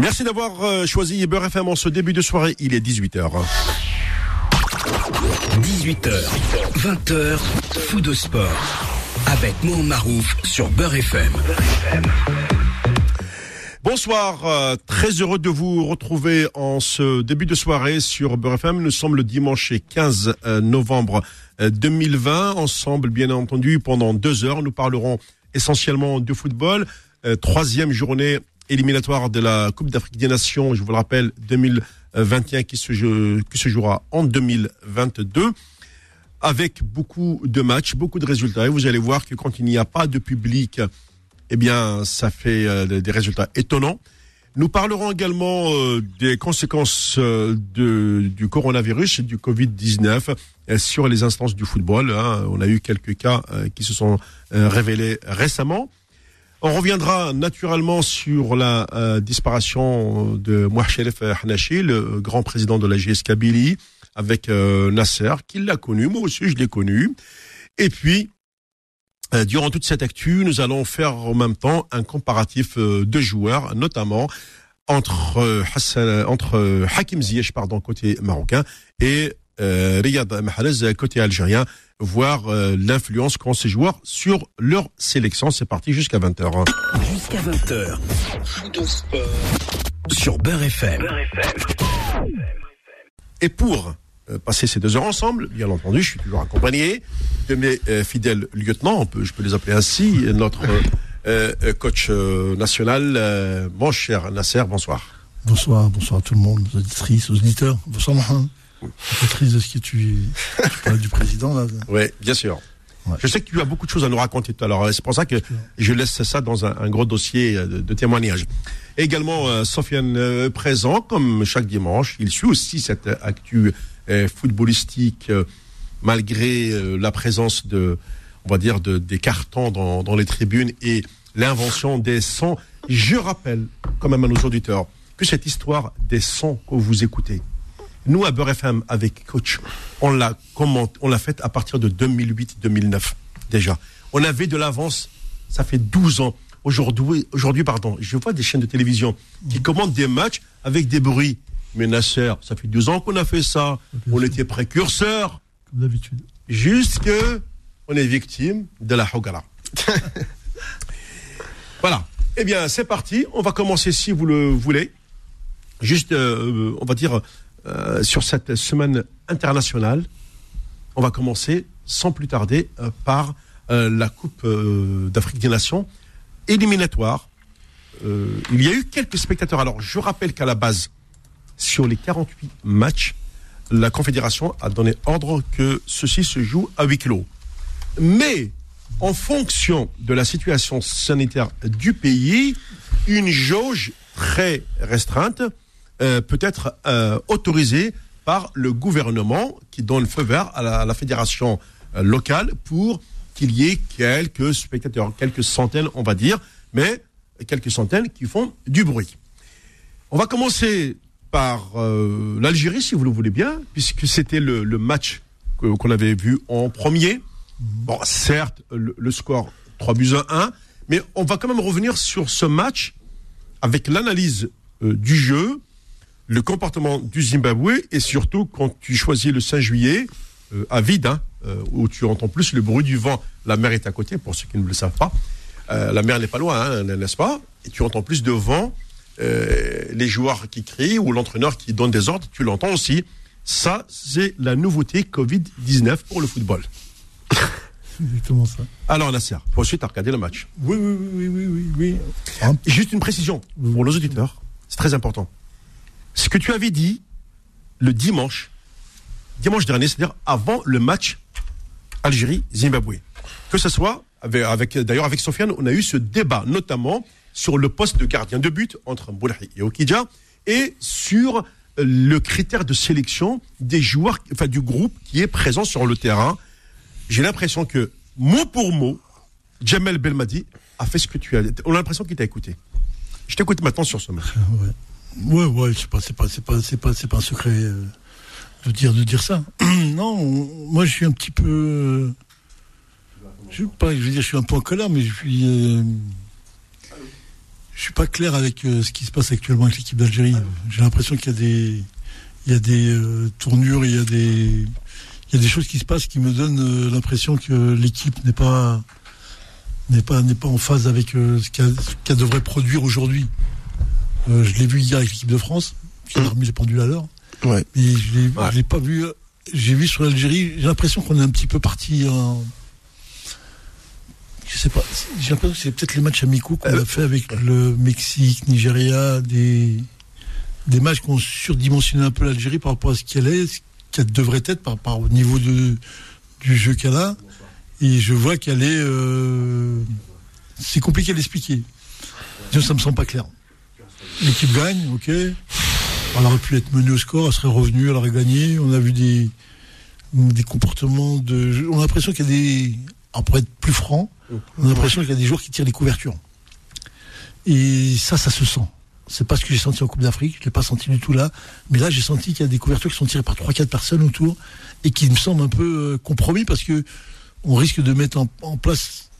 Merci d'avoir euh, choisi Beurre FM en ce début de soirée. Il est 18h. 18h, 20h, fou de sport. Avec Mohamed Marouf sur Beurre FM. Bonsoir, euh, très heureux de vous retrouver en ce début de soirée sur Beurre FM. Nous sommes le dimanche 15 euh, novembre 2020. Ensemble, bien entendu, pendant deux heures, nous parlerons essentiellement de football. troisième journée éliminatoire de la Coupe d'Afrique des Nations, je vous le rappelle, 2021 qui se, jouera en 2022 avec beaucoup de matchs, beaucoup de résultats. Et vous allez voir que quand il n'y a pas de public, eh bien, ça fait euh, des résultats étonnants. Nous parlerons également euh, des conséquences euh, du coronavirus, du Covid-19 sur les instances du football. Hein. On a eu quelques cas qui se sont révélés récemment. On reviendra naturellement sur la euh, disparition de Mouachelef Hanashi, le grand président de la GS Kabylie, avec euh, Nasser, qui l'a connu, moi aussi je l'ai connu. Et puis, euh, durant toute cette actu, nous allons faire en même temps un comparatif de joueurs, notamment entre Hassan, entre Hakim Ziyech, pardon, côté marocain, et Riyad Mahrez, côté algérien voir euh, l'influence qu'ont ces joueurs sur leur sélection. C'est parti jusqu'à 20h. Jusqu'à 20h. Sur Beurre FM. Et pour euh, passer ces deux heures ensemble, bien entendu, je suis toujours accompagné de mes euh, fidèles lieutenants, on peut, je peux les appeler ainsi, notre coach national, mon cher Nasser, bonsoir. Bonsoir, bonsoir à tout le monde, aux auditrices, aux auditeurs. Bonsoir Mohamed. Triste de ce que tu, parles du président. Là? Oui, bien sûr. Je sais que tu as beaucoup de choses à nous raconter tout à l'heure. C'est pour ça que je laisse ça dans un, gros dossier de, de témoignage. Également, euh, Sofiane euh, présent, comme chaque dimanche. Il suit aussi cette actu euh, footballistique, euh, malgré la présence de, on va dire, de, des cartons dans, dans les tribunes et l'invention des sons. Je rappelle quand même à nos auditeurs que cette histoire des sons que vous écoutez, nous, à Beurre FM, avec Coach, on l'a on l'a fait à partir de 2008-2009, déjà. On avait de l'avance, ça fait 12 ans. Aujourd'hui, aujourd'hui, pardon, je vois des chaînes de télévision qui commandent des matchs avec des bruits. Mais Nasser, ça fait 12 ans qu'on a fait ça. on était précurseurs. Comme d'habitude. Jusque on est victime de la Hogara. voilà. Eh bien, c'est parti. On va commencer si vous le voulez. Juste, euh, on va dire, euh, sur cette semaine internationale. On va commencer sans plus tarder euh, par euh, la Coupe d'Afrique des Nations éliminatoire. il y a eu quelques spectateurs. Alors, je rappelle qu'à la base, sur les 48 matchs, la Confédération a donné ordre que ceci se joue à huis clos. Mais, en fonction de la situation sanitaire du pays, une jauge très restreinte euh, peut être euh, autorisé par le gouvernement qui donne feu vert à la, fédération euh, locale pour qu'il y ait quelques spectateurs, quelques centaines, on va dire, mais quelques centaines qui font du bruit. On va commencer par l'Algérie, si vous le voulez bien, puisque c'était le, match qu'on avait vu en premier. Bon, certes, le, score 3 buts à 1, mais on va quand même revenir sur ce match avec l'analyse du jeu, le comportement du Zimbabwe et surtout quand tu choisis le 5 juillet euh, à vide, hein, euh, où tu entends plus le bruit du vent. La mer est à côté, pour ceux qui ne le savent pas. Euh, la mer n'est pas loin, hein, n'est-ce pas? Et tu entends plus de vent, les joueurs qui crient ou l'entraîneur qui donne des ordres, tu l'entends aussi. Ça, c'est la nouveauté Covid-19 pour le football. Exactement ça. Alors Nasser, pour ensuite regarder le match. Oui, oui, oui, oui, oui, oui. Juste une précision pour nos auditeurs, c'est très important ce que tu avais dit le dimanche, dimanche dernier, c'est-à-dire avant le match Algérie-Zimbabwe. Que ce soit, avec, d'ailleurs avec Sofiane, on a eu ce débat, notamment sur le poste de gardien de but entre Mboulahi et Okidja, et sur le critère de sélection des joueurs, enfin du groupe qui est présent sur le terrain. J'ai l'impression que, mot pour mot, Jamel Belmadi a fait ce que tu as dit. On a l'impression qu'il t'a écouté. Je t'écoute maintenant sur ce match. Ouais, ouais, c'est pas, c'est pas, c'est pas, c'est pas, c'est pas un secret euh, de dire, de dire ça. non, moi je suis un petit peu, euh, je veux dire, je suis un peu en colère, mais je suis, euh, je suis pas clair avec ce qui se passe actuellement avec l'équipe d'Algérie. J'ai l'impression qu'il y a des, il y a des tournures, il y a des, il y a des choses qui se passent qui me donnent l'impression que l'équipe n'est pas, n'est pas, n'est pas en phase avec ce qu'elle devrait produire aujourd'hui. Je l'ai vu hier avec l'équipe de France, qui a remis les pendules à l'heure. Ouais. Mais je l'ai, pas vu. J'ai vu sur l'Algérie. J'ai l'impression qu'on est un petit peu parti en je sais pas, j'ai l'impression que c'est peut-être les matchs amicaux qu'on a fait avec le Mexique, Nigeria, des, des matchs qui ont surdimensionné un peu l'Algérie par rapport à ce qu'elle est, ce qu'elle devrait être par, par au niveau de, du jeu qu'elle a. Et je vois qu'elle est. Euh, c'est compliqué à l'expliquer. Ça me semble pas clair. L'équipe gagne, ok. Elle aurait pu être menée au score, elle serait revenue, elle aurait gagné. On a vu des, des comportements de. On a l'impression qu'il y a des. On pourrait être plus franc, on a l'impression qu'il y a des joueurs qui tirent les couvertures. Et ça, ça se sent. C'est pas ce que j'ai senti en Coupe d'Afrique, je l'ai pas senti du tout là. Mais là, j'ai senti qu'il y a des couvertures qui sont tirées par 3-4 personnes autour et qui me semblent un peu euh, compromis parce que on risque de mettre en, place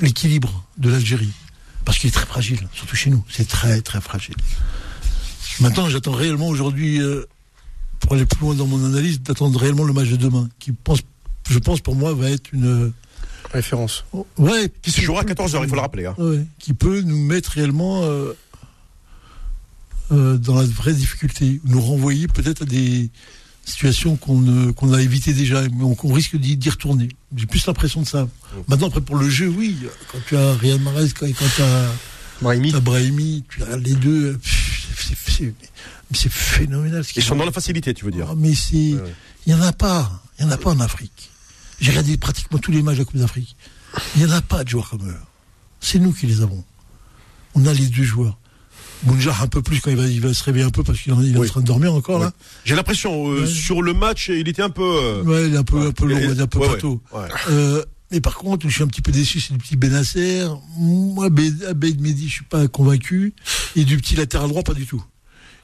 l'équilibre de l'Algérie. Parce qu'il est très fragile, surtout chez nous. C'est très, très fragile. Maintenant, j'attends réellement aujourd'hui, euh, pour aller plus loin dans mon analyse, d'attendre réellement le match de demain, qui pense, je pense pour moi, va être une, référence. Ouais. Qui se jouera à 14h, il faut le rappeler. Hein. qui peut nous mettre réellement euh, euh, dans la vraie difficulté, nous renvoyer peut-être à des situations qu'on a évitées déjà, mais qu'on risque d'y retourner. J'ai plus l'impression de ça. Maintenant, après, pour le jeu, oui, quand tu as Riyad Mahrez, quand, quand tu as Brahimi. Brahimi, tu as les deux, c'est phénoménal. Ils sont dans la facilité, tu veux dire. Ah, mais c'est, il n'y en a pas, il n'y en a pas en Afrique. J'ai regardé pratiquement tous les matchs de la Coupe d'Afrique. Il n'y en a pas de joueurs comme eux. C'est nous qui les avons. On a les deux joueurs. Bounja un peu plus quand il va, il va se réveiller un peu parce qu'il est en train de dormir encore là. J'ai l'impression euh, sur le match il était un peu. Euh, ouais, il est un peu, un peu lourd, un peu bateau. Euh, mais par contre, je suis un petit peu déçu, c'est du petit Benasser. Moi, Abed Mehdi, je suis pas convaincu. Et du petit latéral droit, pas du tout.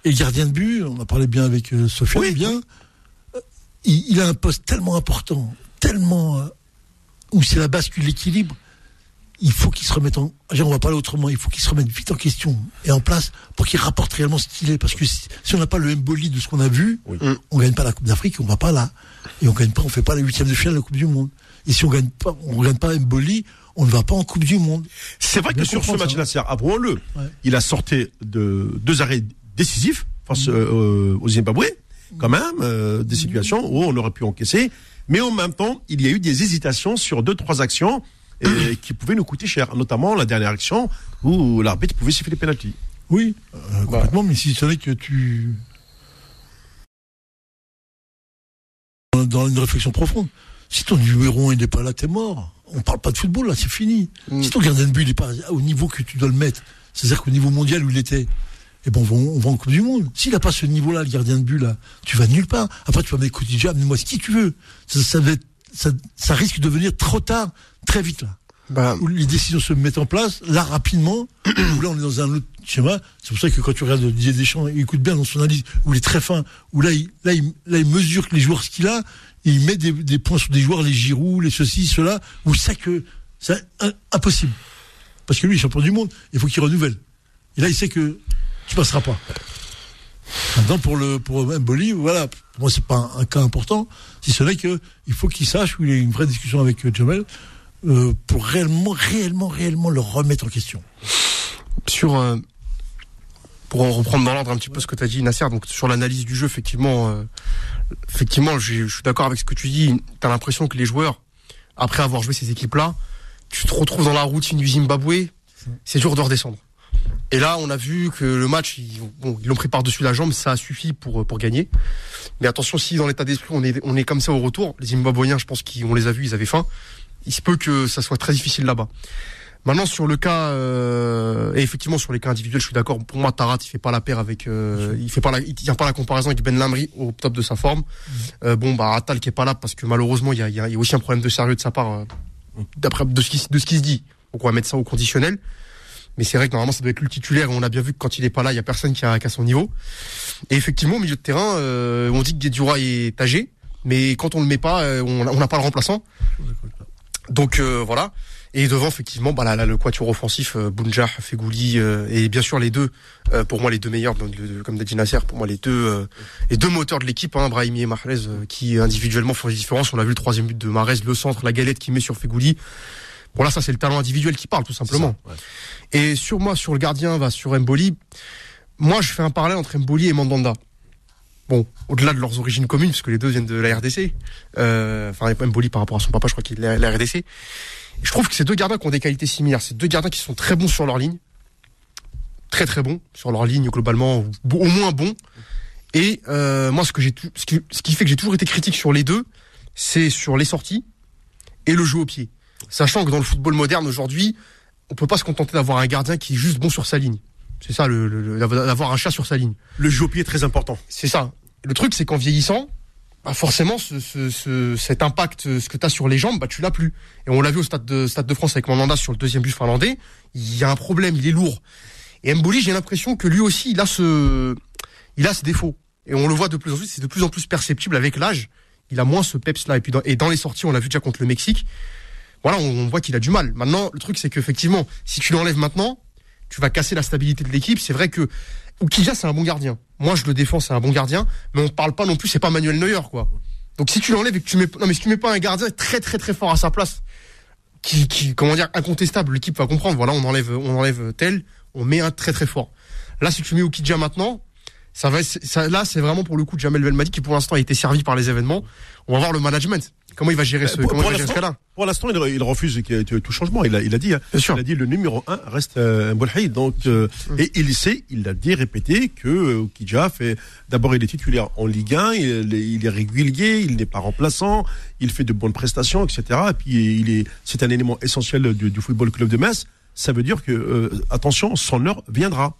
Et gardien de but, on a parlé bien avec euh, Sofiane, bien. Il, il, a un poste tellement important, tellement où c'est la bascule, l'équilibre. Il faut qu'il se remette en. On va parler autrement. Il faut qu'il se remette vite en question et en place pour qu'il rapporte réellement ce qu'il est. Parce que si, on n'a pas le Mboli de ce qu'on a vu, on gagne pas la Coupe d'Afrique, on va pas là. Et on gagne pas, on fait pas la huitième de finale de la Coupe du Monde. Et si on gagne pas, on gagne pas Mboli, on ne va pas en Coupe du Monde. C'est vrai que sur ce match, Nasser, avouons-le, il a sorti de deux arrêts décisifs face mm. euh, au Zimbabwe, quand même, euh, des situations où on aurait pu encaisser. Mais en même temps, il y a eu des hésitations sur deux, trois actions et, qui pouvaient nous coûter cher. Notamment la dernière action où l'arbitre pouvait siffler les pénalties. Oui, euh, complètement, mais si c'est vrai que tu. Dans une réflexion profonde. Si ton numéro 1 n'est pas là, t'es mort. On parle pas de football, là, c'est fini. Mm. Si ton gardien de but n'est pas au niveau que tu dois le mettre, c'est-à-dire qu'au niveau mondial où il était, et eh bon, on va, en Coupe du Monde. S'il n'a pas ce niveau-là, le gardien de but, là, tu vas nulle part. Après, tu vas mettre quotidien, mais moi ce qui tu veux. Ça, ça, risque de venir trop tard, très vite, là. Bah. Où les décisions se mettent en place, là, rapidement, où là, on est dans un autre schéma. C'est pour ça que quand tu regardes Didier Deschamps, il écoute bien dans son analyse, où il est très fin, où là, il, là, il, là, il mesure les joueurs ce qu'il a, et il met des, des, points sur des joueurs, les Giroud, les ceci, cela, où c'est que c'est impossible. Parce que lui, il est champion du monde, il faut qu'il renouvelle. Et là, il sait que tu passeras pas. Maintenant, pour le pour Mboli, voilà, pour moi c'est pas un, cas important, si ce n'est que il faut qu'il sache où il y a une vraie discussion avec euh, Jamel euh, pour réellement, réellement, réellement le remettre en question. Sur euh, pour reprendre dans l'ordre un petit peu ce que tu as dit, Nasser, donc sur l'analyse du jeu, effectivement, effectivement, je suis d'accord avec ce que tu dis. Tu as l'impression que les joueurs, après avoir joué ces équipes-là, tu te retrouves dans la routine du Zimbabwe, c'est dur de redescendre. Et là, on a vu que le match, ils, bon, l'ont pris par-dessus la jambe, ça a suffi pour, pour gagner. Mais attention, si dans l'état d'esprit, on est, on est comme ça au retour, les Zimbabwéens, je pense qu'on les a vus, ils avaient faim. Il se peut que ça soit très difficile là-bas. Maintenant, sur le cas, euh, et effectivement, sur les cas individuels, je suis d'accord. Pour moi, Tarat, il fait pas la paire avec, euh, il fait pas la, il tient pas la comparaison avec Ben Lamri au top de sa forme. Mmh. Euh, bon, bah, Atal qui est pas là parce que malheureusement, il y a, y a, aussi un problème de sérieux de sa part, euh, d'après de ce qui, de ce qui se dit. Donc, on va mettre ça au conditionnel. Mais c'est vrai que normalement ça doit être le titulaire. On a bien vu que quand il est pas là, il y a personne qui a, qui son niveau. Et effectivement, au milieu de terrain, euh, on dit que Guédura est âgé, mais quand on le met pas, euh, on n'a pas le remplaçant. Donc euh, voilà. Et devant, effectivement, bah, là, là, le quatuor offensif, euh, Bounjah, Fegouli, euh, et bien sûr les deux, euh, pour moi les deux meilleurs, comme Dadji Nasser, pour moi les deux, euh, les deux moteurs de l'équipe, hein, Brahimi et Mahrez, euh, qui individuellement font des différences. On a vu le troisième but de Mahrez, le centre, la galette qu'il met sur Fegouli. Bon là, ça c'est le talent individuel qui parle, tout simplement. C'est ça, ouais. Et sur moi, sur le gardien, va sur Mboli. Moi, je fais un parallèle entre Mboli et Mandanda. Bon, au-delà de leurs origines communes, parce que les deux viennent de la RDC. Euh, Enfin, Mboli par rapport à son papa, je crois qu'il est de la RDC. Je trouve que ces deux gardiens qui ont des qualités similaires, ces deux gardiens qui sont très bons sur leur ligne, très très bons sur leur ligne globalement, au moins bons. Et euh, moi, ce que j'ai, tout- ce qui, ce qui fait que j'ai toujours été critique sur les deux, c'est sur les sorties et le jeu au pied. Sachant que dans le football moderne aujourd'hui, on peut pas se contenter d'avoir un gardien qui est juste bon sur sa ligne. C'est ça, le, le- d'avoir un chat sur sa ligne. Le jeu au pied est très important. C'est ça. Le truc, c'est qu'en vieillissant, bah forcément, ce, ce, ce- cet impact, ce que tu as sur les jambes, bah tu l'as plus. Et on l'a vu au stade de, stade de France avec Mandanda sur le deuxième but finlandais. Il y a un problème, il est lourd. Et Mboli, j'ai l'impression que lui aussi, il a ce, il a ses défauts. Et on le voit de plus en plus, c'est de plus en plus perceptible avec l'âge. Il a moins ce peps là. Et puis dans, et dans les sorties, on l'a vu déjà contre le Mexique. Voilà, on, voit qu'il a du mal. Maintenant, le truc, c'est qu'effectivement, si tu l'enlèves maintenant, tu vas casser la stabilité de l'équipe. C'est vrai que Oukidja, c'est un bon gardien. Moi, je le défends, c'est un bon gardien, mais on parle pas non plus, c'est pas Manuel Neuer, quoi. Donc si tu l'enlèves et que tu mets, non mais si tu mets pas un gardien très très très fort à sa place, qui, qui comment dire, incontestable, l'équipe va comprendre. Voilà, on enlève, on enlève tel, on met un très très fort. Là, si tu mets Oukidja maintenant, ça va, ça, là, c'est vraiment pour le coup de Jamel Belmadi qui pour l'instant a été servi par les événements. On va voir le management. Comment il va gérer ce, pour- comment il pour va gérer ce l'instant- cas-là? Pour l'instant, il, il refuse tout changement. Il a, il a dit, hein. Bien sûr. il a dit le numéro un reste euh, Mbolhaï. Donc, euh, Mm. et il sait, il l'a dit, répété que euh, Kidja fait. D'abord, il est titulaire en Ligue 1, il, est- il est régulier, il n'est pas remplaçant, il fait de bonnes prestations, etc. Et puis, il est, c'est un élément essentiel du, du football club de Metz. Ça veut dire que, euh, attention, son heure viendra.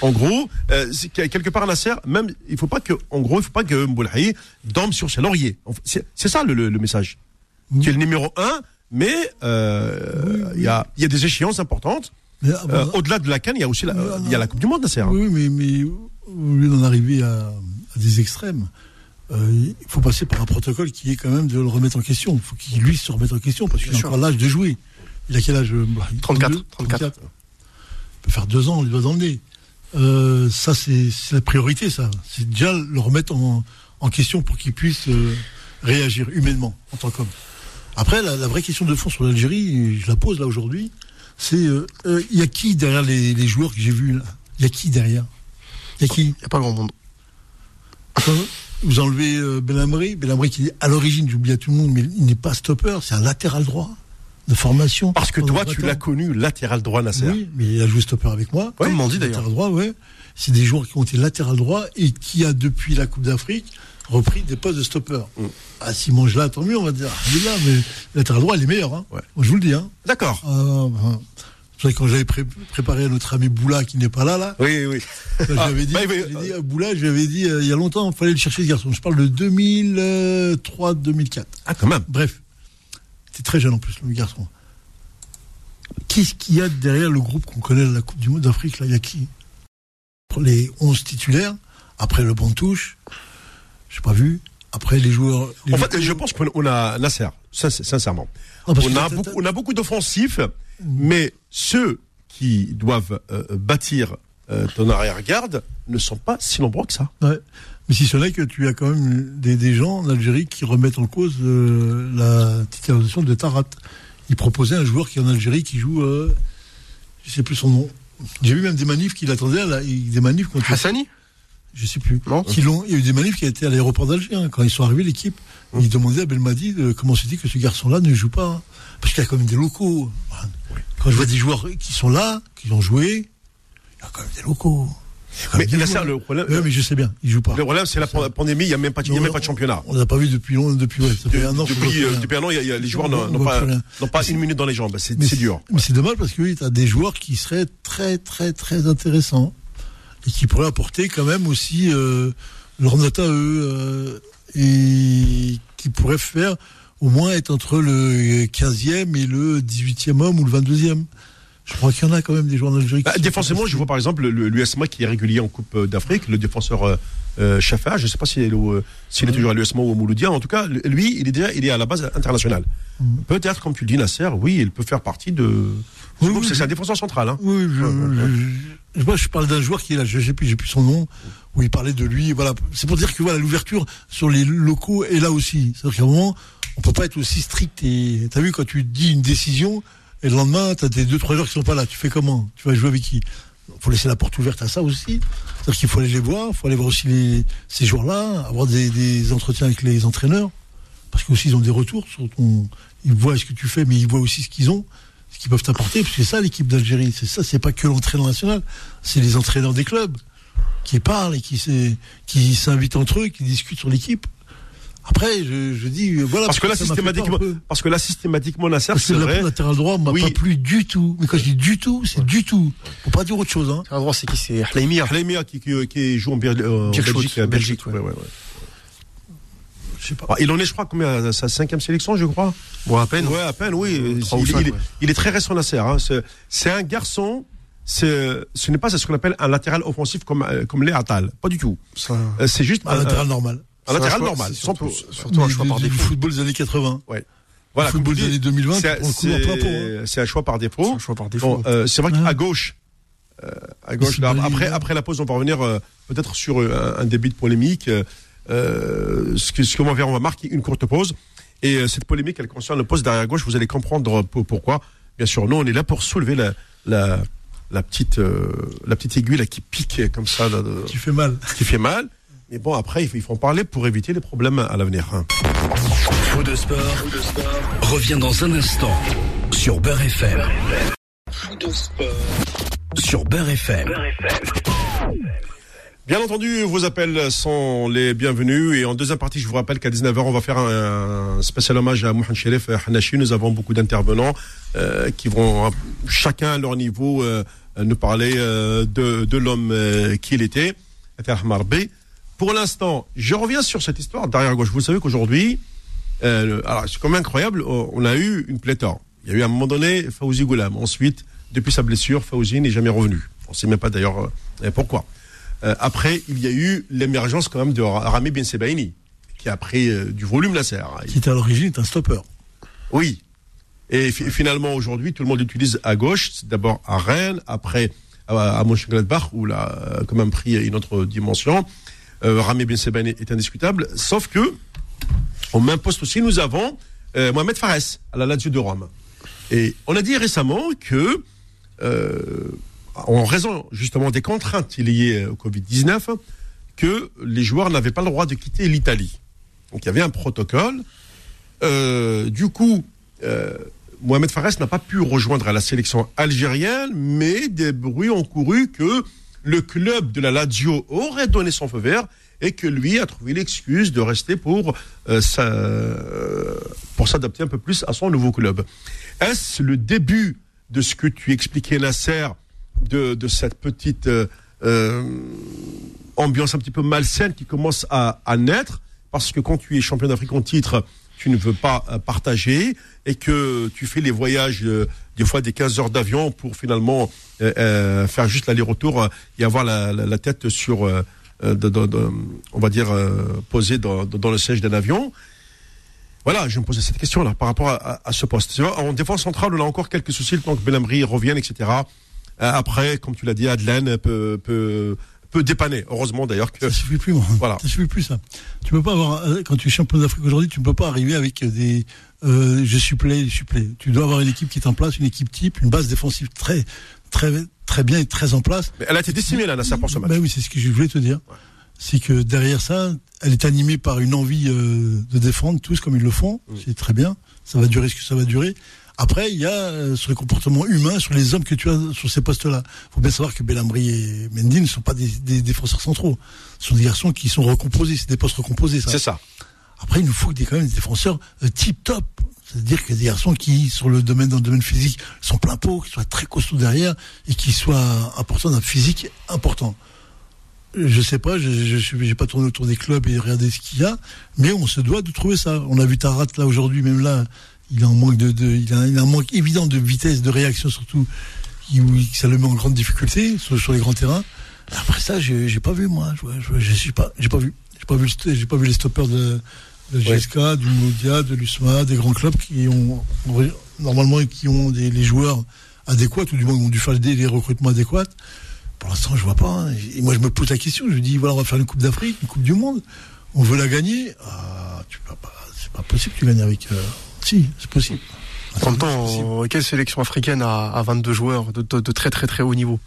En gros, euh, quelque part Nasser, même il faut pas que, en gros, il faut pas que Mbolhaï dorme sur ses lauriers. C'est ça le, le- le message. Qui est le numéro un, mais euh, il y, a, y a des échéances importantes. Ah, Euh, bah, Au-delà de la Cannes, il y a aussi la, il y a la Coupe du Monde, Nasser. hein. oui, mais, mais au lieu d'en arriver à, à des extrêmes, euh, il faut passer par un protocole qui est quand même de le remettre en question. Il faut qu'il lui se remette en question parce qu'il a encore l'âge de jouer. Il a quel âge euh, bah, 34, 32, 34. Il peut faire deux ans, il doit emmener. Euh, ça, c'est la priorité, ça. C'est déjà le remettre en, en question pour qu'il puisse euh, réagir humainement en tant qu'homme. Après, la, la vraie question de fond sur l'Algérie, je la pose là aujourd'hui, c'est euh, euh, il y a qui derrière les, les joueurs que j'ai vus là? Il y a qui derrière? Il y a qui? Il y a pas grand monde. Vous enlevez Belhamri, Belhamri qui est à l'origine, j'oublie à tout le monde, mais il n'est pas stopper, c'est un latéral droit de formation. Parce que toi, 20 tu l'as connu latéral droit, Nasser. Oui, mais il a joué stopper avec moi. Comme Mandy, d'ailleurs. Latéral droit, ouais. C'est des joueurs qui ont été latéral droit et qui a depuis la Coupe d'Afrique repris des postes de stopper. Mm. Ah, s'il mange là, tant mieux, on va dire. Il est là, mais latéral droit, il est meilleur. Hein. Ouais. Moi, je vous le dis. Hein. D'accord. Ah, savez, quand j'avais pré- préparé notre ami Boula qui n'est pas là, là, Oui, oui. j'avais dit, bah, dit à Boula, je lui avais dit euh, il y a longtemps, il fallait le chercher ce garçon. Je parle de 2003-2004. Ah, quand même. Bref, c'était très jeune en plus, le garçon. Qu'est-ce qu'il y a derrière le groupe qu'on connaît de la Coupe du Monde d'Afrique là? Il y a qui? Les 11 titulaires, après le banc de touche, j'ai pas vu. Après les joueurs. les En fait, je pense qu'on on a Nasser, sin- sincèrement. Non, parce On a, beaucoup, t'as- on a beaucoup d'offensifs, mais ceux qui doivent euh, bâtir euh, ton arrière-garde ne sont pas si nombreux que ça. Ouais. Mais si ce n'est que tu as quand même des, des gens en Algérie qui remettent en cause euh, la titularisation de Tarat. Ils proposaient un joueur qui est en Algérie qui joue, euh, je sais plus son nom. J'ai vu même des manifs qui l'attendaient, des manifs contre. Hassani? Je sais plus. Non. Qui l'ont- il y a eu des manifs qui étaient à l'aéroport d'Alger hein, quand ils sont arrivés l'équipe. Ils demandaient à Belmadi de, comment c'était que ce garçon-là ne joue pas, hein. parce qu'il y a quand même des locaux. Quand je vois des joueurs qui sont là, qui ont joué, il y a quand même des locaux. Il y a quand Mais Nasser, joueurs. le problème, Ouais, mais je sais bien, il joue pas. le problème, c'est la pan- pandémie, il n'y a même pas, de- il y a même pas de championnat. On l'a pas vu depuis long, depuis ouais, ça fait un an. Depuis, euh, depuis un an, y a- il y a- les joueurs On n'ont pas, une minute dans les jambes. C'est dur. Mais c'est dommage parce que oui, tu as des joueurs qui seraient très, très, très intéressants et qui pourraient apporter quand même aussi euh, leur note à eux euh, et qui pourraient faire au moins être entre le 15e et le 18e homme ou le 22e. Je crois qu'il y en a quand même des joueurs en Algérie. qui Bah, défensivement, je vois par exemple le- l'USMA qui est régulier en Coupe euh, d'Afrique, le défenseur euh, euh, Chafa, je ne sais pas s'il est, est toujours à l'USMA ou au Mouloudia, en tout cas, lui, il est déjà, il est à la base internationale. Peut-être, comme tu le dis, Nasser, oui, il peut faire partie de. Oui, oui, c'est un défenseur central. Hein. Oui, je, je- moi, je parle d'un joueur qui est là, je sais plus, j'ai plus son nom, où il parlait de lui. Voilà, c'est pour dire que voilà, l'ouverture sur les locaux est là aussi. C'est-à-dire qu'à un moment, on peut pas être aussi strict. Et t'as vu quand tu dis une décision et le lendemain, t'as tes deux trois joueurs qui sont pas là. Tu fais comment? Tu vas jouer avec qui? Faut laisser la porte ouverte à ça aussi. C'est-à-dire qu'il faut aller les voir, il faut aller voir aussi ces joueurs-là, avoir des, entretiens avec les entraîneurs, parce qu'aussi ils ont des retours ils voient ce que tu fais, mais ils voient aussi ce qu'ils ont, ce qu'ils peuvent t'apporter, parce que c'est ça l'équipe d'Algérie, c'est ça, c'est pas que l'entraîneur national, c'est les entraîneurs des clubs qui parlent et qui s'invitent entre eux, qui discutent sur l'équipe. Après, je, je dis, euh, voilà. Parce que là, un systématiquement, parce que là, systématiquement, Nasser, Parce que c'est le vrai. latéral droit m'a Oui. pas plu du tout. Mais quand je dis du tout, c'est du tout. Faut pas dire autre chose, hein. À droite, c'est qui? C'est Hlaimi. Halemia qui, qui, qui joue en, Bir- euh, en Belgique. euh, Belgique, Belgique, ouais. ouais, ouais, ouais. Je sais pas. Ah, Il en est, je crois, combien à sa cinquième sélection, je crois? Bon, à peine. Ouais, à peine, oui. trois il, ou cinq, il- ouais. il est très récent, Nasser. Hein. C'est- un garçon. Ce n'est pas ce qu'on appelle un latéral offensif comme, euh, comme les Atal. Pas du tout. Euh, C'est juste Un latéral normal. Un latéral c'est normal. c'est sans Surtout, plus. surtout un choix par défaut. football des années 80. Voilà, le football des années 2020, c'est- tu prends le coup en plein pot. hein. c'est c'est un choix par C'est défaut. un choix par défaut. Euh, c'est vrai Ouais. qu'à gauche, euh, à gauche c'est là, après, après la pause, on va revenir euh, peut-être sur euh, un, début de polémique. euh, euh, ce que ce qu'on va faire, on va marquer une courte pause. Et euh, cette polémique, elle concerne le poste derrière gauche. Vous allez comprendre pour- pourquoi. Bien sûr, nous, on est là pour soulever la, la, la petite, euh, la petite aiguille là, qui pique comme ça, là, de- Qui fait mal. qui fait mal. Mais bon, après, il faut, en parler pour éviter les problèmes à l'avenir. hein. Faux de sport, revient dans un instant sur Beurre FM. Sur Beurre FM. Bien entendu, vos appels sont les bienvenus. Et en deuxième partie, je vous rappelle qu'à 19h, on va faire un, spécial hommage à Mohamed Sherif Hanashi. Nous avons beaucoup d'intervenants euh, qui vont, chacun à leur niveau, euh, nous parler euh, de, de l'homme euh, qu'il était, Ahmar B. Pour l'instant, je reviens sur cette histoire derrière gauche. Vous savez qu'aujourd'hui, euh, alors c'est quand même incroyable, on a eu une pléthore. Il y a eu à un moment donné Fawzi Goulam. Ensuite, depuis sa blessure, Fawzi n'est jamais revenu. On ne sait même pas d'ailleurs euh, pourquoi. Euh, après, il y a eu l'émergence quand même de Ra- Rami Ben Sebaini, qui a pris euh, du volume Nasser. Qui était à l'origine un stopper. Oui. Et fi- finalement, aujourd'hui, tout le monde l'utilise à gauche. D'abord à Rennes, après à, à Mönchengladbach, où il a euh, quand même pris une autre dimension. Euh, Rami Ben est indiscutable. Sauf que, au même poste aussi, nous avons euh, Mohamed Fares, à la Lazio de Rome. Et on a dit récemment que, euh, en raison justement des contraintes liées au Covid-19, que les joueurs n'avaient pas le droit de quitter l'Italie. Donc il y avait un protocole. Euh, du coup, Mohamed Fares n'a pas pu rejoindre la sélection algérienne, mais des bruits ont couru que le club de la Lazio aurait donné son feu vert et que lui a trouvé l'excuse de rester pour euh, euh, s'adapter un peu plus à son nouveau club. Est-ce le début de ce que tu expliquais, Nasser, de, cette petite euh, ambiance un petit peu malsaine qui commence à, à naître? Parce que quand tu es champion d'Afrique en titre, tu ne veux pas euh, partager et que tu fais les voyages euh, des fois des 15 heures d'avion pour finalement euh, faire juste l'aller-retour et avoir la, tête sur, on va dire, posée dans, le siège d'un avion. Voilà, je me posais cette question-là par rapport à, ce poste. En défense centrale, on a encore quelques soucis le temps que Belhamri revienne, etc. Après, comme tu l'as dit, Adelaine peut, peut dépanner. Heureusement d'ailleurs que Ça suffit plus, moi. Voilà. Ça suffit plus, ça. Tu peux pas avoir, euh, quand tu es champion d'Afrique aujourd'hui, tu ne peux pas arriver avec des, euh, je supplée, je supplée. Tu dois avoir une équipe qui est en place, une équipe type, une base défensive très, très, très bien et très en place. Mais elle a été décimée, là, Nasser, pour ce match. Ben oui, c'est ce que je voulais te dire. C'est que derrière ça, elle est animée par une envie euh, de défendre tous comme ils le font. Mm. C'est très bien. Ça va durer ce que ça va durer. Après, il y a euh, sur les comportements humains, sur les hommes que tu as sur ces postes-là. Il faut bien savoir que Belhamri et Mendy ne sont pas des, des défenseurs centraux. Ce sont des garçons qui sont recomposés. C'est des postes recomposés, ça. C'est ça. Après, il nous faut des, quand même des défenseurs euh, tip top. C'est-à-dire que des garçons qui, sur le domaine, dans le domaine physique, sont plein pot, qui soient très costauds derrière et qui soient importants d'un physique important. Je sais pas, je j'ai pas tourné autour des clubs et regardé ce qu'il y a, mais on se doit de trouver ça. On a vu Tarat là aujourd'hui, même là, il a un manque de, de il, a, il a un manque évident de vitesse, de réaction surtout, qui, ça le met en grande difficulté sur, sur les grands terrains. Après ça, j'ai pas vu moi. Je, je, je suis pas, j'ai pas vu. J'ai pas vu, j'ai pas vu les stoppeurs de, de GSK, du Moudia, de l'USMA, des grands clubs qui ont normalement qui ont des, les joueurs adéquats, ou du moins qui ont dû faire des, les recrutements adéquats. Pour l'instant, je vois pas. hein. Et moi, je me pose la question. Je me dis, voilà, on va faire une Coupe d'Afrique, une Coupe du Monde. On veut la gagner. Ah, tu peux pas. C'est pas possible que tu gagnes avec. euh, Si, c'est possible. En même C'est possible. temps, euh, quelle sélection africaine a, a 22 joueurs de, de- de très très très haut niveau?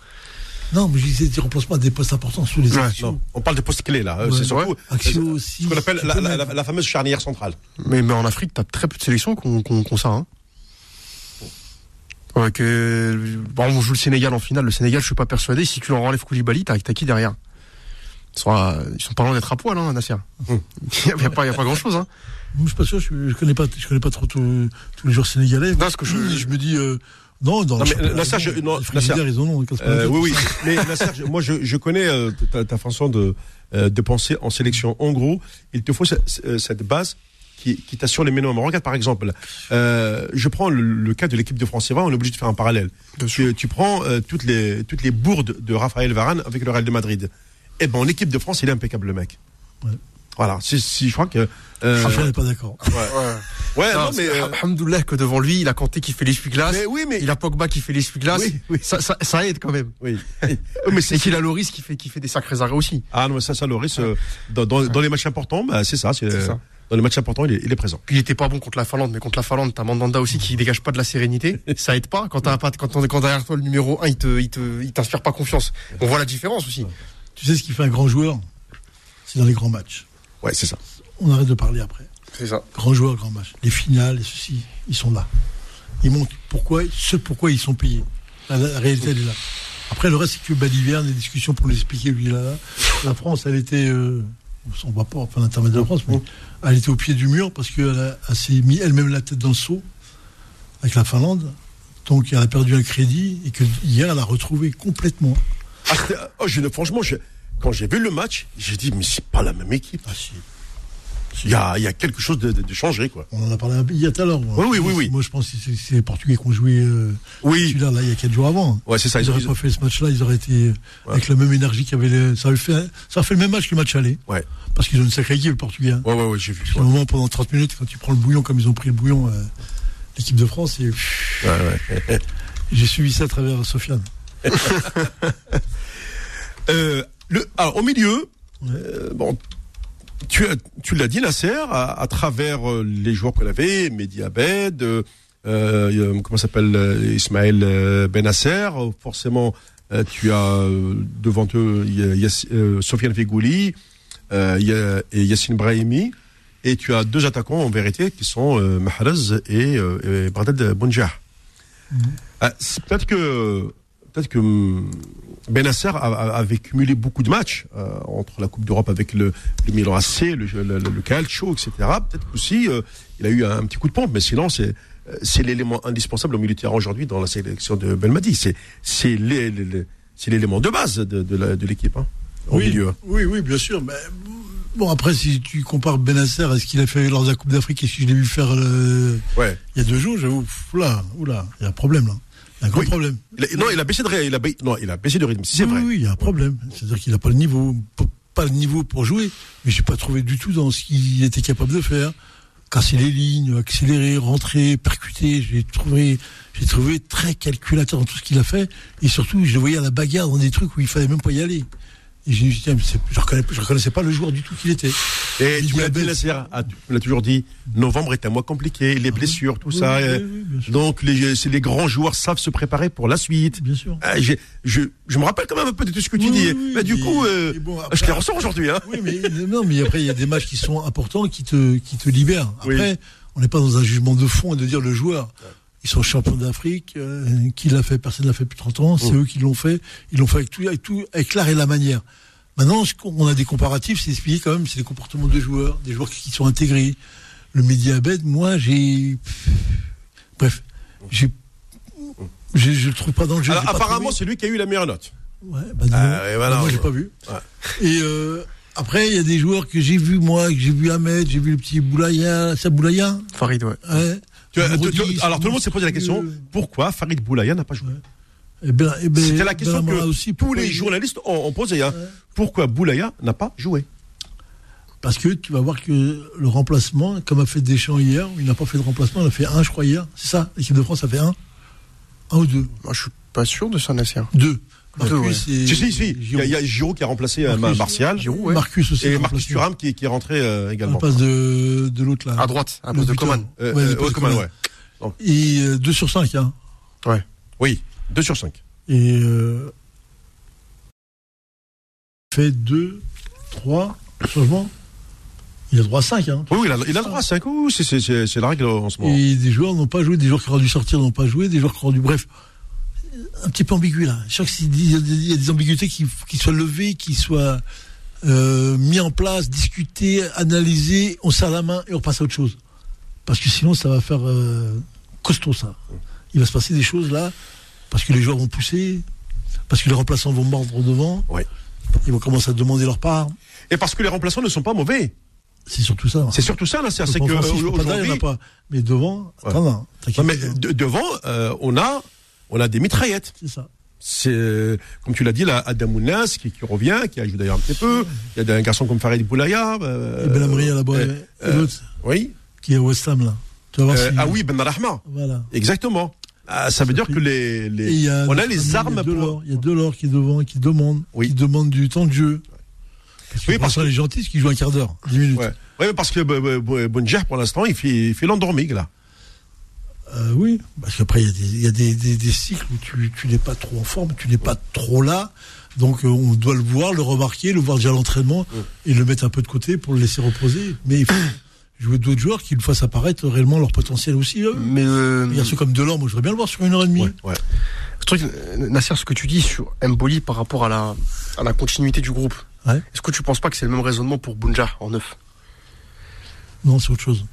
Non, mais je disais des remplacements à des postes importants sur les Ouais, actions. Non, on parle des postes clés là. euh, Ouais. c'est surtout Ouais. Axio euh, aussi. ce qu'on appelle tu la, peux la- mettre. la- la fameuse charnière centrale. mais, mais en Afrique, t'as très peu de sélections qui ont ça. Hein. Ouais, que, bon, on joue le Sénégal en finale. Le Sénégal, je suis pas persuadé. Si tu leur enlèves Koulibaly, t'as t'as qui derrière? Ils sont, à- ils sont pas loin d'être à poil, hein, Nasser. Hum. Il y a, pas, il y a pas grand chose. Hein. Je suis pas sûr, je, je connais pas, je connais pas trop tous les joueurs sénégalais. Non, parce que je- je me dis, euh, non, Non, mais, je- ont- non, frigidaires, Nasser. ils en ont. la Euh, oui, oui. Mais Nasser, je- moi, je, je connais euh, ta, ta façon de, euh, de penser en sélection. En gros, il te faut ce- ce- cette base qui, qui t'assure les minimums. Regarde, par exemple, euh, je prends le, le cas de l'équipe de France. On est obligé de faire un parallèle. Tu, tu prends euh, toutes, les, toutes les bourdes de Raphaël Varane avec le Real de Madrid. Eh ben, en équipe de France, il est impeccable, le mec. Ouais. Voilà. Si, si, je crois que. Euh, Raphaël n'est pas d'accord. ouais, non, Non, mais. euh, Alhamdoulilah que devant lui, il a Kanté qui fait l'essuie-glace. mais oui, mais. Il a Pogba qui fait l'essuie-glace. Oui, oui. Ça, ça, ça aide quand même. Oui. Mais c'est qu'il a Loris qui fait, qui fait des sacrés arrêts aussi. Ah non, mais ça, ça, Loris, euh, dans, dans, dans les matchs importants, bah, c'est ça. C'est C'est ça. Dans les matchs importants, il est, il est présent. Puis il était pas bon contre la Finlande, mais contre la Finlande, t'as Mandanda aussi qui dégage pas de la sérénité. Ça aide pas. Quand t'as pas, quand, on- quand derrière toi le numéro 1, il te, il te, il t'inspire pas confiance. On voit la différence aussi. Tu sais ce qui fait un grand joueur? C'est dans les grands matchs. Ouais, c'est ça. On arrête de parler après. C'est ça. Grand joueur, grand match. Les finales, et ceci, ils sont là. Ils montrent pourquoi, ce pourquoi ils sont payés. La, la réalité, elle est là. Après, le reste, c'est que Balivierne, des discussions pour l'expliquer, lui, là, là. La France, elle était, euh, on va pas enfin l'intermédiaire de la France, mais elle était au pied du mur parce qu'elle a- elle s'est mis elle-même la tête dans le seau avec la Finlande. Donc, elle a perdu un crédit et que hier, elle a retrouvé complètement. Ah, oh, je, franchement, je- quand j'ai vu le match, j'ai dit, mais c'est pas la même équipe. Ah, si. Il y a, il y a quelque chose de, de, de changé, quoi. On en a parlé un peu hier tout à l'heure. Oui, oui, oui, oui. Moi, je pense que c'est- les Portugais qui ont joué euh, Oui. celui-là, là, il y a quatre jours avant. Ouais, c'est ça. Ils n'auraient pas fait ce match-là, ils auraient été avec la même énergie qu'il y avait. les- Ça, aurait fait, ça a fait le même match que le match aller. Ouais. Parce qu'ils ont une sacrée équipe, le Portugais. hein. ouais, ouais, ouais, j'ai vu. Un moment, pendant 30 minutes, quand tu prends le bouillon, comme ils ont pris le bouillon, euh, l'équipe de France, et, Ouais, ouais. j'ai suivi ça à travers Sofiane. Euh, le, alors, au milieu, bon, tu, tu l'as dit, Nasser, à, à travers euh, les joueurs qu'on avait, Mehdi Abed, euh, euh, comment s'appelle, Ismaël Benasser, forcément, tu as devant eux Sofiane Fegouli et Yassine Brahimi, et tu as deux attaquants en vérité qui sont Mahrez et, et Bradad Bonjah. Ah, c'est peut-être que peut-être que hum, Benasser a- a- avait cumulé beaucoup de matchs euh, entre la Coupe d'Europe avec le, le Milan AC, le, le, Calcio, etc. Peut-être qu'aussi euh, il a eu un petit coup de pompe, mais sinon c'est euh, c'est l'élément indispensable au milieu de terrain aujourd'hui dans la sélection de Belmadi. C'est c'est l'é- l'é- l'é- c'est l'élément de base de, l'équipe hein, au oui, milieu. oui, oui, bien sûr. Mais, bon, après, si tu compares Benasser à ce qu'il a fait lors de la Coupe d'Afrique et si je l'ai vu faire Ouais. il y a deux jours, j'avoue, oula, oula, il y a un problème là. Il y a un Oui. problème. Il a- non, il a baissé de il a, non, il a baissé de rythme. Si c'est oui, vrai. Oui, il y a un problème. C'est-à-dire qu'il n'a pas le niveau, pas le niveau pour jouer, mais j'ai pas trouvé du tout dans ce qu'il était capable de faire. Casser les lignes, accélérer, rentrer, percuter. J'ai trouvé, j'ai trouvé très calculateur dans tout ce qu'il a fait. Et surtout, je le voyais à la bagarre dans des trucs où il fallait même pas y aller. Et je reconnais, je reconnaissais pas le joueur du tout qu'il était. Et Il tu me l'as dit, Nasser, ah, tu me l'as toujours dit, novembre est un mois compliqué, les blessures, tout ça. Oui, euh, oui, oui, donc les, les grands joueurs savent se préparer pour la suite. Bien sûr. Ah, je, je me rappelle quand même un peu de tout ce que tu dis. oui, mais du coup, euh, je les ressens aujourd'hui. Hein. Oui, mais non, mais après il y a des matchs qui sont importants qui te qui te libèrent. Après, on n'est pas dans un jugement de fond et de dire le joueur. Ils sont champions d'Afrique, euh, qui l'a fait, personne ne l'a fait depuis 30 ans, c'est Mm. eux qui l'ont fait, ils l'ont fait avec tout, avec tout, avec l'art et la manière. Maintenant, ce qu'on- on a des comparatifs, c'est expliqué quand même, c'est les comportements de joueurs, des joueurs qui sont intégrés. Le média Abed, moi, j'ai, bref, j'ai, je le trouve pas dans le jeu. Alors, apparemment, c'est lui qui a eu la meilleure note. Ouais, bah, dis Ah, voilà, moi, j'ai pas vu. Ouais. Et euh, après, il y a des joueurs que j'ai vus, moi, que j'ai vu Ahmed, j'ai vu le petit Boulaya, c'est Boulaya? Farid, ouais. ouais. Tu as- tu- Brody, tu- alors tout le monde s'est posé la question euh, pourquoi Farid Boulaya n'a pas joué Et ben- et ben- C'était la question Benamara que aussi, tous les il- journalistes ont, ont posé. hein. Pourquoi Boulaya n'a pas joué Parce que tu vas voir que le remplacement, comme a fait Deschamps hier, il n'a pas fait de remplacement, il a fait un, je crois, hier. C'est ça, l'équipe de France a fait un Un ou deux Moi, je suis pas sûr de ça, Nasser. Deux. Deux, ouais. et Si, si, si. Il y, a- il y a Giroud qui a remplacé euh, Marcus. Martial. Giroud, ouais. Marcus aussi. Et Marcus. Thuram qui, qui est rentré euh, également. la place de, de l'autre là. À droite, à poste de. Coman. Euh, Ouais, euh, ouais, Coman, ouais. Et 2 sur 5, hein. Oui, 2 sur 5. Et euh, fait 2, 3 changements. Il a droit à 5, hein. Oui, oui, il a, il a droit à 5 ou c'est- c'est c'est- c'est la règle en ce moment. Et des joueurs n'ont pas joué, des joueurs qui auraient dû sortir n'ont pas joué, des joueurs qui auraient dû. Bref, un petit peu ambigu là. Je crois qu'il y, a des- il y a des ambiguïtés qui, qui soient levées, qui soient euh, mis en place, discutées, analysées, on serre la main et on passe à autre chose. Parce que sinon, ça va faire euh, costaud ça. Il va se passer des choses là, parce que les joueurs vont pousser, parce que les remplaçants vont mordre devant. Ouais. Ils vont commencer à demander leur part. Et parce que les remplaçants ne sont pas mauvais. C'est surtout ça. C'est surtout ça, là. C'est que euh, pas derrière, il y en a aujourd'hui. pas. Mais devant, Ouais. attends, non, Non, mais de- devant, euh, on a, on a des mitraillettes. C'est ça. C'est, euh, comme tu l'as dit, là, Adam Mounas qui, qui revient, qui a joué d'ailleurs un petit peu. Il y a un garçon comme Farid Boulaya. euh, Et Ben à la boîte. euh, euh, Oui. qui est à West Ham, là. Tu vas voir si- ah oui, Ben Rahma. Voilà. Exactement. Ah, ça veut dire que les, les- a on a les armes pour. Il y a Delors qui est devant, qui demande, Oui. qui demande du temps de jeu. Parce que Oui, parce parce est gentil, parce qu'il joue un quart d'heure, 10 minutes. Ouais, mais parce que Bonjer, pour l'instant, il fait, il fait l'endormi, là. Euh, oui, parce qu'après, il y a, des, il y a des, des- des cycles où tu, tu n'es pas trop en forme, tu n'es pas trop là. Donc, euh, on doit le voir, le remarquer, le voir déjà à l'entraînement et le mettre un peu de côté pour le laisser reposer. Mais il faut jouer d'autres joueurs qui le fassent apparaître réellement leur potentiel aussi. eux. Mais euh, Il y a ceux comme Delors, moi, je voudrais bien le voir sur une heure et demie. Ouais, ouais. ce truc, Nasser, ce que tu dis sur Mboli par rapport à la, à la continuité du groupe, Ouais. est-ce que tu penses pas que c'est le même raisonnement pour Bunja en neuf? Non, c'est autre chose.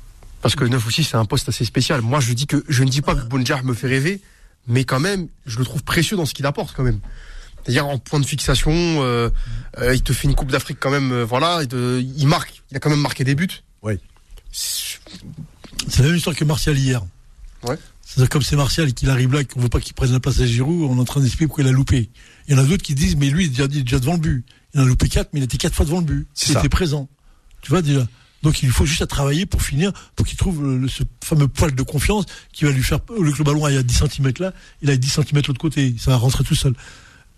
Parce que neuf aussi, c'est un poste assez spécial. Moi, je dis que je ne dis pas que Bunja me fait rêver, mais quand même, je le trouve précieux dans ce qu'il apporte quand même. C'est-à-dire en point de fixation, euh, euh, il te fait une Coupe d'Afrique quand même, euh, voilà, il, te- il marque, il a quand même marqué des buts. Oui. C'est- la même histoire que Martial hier. Ouais. C'est-à-dire comme c'est Martial qui arrive là, qu'on veut pas qu'il prenne la place à Giroud, on est en train d'expliquer pourquoi il a loupé. Il y en a d'autres qui disent, mais lui, il est déjà, déjà devant le but. Il en a loupé quatre, mais il était quatre fois devant le but. C'est Il ça. était présent. Tu vois déjà. Donc il faut juste à travailler pour finir, pour qu'il trouve le- le- ce fameux poil de confiance qui va lui faire, lieu que le ballon aille à 10 cm là, il a 10 cm de l'autre côté. Ça va rentrer tout seul.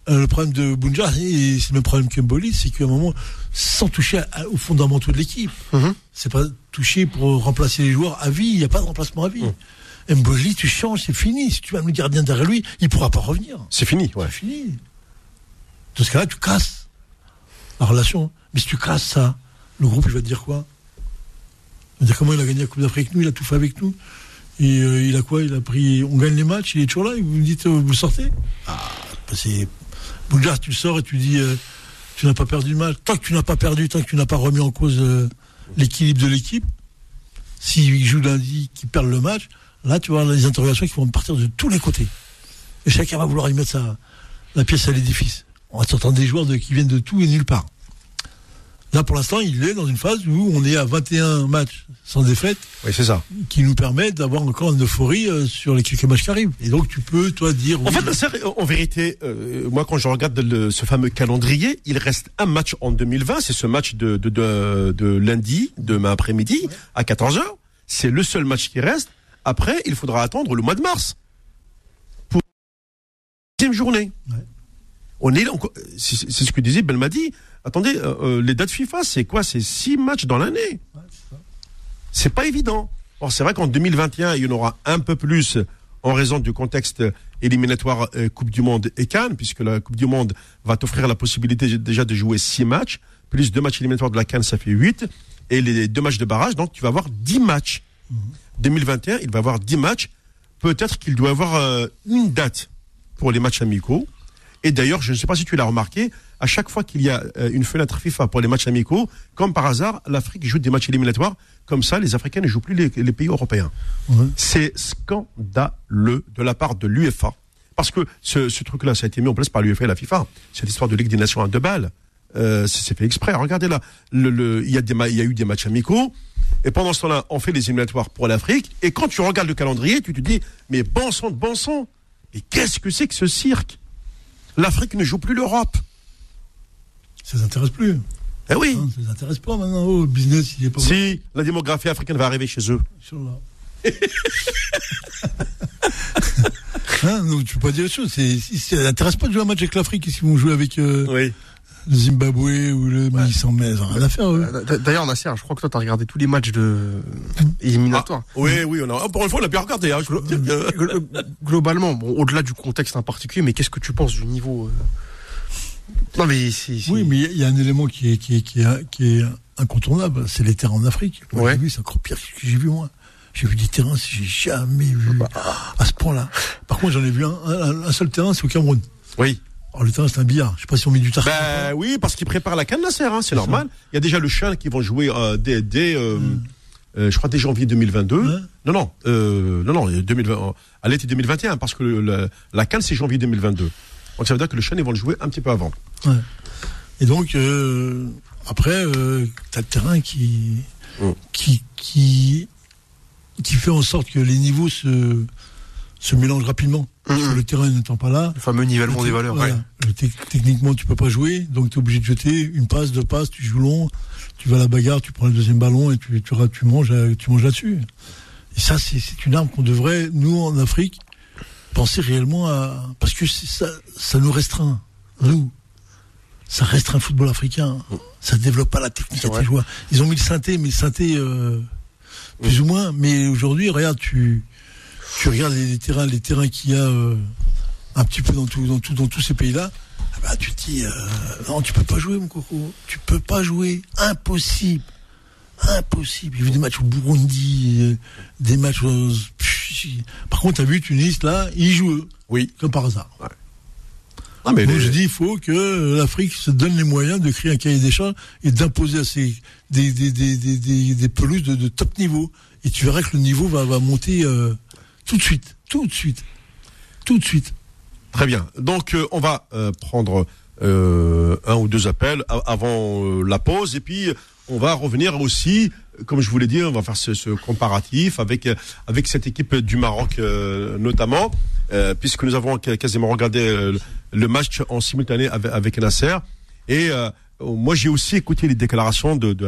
Euh, le problème de Bunja, et c'est le même problème que Mboli, c'est qu'à un moment, sans toucher aux fondamentaux de l'équipe, Mhm. c'est pas toucher pour remplacer les joueurs à vie, il n'y a pas de remplacement à vie. Mboli, tu changes, c'est fini. Si tu as le gardien derrière lui, il pourra pas revenir. C'est fini, ouais. C'est fini. Dans ce cas-là, tu casses la relation. Mais si tu casses ça, le groupe, il va te dire quoi? Dire comment il a gagné la Coupe d'Afrique nous, il a tout fait avec nous. Et euh, il a quoi? Il a pris. On gagne les matchs, il est toujours là, vous me dites, euh, vous sortez? Ah, bah, c'est. Tu sors et tu dis, euh, tu n'as pas perdu le match. Tant que tu n'as pas perdu, tant que tu n'as pas remis en cause l'équilibre de l'équipe, s'il joue lundi, qu'il perd le match, là, tu avoir les interrogations qui vont partir de tous les côtés. Et chacun va vouloir y mettre sa, la pièce à l'édifice. On va s'entendre des joueurs qui viennent de tout et nulle part. Là, pour l'instant, il est dans une phase où on est à 21 matchs sans défaite, Oui, c'est ça. qui nous permet d'avoir encore une euphorie euh, sur les quelques matchs qui arrivent. Et donc, tu peux, toi, dire. En oui, fait, en vérité, euh, moi, quand je regarde le- ce fameux calendrier, il reste un match en 2020. C'est ce match de, de, de, de lundi, demain après-midi, à 14h. C'est le seul match qui reste. Après, il faudra attendre le mois de mars. Pour la deuxième journée. Ouais. On est, c'est ce que disait Belmadi. Attendez, euh, euh, les dates FIFA, c'est quoi? C'est six matchs dans l'année. C'est pas évident. Or, c'est vrai qu'en 2021, il y en aura un peu plus en raison du contexte éliminatoire euh, Coupe du Monde et Cannes, puisque la Coupe du Monde va t'offrir la possibilité déjà de jouer six matchs, plus deux matchs éliminatoires de la Cannes, ça fait huit, et les deux matchs de barrage, donc tu vas avoir dix matchs. 2021, il va avoir dix matchs. Peut-être qu'il doit avoir euh, une date pour les matchs amicaux. Et d'ailleurs, je ne sais pas si tu l'as remarqué, à chaque fois qu'il y a euh, une fenêtre FIFA pour les matchs amicaux, comme par hasard, l'Afrique joue des matchs éliminatoires. Comme ça, les Africains ne jouent plus les, les pays européens. Ouais. C'est scandaleux de la part de l'UEFA. Parce que ce, ce truc-là, ça a été mis en place par l'UEFA et la FIFA. Cette histoire de Ligue des Nations à deux balles, euh, c'est fait exprès. Regardez là, le, le- il, y a des, il y a eu des matchs amicaux. Et pendant ce temps-là, on fait les éliminatoires pour l'Afrique. Et quand tu regardes le calendrier, tu te dis, mais bon sang de bon sang, mais qu'est-ce que c'est que ce cirque? L'Afrique ne joue plus l'Europe. Ça ne intéresse plus. Eh oui. Ça ne intéresse pas maintenant. Oh, le business, il est pas Si la démographie africaine va arriver chez eux. Hein, donc tu peux pas dire les choses. Ça n'intéresse pas de jouer un match avec l'Afrique si vont jouer avec euh, Oui. le Zimbabwe ou le Mali sans mais ils ont rien à faire. eux. Euh, D'ailleurs, Nasser, je crois que toi, t'as regardé tous les matchs de éliminatoires. Oui, oui, on a, pour une fois, on a bien regardé. Hein, Glo- Globalement, bon, au-delà du contexte en particulier, mais qu'est-ce que tu penses du niveau euh, Non, mais Oui, mais il y a- il y, a un élément qui est, qui est, qui est, qui est incontournable, c'est les terrains en Afrique. Moi, Ouais. j'ai vu, c'est encore pire que ce que j'ai vu moi. J'ai vu des terrains j'ai jamais vu Bah. à ce point-là. Par contre, j'en ai vu un, un, un seul terrain, c'est au Cameroun. Oui. Alors le terrain, c'est un billard. Je sais pas si on met du tartan. Ben oui, parce qu'ils préparent la canne Nasser, hein, c'est normal. Il y a déjà le chien qui vont jouer euh, dès, dès, euh, euh, je crois dès janvier 2022. Ouais. Non, non, euh, non, non, 2020, euh, à l'été 2021, parce que le- la, la canne c'est janvier 2022. Donc ça veut dire que le chien ils vont le jouer un petit peu avant. Ouais. Et donc, euh, après, euh, t'as le terrain qui, qui, qui, qui fait en sorte que les niveaux se, se mélangent rapidement. Parce que le terrain n'étant pas là. Le fameux nivellement le des valeurs. voilà. ouais. Techniquement, tu peux pas jouer, donc tu es obligé de jeter une passe, deux passes, tu joues long, tu vas à la bagarre, tu prends le deuxième ballon et tu, tu, tu manges, euh, tu manges là-dessus. Et ça, c'est une arme qu'on devrait, nous, en Afrique, penser réellement à. Parce que ça, ça nous restreint, nous. Ça restreint le football africain. Ça développe pas la technique à tes joueurs. Ils ont mis le synthé, mais le synthé, euh, plus ou moins. Mais aujourd'hui, regarde, tu, tu regardes les, les terrains, les terrains qu'il y a euh, un petit peu dans, tout, dans, tout, dans tous ces pays-là. ah bah, tu te dis, euh, non, tu peux pas jouer, mon coco. Tu peux pas jouer. Impossible. Impossible. J'ai vu des matchs au Burundi, euh, des matchs. Par contre, t'as vu Tunis, là, ils jouent, Oui. comme par hasard. Mais Donc les- je dis, il faut que l'Afrique se donne les moyens de créer un cahier des charges et d'imposer à ses des, des, des, des, des, pelouses de, de top niveau. Et tu verras que le niveau va, va monter euh, tout de suite, tout de suite, tout de suite. Très bien. Donc, euh, on va euh, prendre un ou deux appels a- avant la pause. Et puis, on va revenir aussi, comme je vous l'ai dit, on va faire ce, comparatif avec, euh, avec cette équipe du Maroc euh, notamment, euh, puisque nous avons qu- quasiment regardé le match en simultané avec, avec Nasser. Et moi, j'ai aussi écouté les déclarations de, de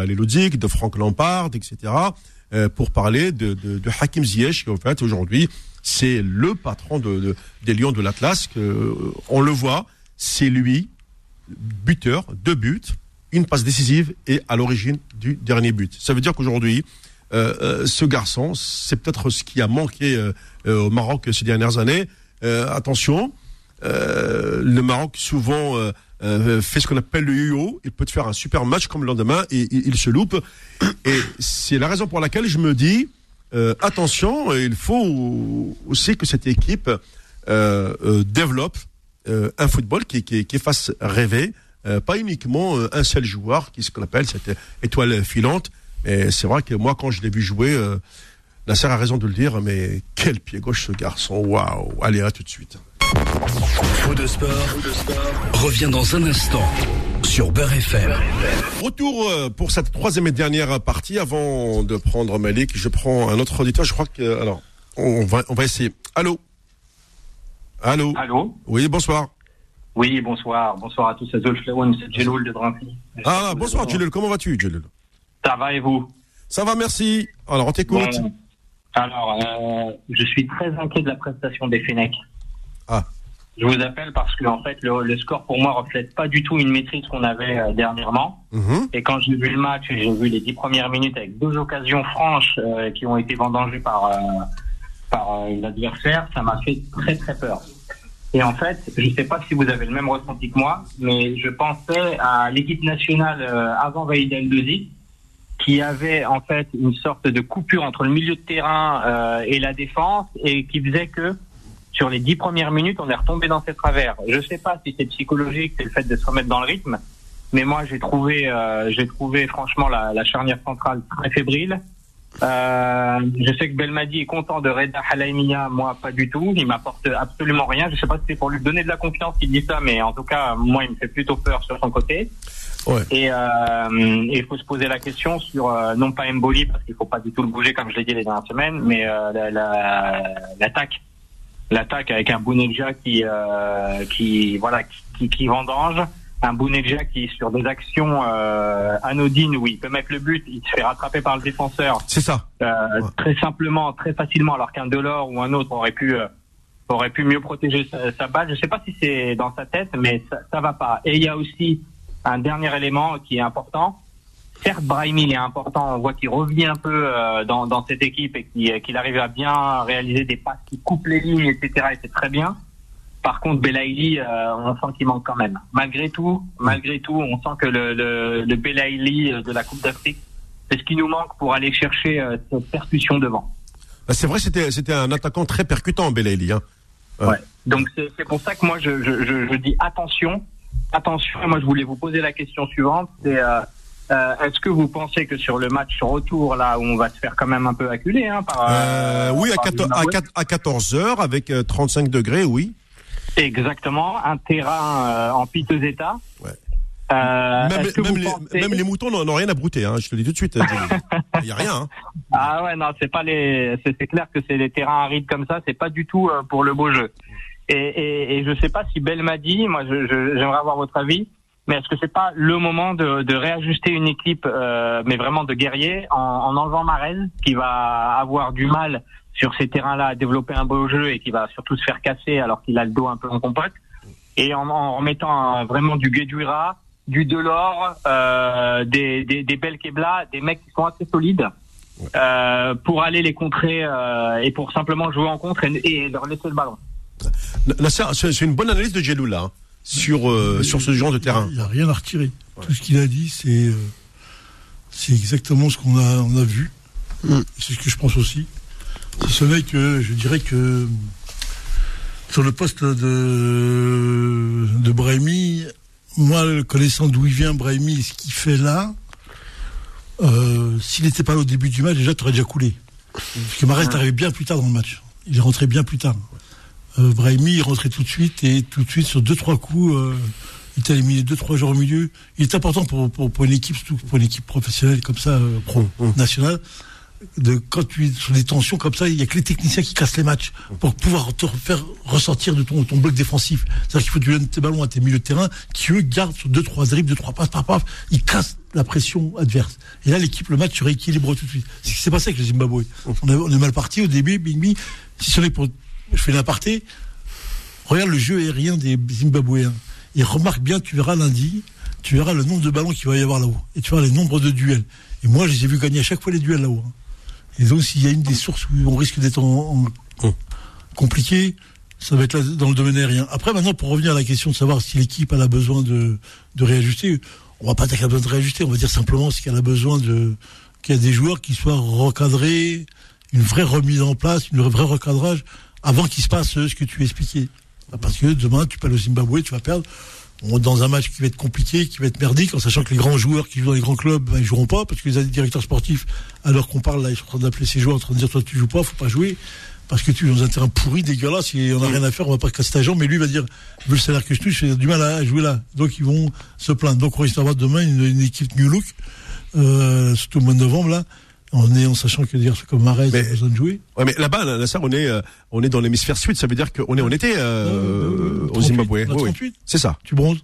de Franck Lampard, etc., pour parler de, Hakim Ziyech, qui en fait aujourd'hui, c'est le patron de, de- des Lions de l'Atlas. On le voit, c'est lui, buteur, deux buts, une passe décisive et à l'origine du dernier but. Ça veut dire qu'aujourd'hui, euh, euh, ce garçon, c'est peut-être ce qui a manqué euh, au Maroc ces dernières années. Attention, le Maroc souvent fait ce qu'on appelle le yo-yo. Il peut te faire un super match comme le lendemain et il, se loupe. Et c'est la raison pour laquelle je me dis attention, il faut aussi que cette équipe développe un football qui fasse rêver, euh, pas uniquement euh, un seul joueur qui ce qu'on appelle cette étoile filante. Et c'est vrai que moi, quand je l'ai vu jouer, euh, Nasser a raison de le dire, mais quel pied gauche ce garçon, waouh Allez, à tout de suite. Faux de sport, revient dans un instant sur Beurre FM. Retour euh, pour cette troisième et dernière partie. Avant de prendre Malik, je prends un autre auditeur. Je crois que alors on va on va essayer. Allô, allô? Allô? Oui, bonsoir. Oui, bonsoir. Bonsoir à tous. C'est Jeloul de Drancy. Ah, bonsoir, Djelil. Comment vas-tu, Djelil Ça va et vous? Ça va, merci. Alors, on t'écoute. Bon. Alors, euh, je suis très inquiet de la prestation des Fenech. Ah. Je vous appelle parce que en fait, le, le score pour moi reflète pas du tout une maîtrise qu'on avait euh, dernièrement. Mhm. Et quand j'ai vu le match, j'ai vu les dix premières minutes avec deux occasions franches euh, qui ont été vendangées par par l'adversaire, ça m'a fait très très peur. Et en fait, je ne sais pas si vous avez le même ressenti que moi, mais je pensais à l'équipe nationale euh, avant Vaïd El qui avait en fait une sorte de coupure entre le milieu de terrain euh, et la défense, et qui faisait que sur les dix premières minutes, on est retombé dans ses travers. Je ne sais pas si c'est psychologique, c'est le fait de se remettre dans le rythme, mais moi j'ai trouvé, euh, j'ai trouvé franchement la, la charnière centrale très fébrile. Euh, je sais que Belmadi est content de Reda Halaimia, moi pas du tout. Il m'apporte absolument rien. Je sais pas si c'est pour lui donner de la confiance qu'il dit ça, mais en tout cas, moi, il me fait plutôt peur sur son côté. Ouais. Et euh, il faut se poser la question sur euh, non pas Mboli parce qu'il faut pas du tout le bouger comme je l'ai dit les dernières semaines, mais euh, la- la- l'attaque. l'attaque avec un Bounedja qui, euh, qui, voilà, qui, qui vendange, un Bounedja qui, sur des actions euh, anodines où il peut mettre le but, il se fait rattraper par le défenseur C'est ça. euh, Ouais. très simplement, très facilement, alors qu'un Delors ou un autre aurait pu euh, aurait pu mieux protéger sa, sa balle. Je sais pas si c'est dans sa tête, mais ça, ça va pas. Et il y a aussi un dernier élément qui est important. Certes, Brahimi il est important. On voit qu'il revient un peu euh, dans, dans cette équipe et qu'il qu'il arrive à bien réaliser des passes qui coupent les lignes, etc. Et c'est très bien. Par contre, Belaïli, euh, on sent qu'il manque quand même. Malgré tout, malgré tout, on sent que le, le, le Belaïli de la Coupe d'Afrique, c'est ce qui nous manque pour aller chercher euh, cette percussion devant. Bah, c'est vrai, c'était c'était un attaquant très percutant, Belaïli. Hein. Ouais. Ouais. Donc c'est pour ça que moi je, je, je, je dis attention, attention. Moi je voulais vous poser la question suivante. C'est euh, euh, est-ce que vous pensez que sur le match retour là où on va se faire quand même un peu acculer hein, par Euh, oui, à, par 14, à, Zimbabwe 4 à 14 heures avec euh, 35 degrés, oui. Exactement, un terrain euh, en piteux état. Ouais. Euh, même, les, pensez- même les moutons n'ont rien à brouter, hein, je te le dis tout de suite. Il n'y a rien. Hein. Ah ouais, non, c'est pas les. C'est clair que c'est les terrains arides comme ça. C'est pas du tout euh, pour le beau jeu. Et, et, et je sais pas si Belmadi, moi, j'aimerais avoir votre avis. Mais est-ce que c'est pas le moment de, de réajuster une équipe, euh, mais vraiment de guerrier, en, en enlevant Marez, qui va avoir du mal sur ces terrains-là à développer un beau jeu et qui va surtout se faire casser alors qu'il a le dos un peu en compote, et en, en remettant euh, vraiment du Guedjura, du Delors, euh, des, des, des Belkebla, des mecs qui sont assez solides euh, pour aller les contrer euh, et pour simplement jouer en contre et, et leur laisser le ballon. Nasser, c'est une bonne analyse de Djelou, là, hein, sur, euh, sur ce genre de terrain. Il n'y a rien à retirer. Tout ce qu'il a dit, c'est euh, c'est exactement ce qu'on a, on a vu. Mm. C'est ce que je pense aussi. Ce n'est que je dirais que sur le poste de, de Brahimi, moi, connaissant d'où il vient, Brahimi, et ce qu'il fait là, euh, s'il n'était pas là au début du match, déjà, tu aurais déjà coulé. Parce que Marès est arrivé bien plus tard dans le match. Il est rentré bien plus tard. Euh, Brahimi, il rentrait tout de suite et tout de suite sur deux trois coups, euh, il t'a éliminé deux trois joueurs au milieu. Il est important pour, pour, pour une équipe, surtout pour une équipe professionnelle comme ça, pro nationale. Quand tu es sur des tensions comme ça, il y a que les techniciens qui cassent les matchs pour pouvoir te faire ressortir de ton, bloc défensif. C'est-à-dire qu'il faut que tu donnes tes ballons à tes milieux de terrain qui eux gardent sur deux trois dribbles, deux trois passes, paf, paf, ils cassent la pression adverse. Et là, l'équipe, le match se rééquilibre tout de suite. C'est ce qui s'est passé avec le Zimbabwe. On, est- mal parti au début, bing bing. Si ce n'est pour, je fais l'aparté, Regarde le jeu aérien des Zimbabwéens. Et remarque bien, tu verras lundi, tu verras le nombre de ballons qu'il va y avoir là-haut. Et tu verras les nombres de duels. Et moi, je les ai vus gagner à chaque fois les duels là-haut. Et donc, s'il y a une des sources où on risque d'être en, en- compliqué, ça va être là, dans le domaine aérien. Après, maintenant, pour revenir à la question de savoir si l'équipe a besoin de, de réajuster, on va pas dire qu'elle a besoin de réajuster, on va dire simplement ce qu'elle a besoin de, qu'il y a des joueurs qui soient recadrés, une vraie remise en place, une vrai recadrage, avant qu'il se passe ce que tu expliquais. Parce que demain, tu parles au Zimbabwe, tu vas perdre. On dans un match qui va être compliqué, qui va être merdique, en sachant que les grands joueurs qui jouent dans les grands clubs, ben, ils joueront pas, parce que les directeurs sportifs, alors qu'on parle là, ils sont en train d'appeler ces joueurs en train de dire toi tu joues pas, faut pas jouer, parce que tu es dans un terrain pourri, dégueulasse, et on n'a rien à faire, on va pas casser ta jambe, mais lui va dire, vu le salaire que je touche, j'ai du mal à jouer là. Donc ils vont se plaindre. Donc on risque d'avoir demain une, une équipe New Look, euh, surtout au mois de novembre là, on est en sachant que dire comme Marais Mais- a besoin de jouer. Ouais, mais là-bas, là, Nasser, on est, euh, on est dans l'hémisphère sud. Ça veut dire qu'on est, on était euh, au 38, Zimbabwe. Oui, oui. 38. C'est ça. tu bronzes.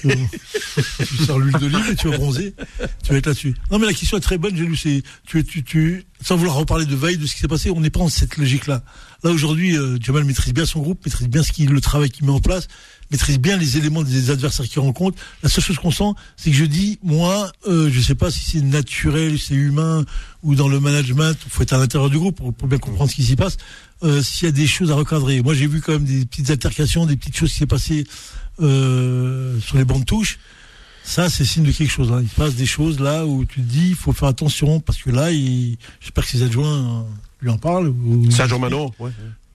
Tu, tu sors l'huile d'olive et tu vas bronzer. Tu vas être là-dessus. Non, mais la question est très bonne, j'ai lu. C'est, tu, tu, tu, sans vouloir reparler de veille, de ce qui s'est passé, on n'est pas dans cette logique-là. Là, aujourd'hui, euh, Jamal maîtrise bien son groupe, maîtrise bien ce qu'il, le travail qu'il met en place, maîtrise bien les éléments des adversaires qu'il rencontre. La seule chose qu'on sent, c'est que je dis, moi, euh, je sais pas si c'est naturel, c'est humain, ou dans le management, il faut être à l'intérieur du groupe pour, bien comprendre ce qui s'y passe. Euh, s'il y a des choses à recadrer. Moi, j'ai vu quand même des petites altercations, des petites choses qui s'est passées euh, sur les bancs de touche. Ça, c'est signe de quelque chose. hein. Il se passe des choses là où tu te dis, il faut faire attention parce que là, j'espère que ses adjoints lui en parlent ou Mano. Ouais.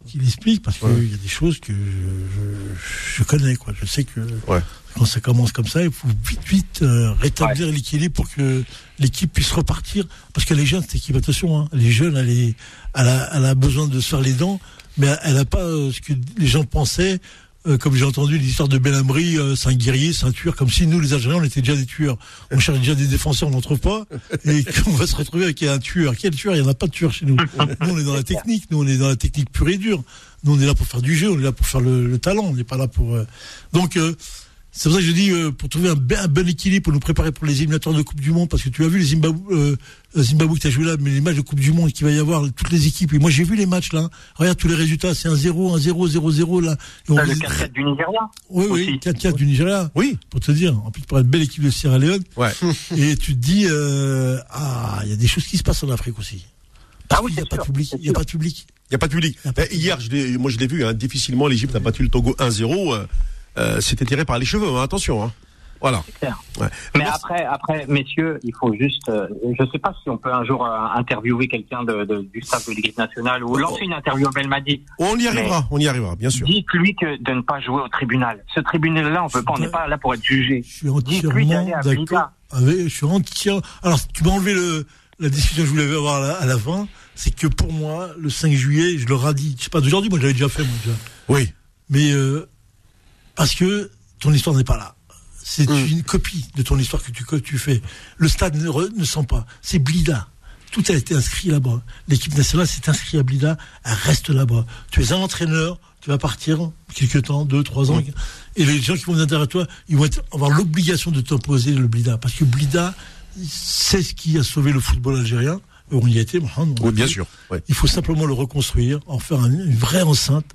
Qu'il explique parce qu'il Ouais. y a des choses que je, je, je connais. Quoi. Je sais que Ouais. quand ça commence comme ça, il faut vite, vite euh, rétablir l'équilibre pour que l'équipe puisse repartir. Parce qu'elle est jeune, cette équipe, attention, hein, elle est jeune, elle, est, elle, a, elle a besoin de se faire les dents, mais elle n'a pas euh, ce que les gens pensaient. Euh, comme j'ai entendu l'histoire de Belhamri, euh, c'est un guerrier, c'est un tueur, comme si nous, les Algériens, on était déjà des tueurs. On cherche déjà des défenseurs, on n'en trouve pas, et qu'on va se retrouver avec un tueur. Quel tueur? Il n'y en a pas de tueur chez nous. Nous, on est dans la technique, nous, on est dans la technique pure et dure. Nous, on est là pour faire du jeu, on est là pour faire le, le talent, on n'est pas là pour... euh, Donc, euh, c'est pour ça que je dis, euh, pour trouver un, un bon équilibre, pour nous préparer pour les éliminatoires de Coupe du Monde, parce que tu as vu les Zimbabwe, euh, Zimbabwe que tu as joué là, mais les matchs de Coupe du Monde qu'il va y avoir, toutes les équipes. Et moi, j'ai vu les matchs là. Regarde tous les résultats, c'est un 0, un 0, 0, 0 là. Et on Euh, Le dit- 4-4 du Nigeria. oui, oui, aussi. 4-4 du Nigeria. Oui. Pour te dire, en plus pour une belle équipe de Sierra Leone. Ouais. Et tu te dis, euh, ah, il y a des choses qui se passent en Afrique aussi. Ah oui, il n'y a pas de public. Il n'y a pas de public. Il n'y a pas de public. De Eh, Hier, je moi je l'ai vu, hein, difficilement l'Égypte a battu le Togo 1-0. Euh, euh, C'était tiré par les cheveux, hein, attention. Hein. Voilà. Clair. Ouais. Mais Merci. après, après, messieurs, il faut juste. euh, je ne sais pas si on peut un jour euh, interviewer quelqu'un de, de- du staff de l'équipe nationale ou lancer une interview à Belmadi. On y arrivera, on y arrivera, bien sûr. Dites-lui que de ne pas jouer au tribunal. Ce tribunal-là, on peut pas. On n'est pas là pour être jugé. Je suis Dites-lui entièrement d'aller à d'accord. Je suis entièrement. Alors, tu m'as enlevé le, la discussion que je voulais avoir à la, à la fin. C'est que pour moi, le 5 juillet, je leur ai dit, je sais pas d'aujourd'hui, moi je l'avais déjà fait, moi, déjà. Oui. Mais euh, parce que ton histoire n'est pas là. C'est Mm. une copie de ton histoire que tu, que tu fais. Le stade ne, re- ne sent pas. C'est Blida. Tout a été inscrit là-bas. L'équipe nationale s'est inscrite à Blida. Elle reste là-bas. Tu es un entraîneur. Tu vas partir quelque temps, deux, trois ans. Et les gens qui vont venir derrière toi, ils vont être- avoir l'obligation de t'imposer le Blida. Parce que Blida, c'est ce qui a sauvé le football algérien. On y a été, Mohamed, Oui, bien sûr. Ouais. Il faut simplement le reconstruire, en faire un- une vraie enceinte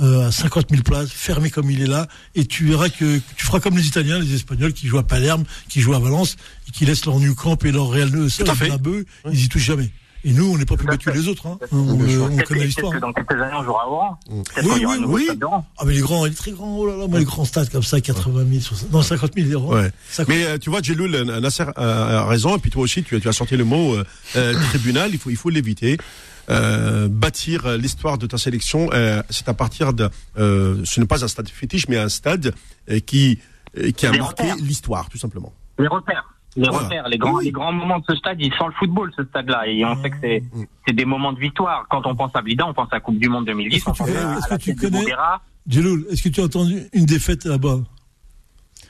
euh, à 50 000 places, fermé comme il est là, et tu verras que tu feras comme les Italiens, les Espagnols qui jouent à Palerme, qui jouent à Valence, et qui laissent leur New Camp et leur Real à fait. Bernabeu, ils y touchent jamais. Et nous, on n'est pas plus battus fait. les autres. Hein. On, euh, on connaît l'histoire. que dans quelques années, on jouera à Oran. Oui, oui, oui. Ah mais les grands, il est très grand. Oh là là, moi les grands stades comme ça, 80 000, 60, non 50 000 euros. Ouais. 50 Mais euh, tu vois, Djeloul, euh, Nasser a raison, et puis toi aussi, tu, as- tu as sorti le mot euh, tribunal, il faut, il faut l'éviter. Euh, bâtir l'histoire de ta sélection, euh, c'est à partir de... Euh, ce n'est pas un stade fétiche, mais un stade euh, qui, euh, qui a marqué repères. l'histoire, tout simplement. Les repères. Les Voilà. repères, les grands, Oui. les grands moments de ce stade, ils sont le football, ce stade-là. Et on sait que c'est, Mm. c'est des moments de victoire. Quand on pense à Blida, on pense à la Coupe du Monde 2010, Est-ce que on tu pense connais- à, est-ce à la que tu tête de est-ce que tu as entendu une défaite là-bas?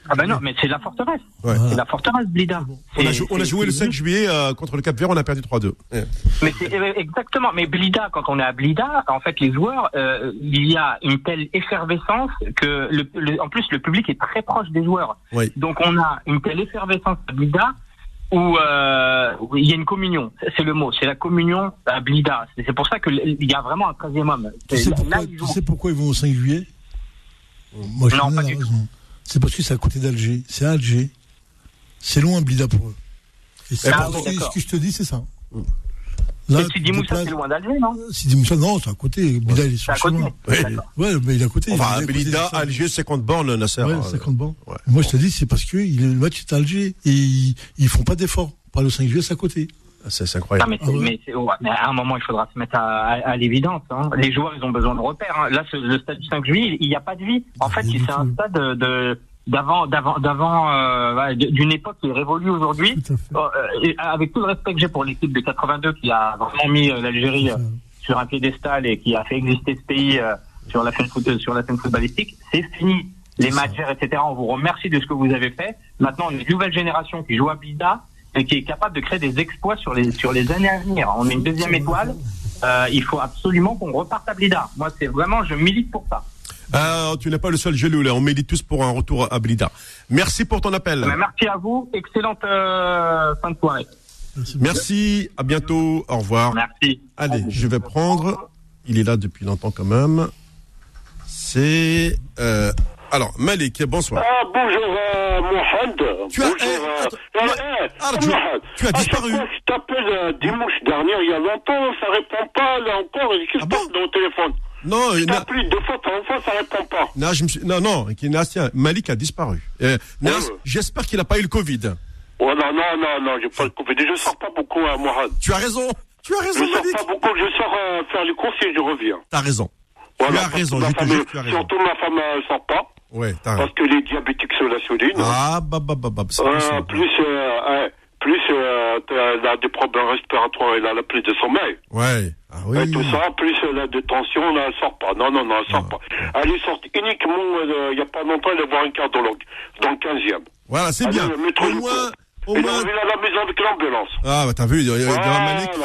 Ah ben non, mais c'est la forteresse. Ouais. C'est la forteresse, Blida. On a, C'est- jou- on a c'est- joué le c'est 5 juillet euh, contre le Cap Vert, on a perdu 3-2. Ouais. Mais c'est euh, exactement. Mais Blida, quand on est à Blida, en fait, les joueurs, euh, il y a une telle effervescence que, le, le- en plus, le public est très proche des joueurs. Oui. Donc, on a une telle effervescence à Blida où euh, où il y a une communion. C'est- le mot. C'est la communion à Blida. C'est pour ça qu'il y a vraiment un 13e homme. tu sais, là, pourquoi, ils tu jouent. sais pourquoi ils vont au 5 juillet? Moi, je Non, pas la du tout. C'est parce que c'est à côté d'Alger. C'est à Alger. C'est loin, Blida, pour eux. Et c'est Ah oui, ce que je te dis, c'est ça. Et tu Sidi Moussa, c'est loin d'Alger, non? Sidi Moussa, non, c'est à côté. Blida, il est sur C'est le à côté. chemin. Ouais. D'accord. Ouais, mais il est à côté. Enfin, ça. Alger, 50 bornes, Nasser. Ouais, euh, 50 bancs. ouais. Moi, je te dis, c'est parce que le match est à Alger. Et ils, ils font pas d'efforts. Pas le 5 juillet, c'est à côté. C'est Non, incroyable. mais, ouais. mais, c'est- ouais, mais à un moment, il faudra se mettre à, à, à l'évidence. Hein. Les joueurs, ils ont besoin de repères. hein. Là, ce- le stade du 5 juillet, il n'y a pas de vie. En fait, c'est un stade de- de d'avant, d'avant, d'avant, euh, d'une époque qui est révolue aujourd'hui. Euh, et avec tout le respect que j'ai pour l'équipe de 82 qui a vraiment mis euh, l'Algérie euh, sur un piédestal et qui a fait exister ce pays euh, sur la scène foot, sur la scène footballistique, c'est fini. Les matchs, etc. On vous remercie de ce que vous avez fait. Maintenant, une nouvelle génération qui joue à Blida et qui est capable de créer des exploits sur les sur les années à venir. On est une deuxième étoile. Euh, il faut absolument qu'on reparte à Blida. Moi, c'est vraiment, je milite pour ça. Ah, tu n'es pas le seul Djeloul, on médite tous pour un retour à Blida. Merci pour ton appel. Merci à vous. Excellente euh, fin de soirée. Merci, à bientôt, au revoir. Merci. Allez, je vais prendre. Il est là depuis longtemps quand même. C'est. euh, alors, Malik, bonsoir. Ah, bonjour, euh, Mohamed. Tu as- bonjour, eh, attends, euh, eh, Mohamed. tu as disparu. que je t'appelle euh, dimanche dernier, il y a longtemps, ça répond pas, là encore, qu'est-ce Ah qui bon se passe dans le téléphone Non, Je il n'a- t'appelle deux fois, trois fois, ça répond pas. non, je me suis- non, non. Malik a disparu. Euh, j'espère qu'il n'a pas eu le Covid. Oh, non, non, non, non, j'ai pas le Covid. Je sors pas beaucoup, hein, Mohamed. Tu as raison. Tu as Je raison, sors Malik. pas beaucoup, je sors euh, faire les courses et je reviens. T'as raison. Voilà, tu as que raison, je te jure, tu as raison. Surtout ma femme, elle sort pas, Ouais, parce que les diabétiques sur la souline. Ah, bah, bah, bah, bah, Euh, plus, euh, ouais, plus euh, elle a des problèmes respiratoires, elle a la plus de sommeil. Ouais. Ah oui. Et tout ça, plus euh, la détention, là, elle sort pas. Non, non, non, elle sort pas. Elle est sortie uniquement, euh, il n'y a pas longtemps, elle va voir un cardiologue, dans le 15e. Voilà, c'est Ah, bien. Au moins, au moins. il est à la maison avec l'ambulance. Ah, bah t'as vu, il y a- a Voilà,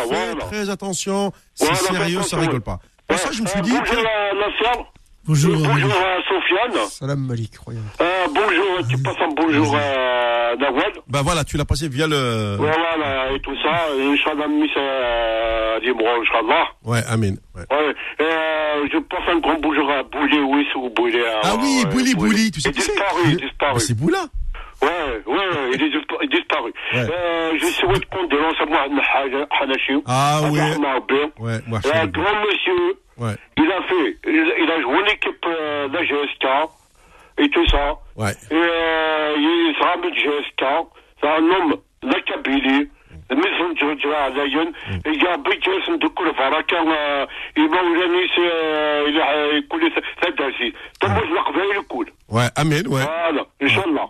fais voilà. très attention. C'est Voilà, sérieux, ça rigole pas. Pour ça, je me suis Euh, dit, à Nasser. Bonjour. Bonjour à Sofiane. Salam Malik, croyant. Euh, bonjour, tu passes un bonjour à Nawal. bah voilà, tu l'as passé via le. Voilà, et tout ça. Inch'Allah, Miss euh, Limro, Inch'Allah. Ouais, Amin. Ouais. Ouais. Euh, je passe un grand bonjour à Bouli, oui, ou Bouli. Ah oui, Bouli, Bouli, tu sais qui c'est disparu, disparu. C'est Boula. Ouais, ouais, ouais, il est dispa- il est disparu. Ouais. Euh, je souhaite condoléances à Mohamed Hanachi. Ah oui. Ouais. Ouais, moi, je Un suis- grand monsieur. Ouais, Il a fait, il, il a joué l'équipe euh, de la GSK et tout ça. ouais. Et euh, il sera avec GSK. C'est un homme de la Kabylie. الميزان جوجا عليا يا بيت اسم دكول فركة يمولاني الى يقول ثداسي طب القبائل الكل Ouais, Amin, ouais. فوالا ان شاء الله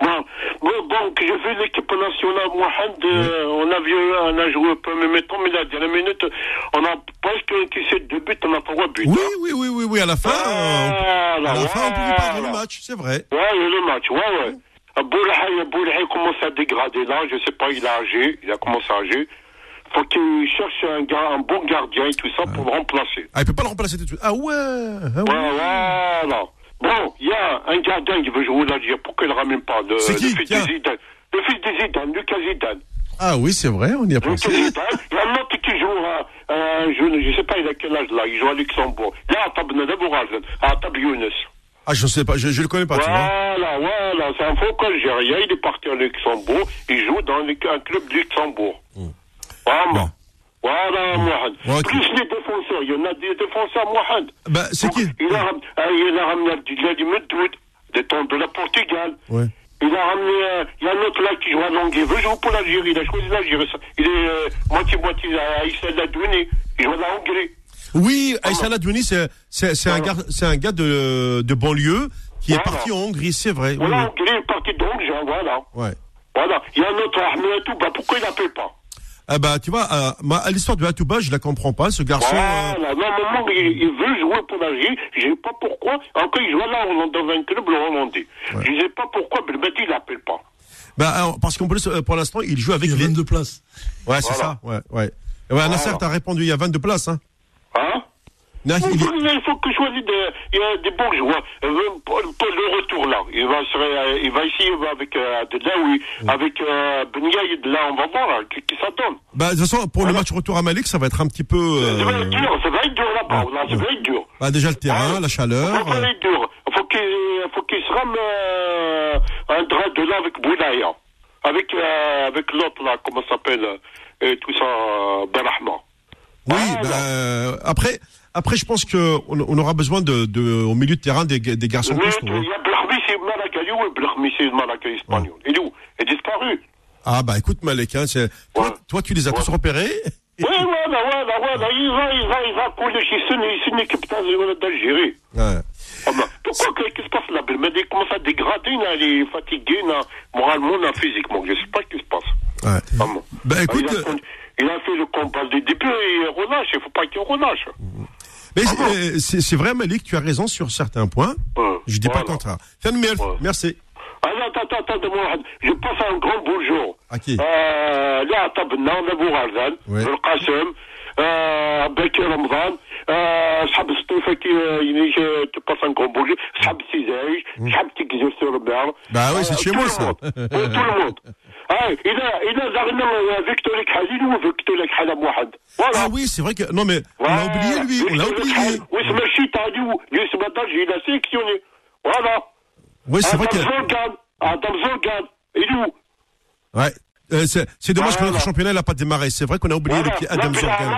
Bon, bon, donc, j'ai vu l'équipe nationale, Mohamed, euh, on a vu, on a joué un peu, mais maintenant, mais la dernière minute, on a presque encaissé deux buts, on a trois buts. Oui, hein. oui, oui, oui, oui, à la fin, on- Voilà, à la fin, on pouvait perdre le match, c'est vrai. Ouais, le match, ouais, ouais. Boulhay, Boulhay commence à dégrader là, je sais pas, il a âgé, il a commencé à âger. Faut qu'il cherche un gars, un bon gardien et tout ça pour le remplacer. Ah, il peut pas le remplacer tout de suite. Ah ouais, ah Ouais, ouais. voilà. Bon, il y a un gardien qui veut jouer l'Algérie, pourquoi il ne ramène pas le, C'est qui, le fils de Zidane Le fils de Zidane, Lucas Zidane. Ah oui, c'est vrai, on y a Lucas pensé. Zidane, il y a un autre qui joue, un jeune, je sais pas, il a quel âge là, il joue à Luxembourg. Là, à Tab à Tab Younes. Ah, je sais pas, je, je le connais pas, tu vois. Voilà, voilà, c'est un faux algérien, il est parti à Luxembourg, il joue dans un club de Luxembourg. Vraiment. Bon. Voilà, Mohamed. Ok. Plus les défenseurs, il y en a des défenseurs, Mohamed. Bah, c'est qui Il a, euh, il a ramené Abdelhadi Meddoud, des temps de la Portugal. Ouais. Il a ramené, euh, il y a un autre là qui joue à Langue, il veut jouer pour l'Algérie, il a choisi l'Algérie. Il est euh, moitié-moitié à Aïssa Ladouni, il joue à la Hongrie. Oui, Aïssa Ladouni, c'est, un gars, c'est un gars de, de banlieue qui est parti en Hongrie, c'est vrai. Voilà, oui. Hongrie, il est parti de Hongrie, voilà. Ouais. Voilà, il y a un autre Ahmed tout, bah pourquoi il n'appelle pas? Ah bah, tu vois, euh, moi, l'histoire de Atouba, je la comprends pas, ce garçon. euh, Voilà, normalement, il, il veut jouer pour l'Algérie, je sais pas pourquoi, encore il joue là dans un club le hollandais. Je sais pas pourquoi, mais le mec, il n'appelle pas. bah, alors, parce qu'en plus, euh, pour l'instant, il joue avec Il y a les. 22 places. Ouais, c'est Voilà. ça, ouais, ouais. Ouais, Nasser, t'as répondu, il y a 22 places, hein. Hein? Non, il, faut, que je choisisse des, des bons joueurs. Euh, Pour, le retour là, il va, se, ré- il va ici il va avec euh, Adelaoui, avec euh, Ben là on va voir hein, qui, qui ça donne. Bah, de toute façon, pour le match retour à Malik, ça va être un petit peu. Ça va euh, être dur, ça va être dur là-bas, là, ça va être dur. bah, déjà le terrain, Ouais. la chaleur. Ça va euh, être dur. Faut qu'il faut qu'il se rame euh, un drap de là avec Boulaya. Avec, euh, avec l'autre là, comment ça s'appelle, euh, et tout ça, euh, Barahma. Oui, Voilà. bah, euh, après, après, je pense que on, aura besoin de, de, au milieu de terrain des, des garçons Oui, costauds. il y a Blahmi, c'est Malaka, il est où c'est Malaka espagnol Il est où Il est disparu. Ah bah écoute Malek, hein, c'est- Ouais. toi tu les as tous repérés. Oui, voilà, voilà, voilà, il va, il va, il va couler chez c'est une équipe d'Al- d'Algérie. Ouais. Ah ben, pourquoi, qu'est-ce qui se passe là? Mais il commence à dégrader, là, il est fatigué, là, moralement, là, physiquement, je sais pas ce qui se passe. Ouais. Vraiment. Bah Ah, écoute, il, a, euh, il a fait le combat du début et il relâche, il faut pas qu'il relâche. Mais ah euh, c'est vrai, Malik, tu as raison sur certains points. Je dis pas le contraire. merci. Ah, attends, attends, attends, je passe un grand bonjour. À qui euh, Là, Tabna, Nabou Ghazan, Al-Qassem, Bakir Ramzan, euh, Sahab Stoufa qui te passe un grand bonjour, mm. Sahab Sizaïch, mm. Sahab Tikzir sur le Bah oui, c'est chez moi ça. Tout le monde. Ah, ah oui, c'est vrai que. Non, mais on l'a oublié, lui. On l'a oublié. il a sélectionné. Voilà. Oui, c'est vrai que. il est où Ouais. Euh, c'est dommage que notre championnat n'a pas démarré. C'est vrai qu'on a oublié le Adam Zorgan.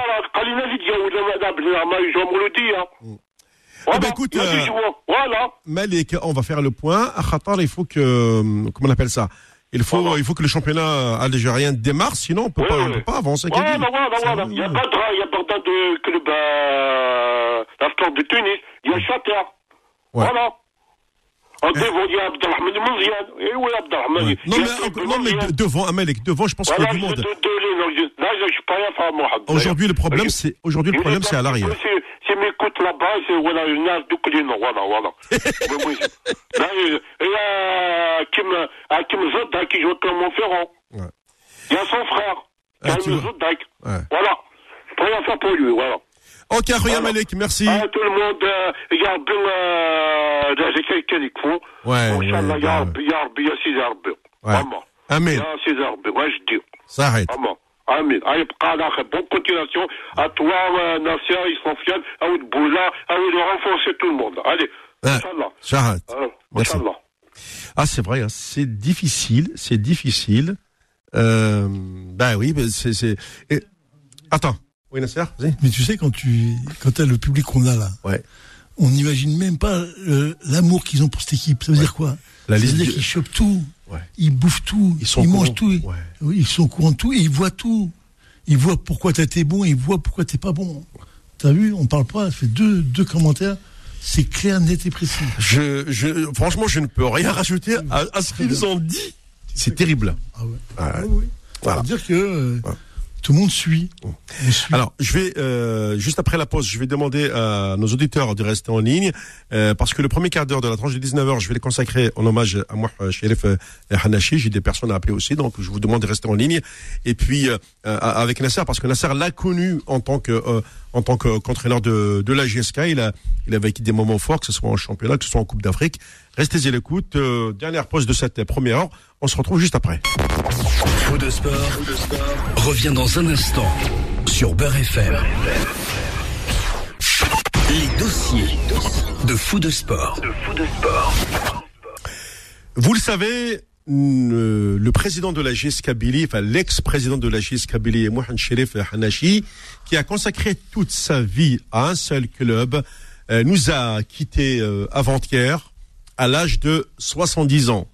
Mm. Eh voilà. Eh ben écoute, euh, voilà. Malik, on va faire le point. à Khatar, il faut que, euh, comment on appelle ça? Il faut, Voilà. il faut que le championnat algérien démarre, sinon on peut Oui, pas, on oui. peut pas avancer. Voilà, Kadi. voilà, voilà. Il y a Badra, il y a Bagdad de club, euh, la star de Tunis, il y a Shatter. Ouais. Voilà. En devant, il y a Abdelrahman Mouziane. Eh oui, Abdelrahman. Ouais. Non, il y mais, non, mais de- devant, Amalek, devant, je pense qu'il y Voilà, a du je monde. non, là, je suis pas Mohamed. Aujourd'hui, le problème, c'est, aujourd'hui, le problème, c'est à l'arrière C'est, c'est mes côtes là-bas, c'est, voilà, une nage de Colino, voilà, voilà. Oui, oui. Là, il il y a Kim, Hakim Zodak qui joue à Clermont-Ferrand. Ouais. Il y a son frère, Ah, tu Karim vois. Zodak. Ouais. Voilà. Je peux rien faire pour lui, voilà. Ok, Rouya Voilà. Malek, merci. Ah, tout le monde, euh, يا ربي آه، ده زي كان كان يكفوا Ouais, وان شاء الله ouais, يا ouais. ربي يا ربي يا سيدي ربي Ouais. اما Amen. يا سيدي ربي واش دير S'arrête. اما امين هاي بقى على خير بون كونتيناسيون ا توا ناسيا اسونسيال او بولا او de renforcer tout le monde allez Ouais. Inch'Allah S'arrête. Ah, Merci. Inch'Allah Ah, c'est vrai, hein, c'est difficile, c'est difficile. Euh, bah oui, mais c'est, c'est. et- Attends. Oui, Nasser, vas-y. Mais tu sais, quand tu quand t'as le public qu'on a là, Ouais. on n'imagine même pas euh, l'amour qu'ils ont pour cette équipe. Ça veut dire quoi La Ça liste veut dire du- qu'ils chopent tout, Ouais. ils bouffent tout, Ils sont ils mangent tout. Ouais. Ils sont au courant de tout et ils voient tout. Ils voient pourquoi t'as été bon, ils voient pourquoi t'es pas bon. T'as vu On parle pas, fait deux, deux commentaires. C'est clair, net et précis. Je, je, franchement, je ne peux rien rajouter à, à ce qu'ils ont dit. C'est terrible. Ah ouais. Ouais. Ah oui. Voilà. Ça veut dire que euh. Tout le monde suit. On suit. Alors, je vais euh, juste après la pause, je vais demander à nos auditeurs de rester en ligne euh, parce que le premier quart d'heure de la tranche de 19h, je vais les consacrer en hommage à moi, euh, Sherif Hanashi. J'ai des personnes à appeler aussi, donc je vous demande de rester en ligne. Et puis euh, avec Nasser, parce que Nasser l'a connu en tant que euh, en tant que- qu'entraîneur de, de la GSK. Il a il a vécu des moments forts, que ce soit en championnat, que ce soit en Coupe d'Afrique. Restez à l'écoute. Euh, dernière pause de cette première heure. On se retrouve juste après. Faux de sport, revient dans un instant sur Beurre FM. Les dossiers de Fou de sport. Vous le savez, le président de la GS Kabylie, enfin l'ex-président de la GS Kabylie, Mohamed Sherif Hanashi, qui a consacré toute sa vie à un seul club, euh, nous a quittés euh, avant-hier à l'âge de 70 ans.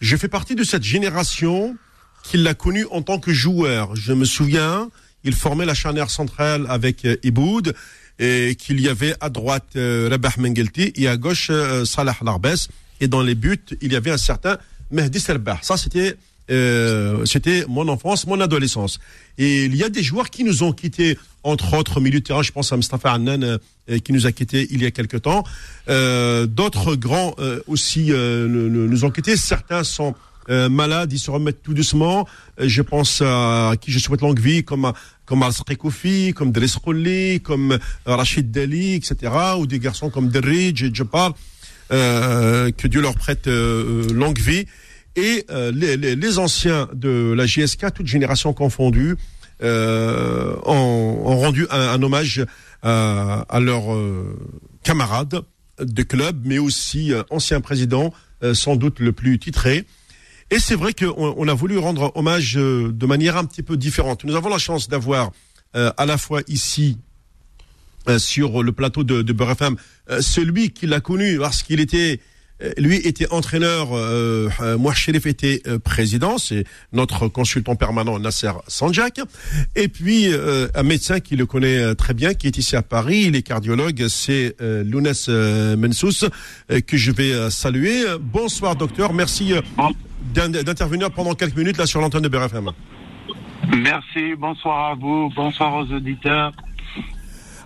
Je fais partie de cette génération qui l'a connu en tant que joueur. Je me souviens, il formait la charnière centrale avec euh, Iboud et qu'il y avait à droite euh, Rabah Mengelti et à gauche euh, Salah Larbes et dans les buts, il y avait un certain Mehdi Serbah. Ça c'était euh, c'était mon enfance, mon adolescence. Et il y a des joueurs qui nous ont quittés, entre autres milieu de terrain, je pense à Mustafa Annan euh, qui nous a quittés il y a quelque temps. Euh, D'autres grands euh, aussi euh, nous, ont quittés. Certains sont euh, malades, ils se remettent tout doucement. Je pense à qui je souhaite longue vie, comme à- comme al Koufi, comme Driss comme Rachid Dali, etc. Ou des garçons comme Derridge Jabbar. Euh, que Dieu leur prête longue vie. Et euh, les, les, les anciens de la JSK, toutes générations confondues, euh, ont, ont rendu un, un hommage à, à leurs euh, camarades de club, mais aussi euh, ancien président, euh, sans doute le plus titré. Et c'est vrai qu'on on a voulu rendre hommage euh, de manière un petit peu différente. Nous avons la chance d'avoir euh, à la fois ici euh, sur le plateau de, de Beurre euh, celui qui l'a connu parce qu'il était euh, lui était entraîneur, euh, euh, moi Sherif était euh, président, c'est notre consultant permanent Nasser Sanjak, et puis euh, un médecin qui le connaît euh, très bien, qui est ici à Paris, il est cardiologue, c'est euh, Lounès euh, Mensous, euh, que je vais euh, saluer. Bonsoir docteur, merci euh, d'in- d'intervenir pendant quelques minutes là sur l'antenne de BRFM. Merci, bonsoir à vous, bonsoir aux auditeurs.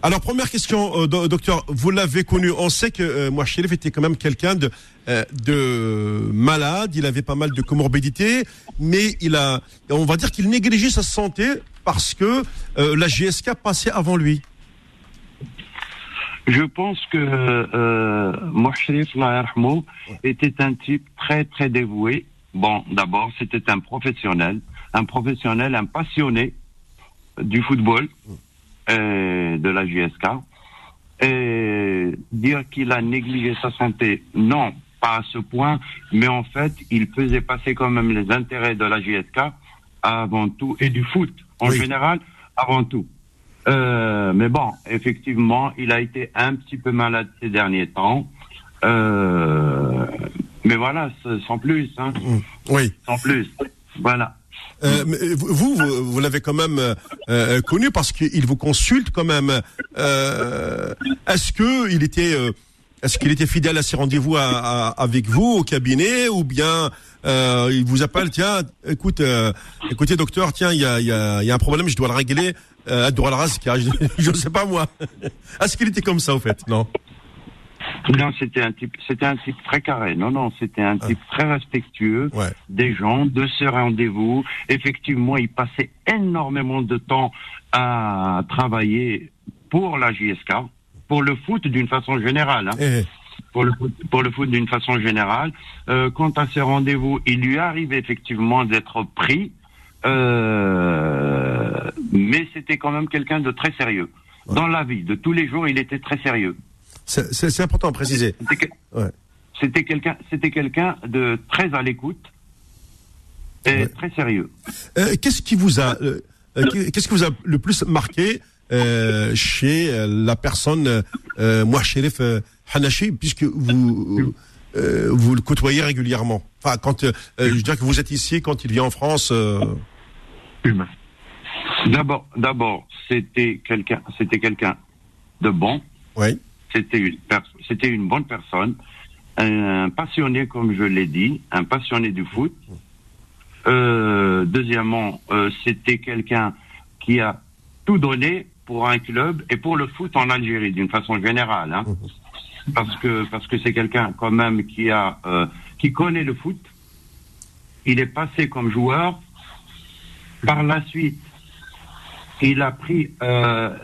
Alors première question, euh, do- docteur, vous l'avez connu. On sait que euh, moi, Chérif était quand même quelqu'un de, euh, de malade. Il avait pas mal de comorbidités, mais il a, on va dire qu'il négligeait sa santé parce que euh, la GSK passait avant lui. Je pense que euh, Mouchrif était un type très très dévoué. Bon, d'abord, c'était un professionnel, un professionnel, un passionné du football, euh, de la JSK. Et dire qu'il a négligé sa santé, non, pas à ce point, mais en fait, il faisait passer quand même les intérêts de la JSK avant tout, et du foot en Oui. général avant tout. Euh, mais bon, effectivement, il a été un petit peu malade ces derniers temps. Euh, Mais voilà, sans plus, hein, Oui. sans plus. Voilà. Euh, mais vous, vous, vous l'avez quand même euh, euh, connu parce qu'il vous consulte quand même. Euh, est-ce que il était, euh, est-ce qu'il était fidèle à ses rendez-vous avec vous au cabinet ou bien euh, il vous appelle, tiens, écoute, euh, écoutez docteur, tiens, il y a, y, a, y a un problème, je dois le régler. Euh, je, je sais pas moi. Est-ce qu'il était comme ça au fait? Non. Non, c'était un type, c'était un type très carré. Non, non, c'était un type très respectueux Ouais. des gens, de ce rendez-vous. Effectivement, il passait énormément de temps à travailler pour la JSK, pour le foot d'une façon générale. hein. Eh, pour le foot, pour le foot d'une façon générale. Euh, quant à ses rendez-vous, il lui arrive effectivement d'être pris, euh, mais c'était quand même quelqu'un de très sérieux. Dans la vie de tous les jours, il était très sérieux. C'est, important à préciser. C'était Ouais. Quelqu'un, quelqu'un de très à l'écoute et Ouais. très sérieux. Euh, qu'est-ce qui vous a, euh, euh, qu'est-ce qui vous a le plus marqué euh, chez la personne euh, Mouachérif euh, Hanachi, puisque vous vous le côtoyez régulièrement? Enfin, quand je veux dire que vous êtes ici, quand il vient en France. D'abord, d'abord, c'était quelqu'un, c'était quelqu'un de bon. oui. C'était une, c'était une bonne personne, un passionné, comme je l'ai dit, un passionné du foot. Euh, deuxièmement, euh, c'était quelqu'un qui a tout donné pour un club et pour le foot en Algérie, d'une façon générale. hein. Parce que c'est quelqu'un quand même qui a euh, qui connaît le foot. Il est passé comme joueur. Par la suite, il a pris la,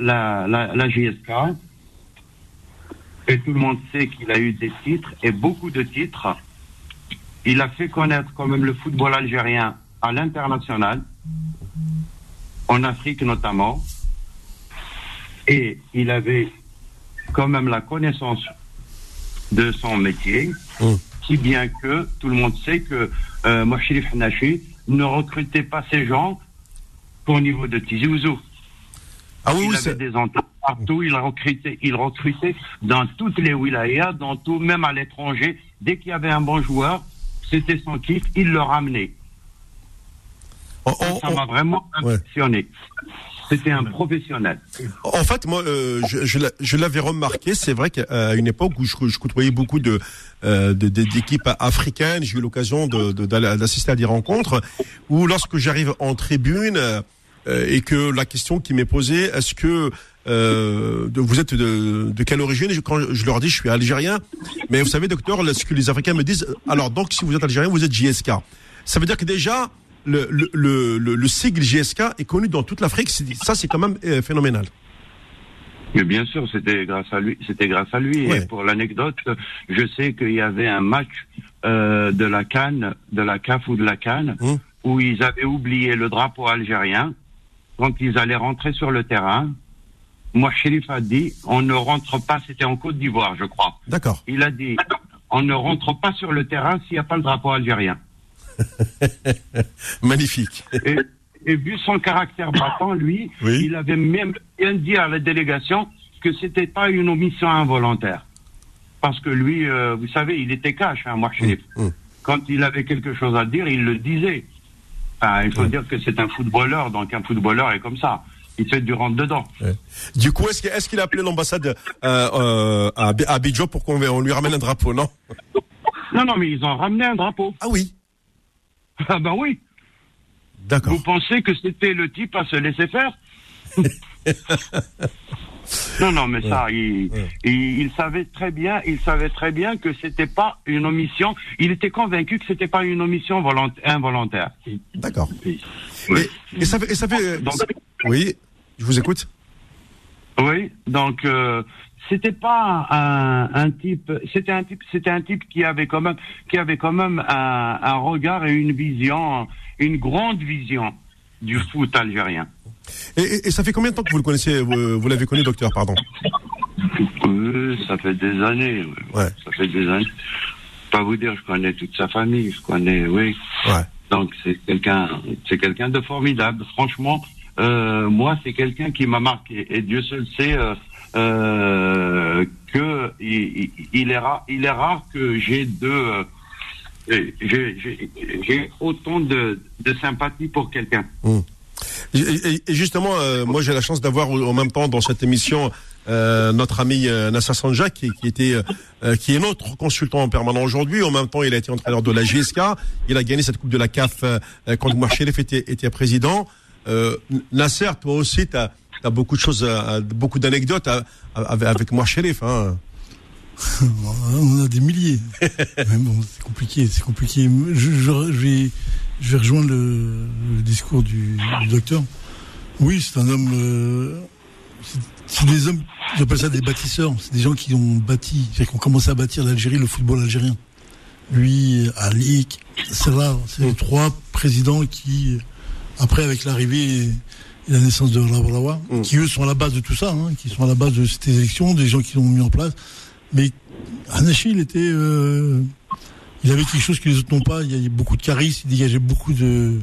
la. Et tout le monde sait qu'il a eu des titres et beaucoup de titres. Il a fait connaître quand même le football algérien à l'international, en Afrique notamment. Et il avait quand même la connaissance de son métier, Mm. si bien que tout le monde sait que euh, Hanachi ne recrutait pas ces gens qu'au niveau de Tizi Ouzou. Ah oui, il oui, avait des antennes partout, il recrutait, il recrutait dans toutes les wilayas, dans tout, même à l'étranger. Dès qu'il y avait un bon joueur, c'était son kiff, il le ramenait. on- Ça, on- ça m'a vraiment Ouais. impressionné. C'était un professionnel. En fait, moi, euh, je, je l'a- je l'avais remarqué. C'est vrai qu'à une époque où je, je côtoyais beaucoup de euh, de- d'équipes africaines, j'ai eu l'occasion de- de- d'aller- d'assister à des rencontres où, lorsque j'arrive en tribune euh, et que la question qui m'est posée, est-ce que euh, de- vous êtes de, de quelle origine? Et Quand je leur dis, je suis algérien. Mais vous savez, docteur, ce que les Africains me disent, alors donc, si vous êtes algérien, vous êtes JSK. Ça veut dire que déjà, le, le, le, le- le sigle JSK est connu dans toute l'Afrique. Ça, c'est quand même euh, phénoménal. Mais bien sûr, c'était grâce à lui. C'était grâce à lui. Ouais. Et pour l'anecdote, je sais qu'il y avait un match euh, de la Cannes, de la CAF ou de la Cannes, Hum. où ils avaient oublié le drapeau algérien. Quand ils allaient rentrer sur le terrain, moi, Chérif a dit, on ne rentre pas. C'était en Côte d'Ivoire, je crois. D'accord. Il a dit, on ne rentre pas sur le terrain s'il n'y a pas le drapeau algérien. Magnifique. Et, et vu son caractère battant, lui, Oui. il avait même bien dit à la délégation que c'était pas une omission involontaire. Parce que lui, euh, vous savez, il était cash, hein, moi, Chérif. Mm, mm. Quand il avait quelque chose à dire, il le disait. Enfin, il faut dire que c'est un footballeur, donc un footballeur est comme ça. Il fait du rentre dedans. Du coup, est-ce qu'il est qu'il a appelé l'ambassade euh, euh, à Abi- à Abidjan pour qu'on on lui ramène un drapeau, non? Non, non, mais ils ont ramené un drapeau. Ah oui. Ah ben oui. D'accord. Vous pensez que c'était le type à se laisser faire? Non, non, mais ça, il, il, il savait très bien, il savait très bien que c'était pas une omission. Il était convaincu que c'était pas une omission volont- involontaire. D'accord. Oui. Et, et ça fait, et ça fait. euh, Donc- oui, je vous écoute. Oui, donc euh, c'était pas un, un type, c'était un type, c'était un type qui avait quand même, qui avait quand même un, un regard et une vision, une grande vision du foot algérien. Et, et- et ça fait combien de temps que vous le connaissez Vous, vous l'avez connu, docteur, pardon Oui, ça fait des années. Ouais. Ça fait des années. Pas vous dire, je connais toute sa famille, je connais, oui. Ouais. Donc c'est quelqu'un, c'est quelqu'un de formidable. Franchement, euh, moi c'est quelqu'un qui m'a marqué et Dieu seul sait euh, euh, que il, est rare, il est rare que j'ai deux, euh, euh, autant de, de sympathie pour quelqu'un. Et, et- justement, euh, moi j'ai la chance d'avoir en même temps dans cette émission euh, notre ami euh, Nasser Sanja qui, qui était euh, qui est notre consultant permanent aujourd'hui. En même temps, il a été entraîneur de la GSK. Il a gagné cette coupe de la CAF euh, euh, quand Sherif était, était président. Euh, Nasser, toi aussi, tu as, beaucoup de choses, euh, beaucoup d'anecdotes euh, avec, Sherif. Hein. On a des milliers. Mais bon, c'est compliqué, c'est compliqué. Je, je- je vais, je vais rejoindre le, le discours du, du docteur. Oui, c'est un homme. euh, c'est- des hommes, j'appelle ça des bâtisseurs. C'est des gens qui ont bâti, c'est-à-dire qui ont commencé à bâtir l'Algérie, le football algérien. Lui, Alik, c'est rare. C'est les trois présidents qui, après, avec l'arrivée et la naissance de Rabrawa, Mm. qui eux sont à la base de tout ça, hein, qui sont à la base de cette élection, des gens qui l'ont mis en place. Mais Hanachi, il était, euh, il avait quelque chose que les autres n'ont pas. Il y avait beaucoup de charisme, il dégageait beaucoup de.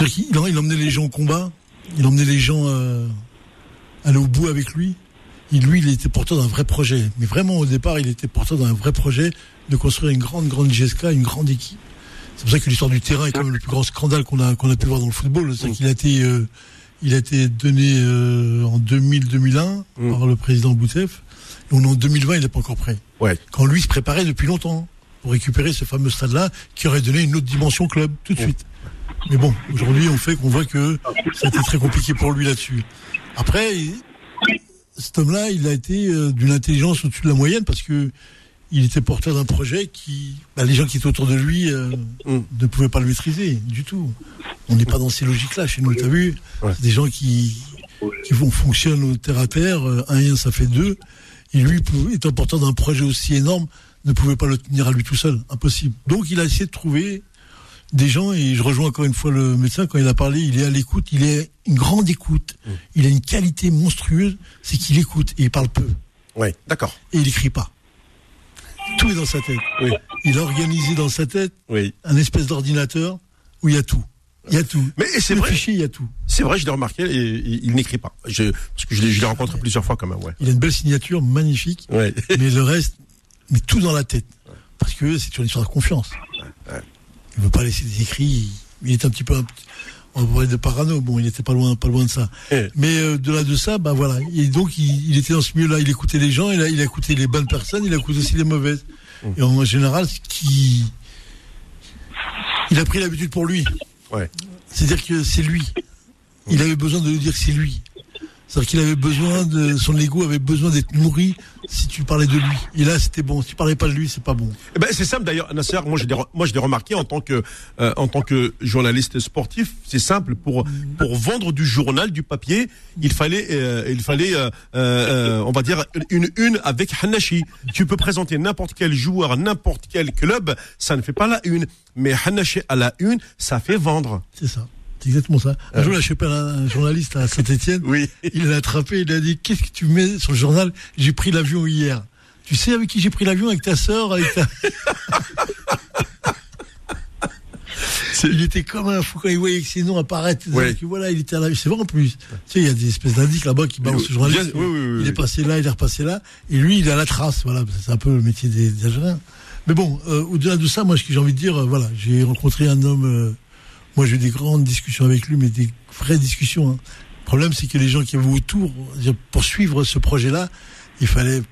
Il, il emmenait les gens au combat, il emmenait les gens euh, aller au bout avec lui. Et lui, il était porteur d'un vrai projet. Mais vraiment, au départ, il était porteur d'un vrai projet de construire une grande, grande GSK, une grande équipe. C'est pour ça que l'histoire du terrain est quand même le plus grand scandale qu'on a, qu'on a pu voir dans le football. C'est qu'il a été, euh, il a été donné euh, en 2000-2001 Mm. par le président Boutef. Est en 2020, il n'est pas encore prêt. Ouais. Quand lui se préparait depuis longtemps pour récupérer ce fameux stade-là qui aurait donné une autre dimension au club tout de suite. Mais bon, aujourd'hui, on fait qu'on voit que ça a été très compliqué pour lui là-dessus. Après, cet homme-là, il a été euh, d'une intelligence au-dessus de la moyenne parce que il était porteur d'un projet qui, bah, les gens qui étaient autour de lui euh, Mm. ne pouvaient pas le maîtriser du tout. On n'est pas dans ces logiques-là chez nous. T'as vu? Ouais. Des gens qui qui vont fonctionnent au terre à terre. euh, Un et un, ça fait deux. Et lui, étant porteur d'un projet aussi énorme, ne pouvait pas le tenir à lui tout seul. Impossible. Donc, il a essayé de trouver des gens, et je rejoins encore une fois le médecin, quand il a parlé, il est à l'écoute, il est une grande écoute. Il a une qualité monstrueuse, c'est qu'il écoute et il parle peu. Ouais, d'accord. Et il écrit pas. Tout est dans sa tête. Oui. Il a organisé dans sa tête Oui. un espèce d'ordinateur où il y a tout. Il y a tout. Mais c'est vrai. fichier, il y a tout. C'est vrai, je l'ai remarqué. Et, il, il n'écrit pas. Je, parce que je l'ai rencontré plusieurs fois quand même. Ouais. Il a une belle signature, magnifique. Ouais. mais le reste, mais tout dans la tête. Parce que c'est une histoire de confiance. Il veut pas laisser des écrits. Il est un petit peu, un on va parler de parano. Bon, il était pas loin, pas loin de ça. Mais euh, de là de ça, bah voilà. Et donc il, il était dans ce milieu-là. Il écoutait les gens. Il a, il a écouté les bonnes personnes. Il a écouté aussi les mauvaises. Et en général, ce qui, il a pris l'habitude pour lui. Ouais. C'est-à-dire que c'est lui. Il avait besoin de lui dire que c'est lui. C'est-à-dire qu'il avait besoin de son ego avait besoin d'être nourri si tu parlais de lui. Et là, c'était bon. Si tu parlais pas de lui, c'est pas bon. Eh ben, c'est simple d'ailleurs, Nasser. Moi, je l'ai, moi, je l'ai remarqué en tant que, euh, en tant que journaliste sportif. C'est simple pour pour vendre du journal, du papier, il fallait, euh, il fallait, euh, euh, on va dire une une avec Hanashi. Tu peux présenter n'importe quel joueur, n'importe quel club, ça ne fait pas la une. Mais Hanashi à la une, ça fait vendre. C'est ça. C'est exactement ça. Un jour, là, je sais pas, un journaliste à Saint-Etienne. Oui. Il l'a attrapé, il a dit Qu'est-ce que tu mets sur le journal? J'ai pris l'avion hier. Tu sais avec qui j'ai pris l'avion? Avec ta sœur avec ta... Il était comme un fou quand il voyait que ses noms apparaître. Ouais. Voilà, il était à la... C'est vrai en plus. Tu sais, il y a des espèces d'indices là-bas qui balancent ce journaliste. Oui, oui, oui, il est passé là, il est repassé là. Et lui, il est à la trace. Voilà, c'est un peu le métier des, des Algériens. Mais bon, euh, au-delà de ça, moi, ce que j'ai envie de dire, euh, voilà, j'ai rencontré un homme. euh, moi, j'ai eu des grandes discussions avec lui, mais des vraies discussions. hein. Le problème, c'est que les gens qui avaient autour, pour suivre ce projet-là, il fallait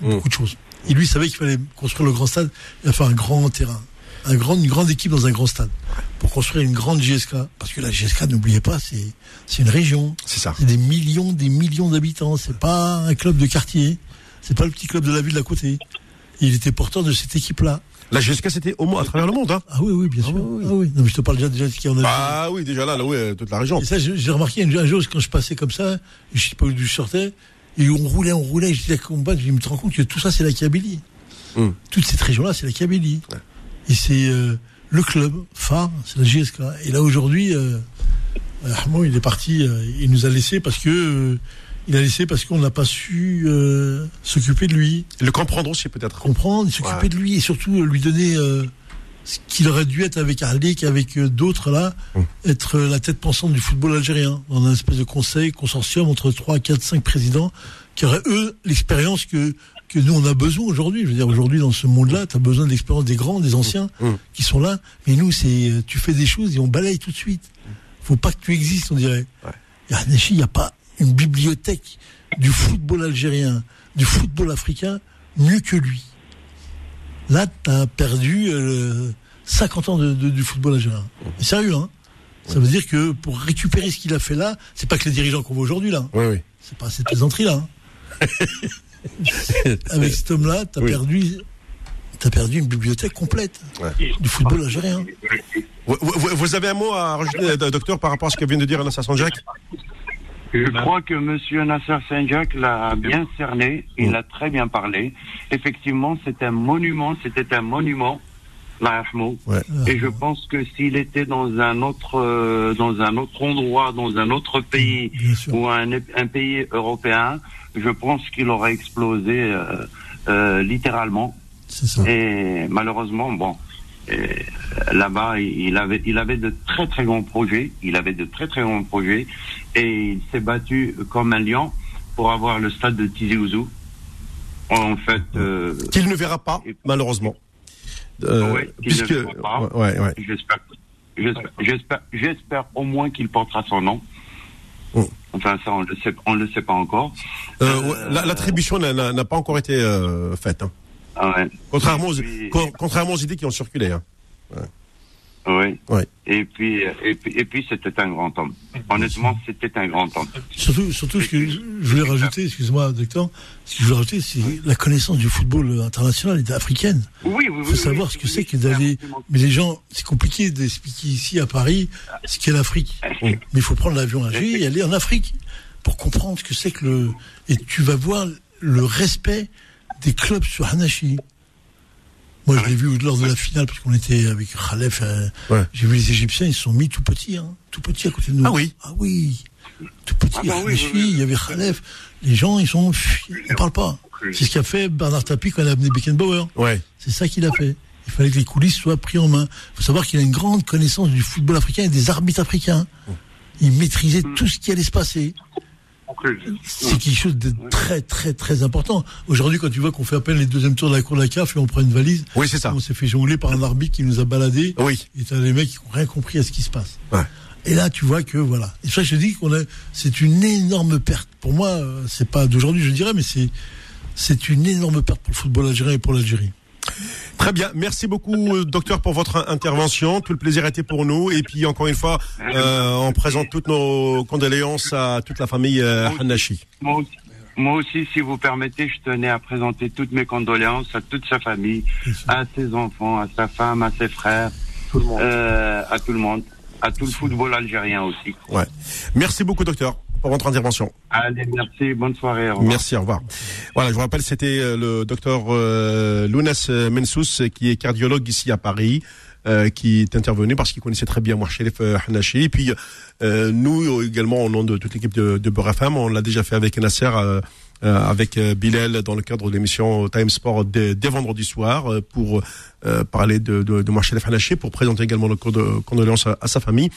beaucoup de choses. Et lui, savait qu'il fallait construire le grand stade, fait un grand terrain, un grand, une grande équipe dans un grand stade, pour construire une grande GSK. Parce que la GSK, n'oubliez pas, c'est c'est une région. C'est ça. C'est des millions, des millions d'habitants. C'est pas un club de quartier. C'est pas le petit club de la ville d'à côté. Il était porteur de cette équipe-là. La GSK, c'était au moins à travers le monde. Hein. Ah oui, oui, bien sûr. Ah oui. Non, mais je te parle déjà déjà de ce qu'il y en a. Ah oui, déjà là, là, oui, toute la région. Et ça, j'ai remarqué un jour, quand je passais comme ça, je sais pas d'où je sortais, et on roulait, on roulait, et je disais à je me rends compte que tout ça, c'est la Kabylie. Hum. Toute cette région-là, c'est la Kabylie. Et c'est euh, le club phare, c'est la GSK. Et là, aujourd'hui, euh, Armand, il est parti, euh, il nous a laissé parce que, euh, il a laissé parce qu'on n'a pas su euh, s'occuper de lui, Le comprendre aussi peut-être. comprendre, s'occuper Ouais. de lui, et surtout euh, lui donner euh, ce qu'il aurait dû être avec Arlik, avec euh, d'autres là, Hum. être euh, la tête pensante du football algérien, dans un espèce de conseil, consortium entre 3, 4, 5 présidents qui auraient eux l'expérience que que nous on a besoin aujourd'hui. Je veux dire, aujourd'hui dans ce monde-là, tu as besoin de l'expérience des grands, des anciens Mmh. qui sont là. Mais nous, c'est euh, tu fais des choses et on balaye tout de suite. Faut pas que tu existes, on dirait. Hanachi, il n'y a pas une bibliothèque du football algérien, du football africain mieux que lui. Là, tu as perdu euh, 50 ans de, de- du football algérien. Mais sérieux, hein? Ça veut dire que pour récupérer ce qu'il a fait là, c'est pas que les dirigeants qu'on voit aujourd'hui là. Oui, oui. C'est pas cette plaisanterie là. Avec cet homme-là, Oui. perdu, t'as perdu une bibliothèque complète du football algérien. Vous, vous- vous avez un mot à rajouter, euh, docteur, par rapport à ce que vient de dire Nasser Sanjak Je crois que Monsieur Nasser Senjak l'a bien cerné, il a très bien parlé. Effectivement, c'est un monument, c'était un monument, yarhamou. Ouais. Et je pense que s'il était dans un autre, euh, dans un autre endroit, dans un autre pays Bien sûr. ou un, un pays européen, je pense qu'il aurait explosé euh, euh, littéralement. Ça. Et malheureusement, bon, euh, là-bas, il avait, il avait de très très grands projets. Il avait de très très grands projets et il s'est battu comme un lion pour avoir le stade de Tizi Ouzou. En fait, euh, Qu'il ne verra pas, malheureusement. Euh, Ouais, qu'il ne puisque, verra pas. ouais, ouais. j'espère, j'espère, au moins qu'il portera son nom. Oh. Enfin, ça, on sait, on le sait pas encore. Euh, L'attribution n'a- pas encore été euh, faite. hein. Ah aux, puis- contrairement aux idées qui ont circulé. hein. Oui. Ouais. Et puis, et puis, et puis, c'était un grand homme. Honnêtement, c'était un grand homme. Surtout, surtout ce que je voulais rajouter, excuse-moi, docteur, ce que je voulais rajouter, c'est la connaissance du football international et africaine. Oui, oui, oui. Il faut savoir ce que c'est que d'aller. Mais les gens, c'est compliqué d'expliquer ici à Paris ce qu'est l'Afrique. Mais il faut prendre l'avion à Alger et aller en Afrique pour comprendre ce que c'est que le. Et tu vas voir le respect des clubs sur Hanashi. Moi, je l'ai vu lors de la finale parce qu'on était avec Khalef. euh, Ouais. J'ai vu les Égyptiens, ils se sont mis tout petits, hein, tout petits à côté de nous. Ah oui Ah oui. Tout petit, Ah bah oui, Hanashi, oui, oui. il y avait Khalef. Les gens, ils sont. On parle pas. C'est ce qu'a fait Bernard Tapie quand il a amené Beckenbauer. Ouais. C'est ça qu'il a fait. Il fallait que les coulisses soient prises en main. Il faut savoir qu'il a une grande connaissance du football africain et des arbitres africains. Il maîtrisait tout ce qui allait se passer. C'est quelque chose de très, très, très important. Aujourd'hui, quand tu vois qu'on fait appel les deuxièmes tours de la cour de la CAF et on prend une valise, Oui, c'est ça. on s'est fait jongler par un arbitre qui nous a baladé. Oui. Et t'as les mecs qui n'ont rien compris à ce qui se passe. Ouais. Et là, tu vois que voilà. Et ça, je te dis qu'on a, c'est une énorme perte. Pour moi, euh, c'est pas d'aujourd'hui, je dirais, mais c'est, c'est une énorme perte pour le football algérien et pour l'Algérie. Très bien. Merci beaucoup, euh, docteur, pour votre intervention. Tout le plaisir a été pour nous. Et puis, encore une fois, euh, on présente toutes nos condoléances à toute la famille euh, Hanashi. Moi aussi, moi aussi, si vous permettez, je tenais à présenter toutes mes condoléances à toute sa famille, à ses enfants, à sa femme, à ses frères, euh, à tout le monde, à tout le football algérien aussi. Ouais. Merci beaucoup, docteur, pour votre intervention. Allez, merci, bonne soirée. au. Merci, au revoir. Voilà, je vous rappelle, c'était euh, le docteur euh, Lounas Mensous, euh, qui est cardiologue ici à Paris, euh, qui est intervenu parce qu'il connaissait très bien Mouchelef euh, Hanachi. Et puis, euh, nous également, au nom de toute l'équipe de, de Beurre on l'a déjà fait avec Nasser, avec euh, Bilal, dans le cadre de l'émission Time Sport dès, vendredi soir, euh, pour euh, parler de, de, de Hanachi, pour présenter également le cours de condoléances à, sa famille.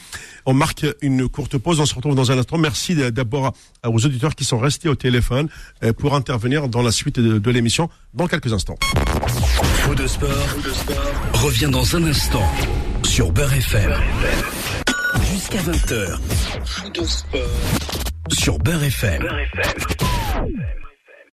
On marque une courte pause, on se retrouve dans un instant. Merci d'abord aux auditeurs qui sont restés au téléphone euh, pour intervenir dans la suite de, de l'émission dans quelques instants. Faux de sport, revient dans un instant sur Beurre FM. Jusqu'à 20h. Faux de sport. Sur Beurre FM.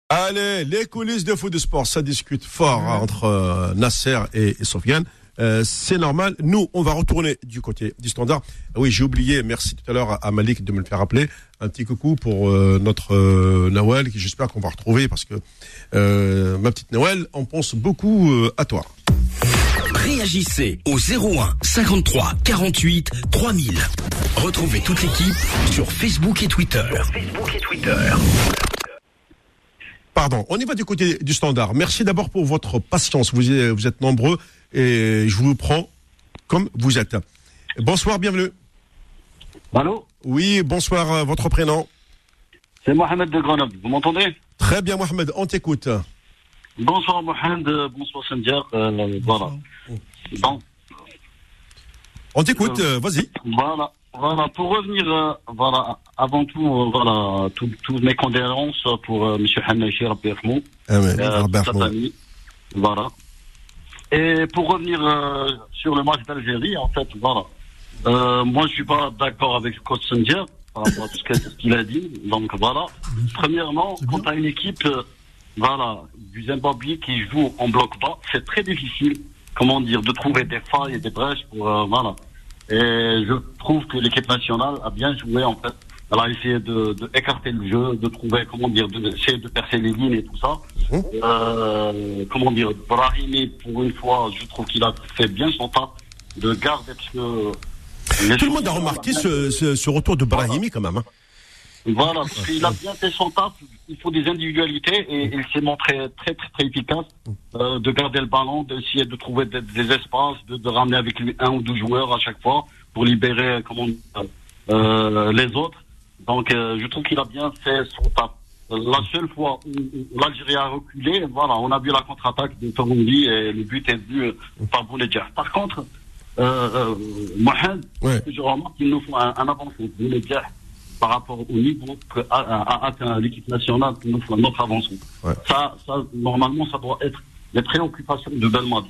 Allez, les coulisses de foot de sport, ça discute fort hein, entre euh, Nasser et, et Sofiane. Euh, c'est normal. Nous, on va retourner du côté du standard. Ah Oui, j'ai oublié, merci tout à l'heure à, Malik de me le faire rappeler. Un petit coucou pour euh, notre euh, Nawel, qui j'espère qu'on va retrouver parce que euh, ma petite Noël, on pense beaucoup à toi. Réagissez au 01 53 48 3000. Retrouvez toute l'équipe sur Facebook et Twitter. Facebook et Twitter. Pardon, on y va du côté du standard. Merci d'abord pour votre patience. Vous, êtes- vous êtes nombreux et je vous prends comme vous êtes. Bonsoir, bienvenue. Allô Oui, bonsoir, euh, votre prénom. C'est Mohamed de Grenoble. Vous m'entendez? Très bien, Mohamed, on t'écoute. Bonsoir Mohamed, bonsoir Sandiar. Euh, voilà. Bon, On t'écoute, euh, vas-y. voilà. voilà, pour revenir, euh, voilà, avant tout, euh, voilà, tout- toutes mes condoléances pour Monsieur Hanachi, Rabbi Yarhamou. Ah sa famille. Voilà. Et pour revenir sur le match d'Algérie, en fait, voilà. Euh, moi, je suis pas d'accord avec le coach par rapport à tout ce qu'il a dit. Donc voilà. Premièrement, quand tu une équipe, voilà, du Zimbabwe qui joue en bloc bas, c'est très difficile, comment dire, de trouver des failles et des brèches pour, euh, voilà. Et je trouve que l'équipe nationale a bien joué, en fait. Elle a essayé de, de écarter le jeu, de trouver, comment dire, de, essayer de percer les lignes et tout ça. Euh, comment dire, Brahimi, pour une fois, je trouve qu'il a fait bien son tas de garder parce que... Tout le monde a remarqué ce, ce- ce retour de Brahimi quand même. hein. Voilà, parce qu'il a bien fait son taf. Il faut des individualités et il s'est montré très très très efficace euh, de garder le ballon, d'essayer de trouver des, des espaces, de, de ramener avec lui un ou deux joueurs à chaque fois pour libérer comment dire, euh, les autres. Donc euh, je trouve qu'il a bien fait son taf. Euh, La seule fois où l'Algérie a reculé, voilà, on a vu la contre-attaque de Torondi et le but est venu euh, par Bounedjah. Par contre, euh, euh, Mohamed, Ouais. je remarque qu'il nous faut un, un avancement. Par rapport au niveau atteint l'équipe nationale, faut notre avancement. Ouais. Ça, ça, normalement, ça doit être les préoccupations de Belmadi.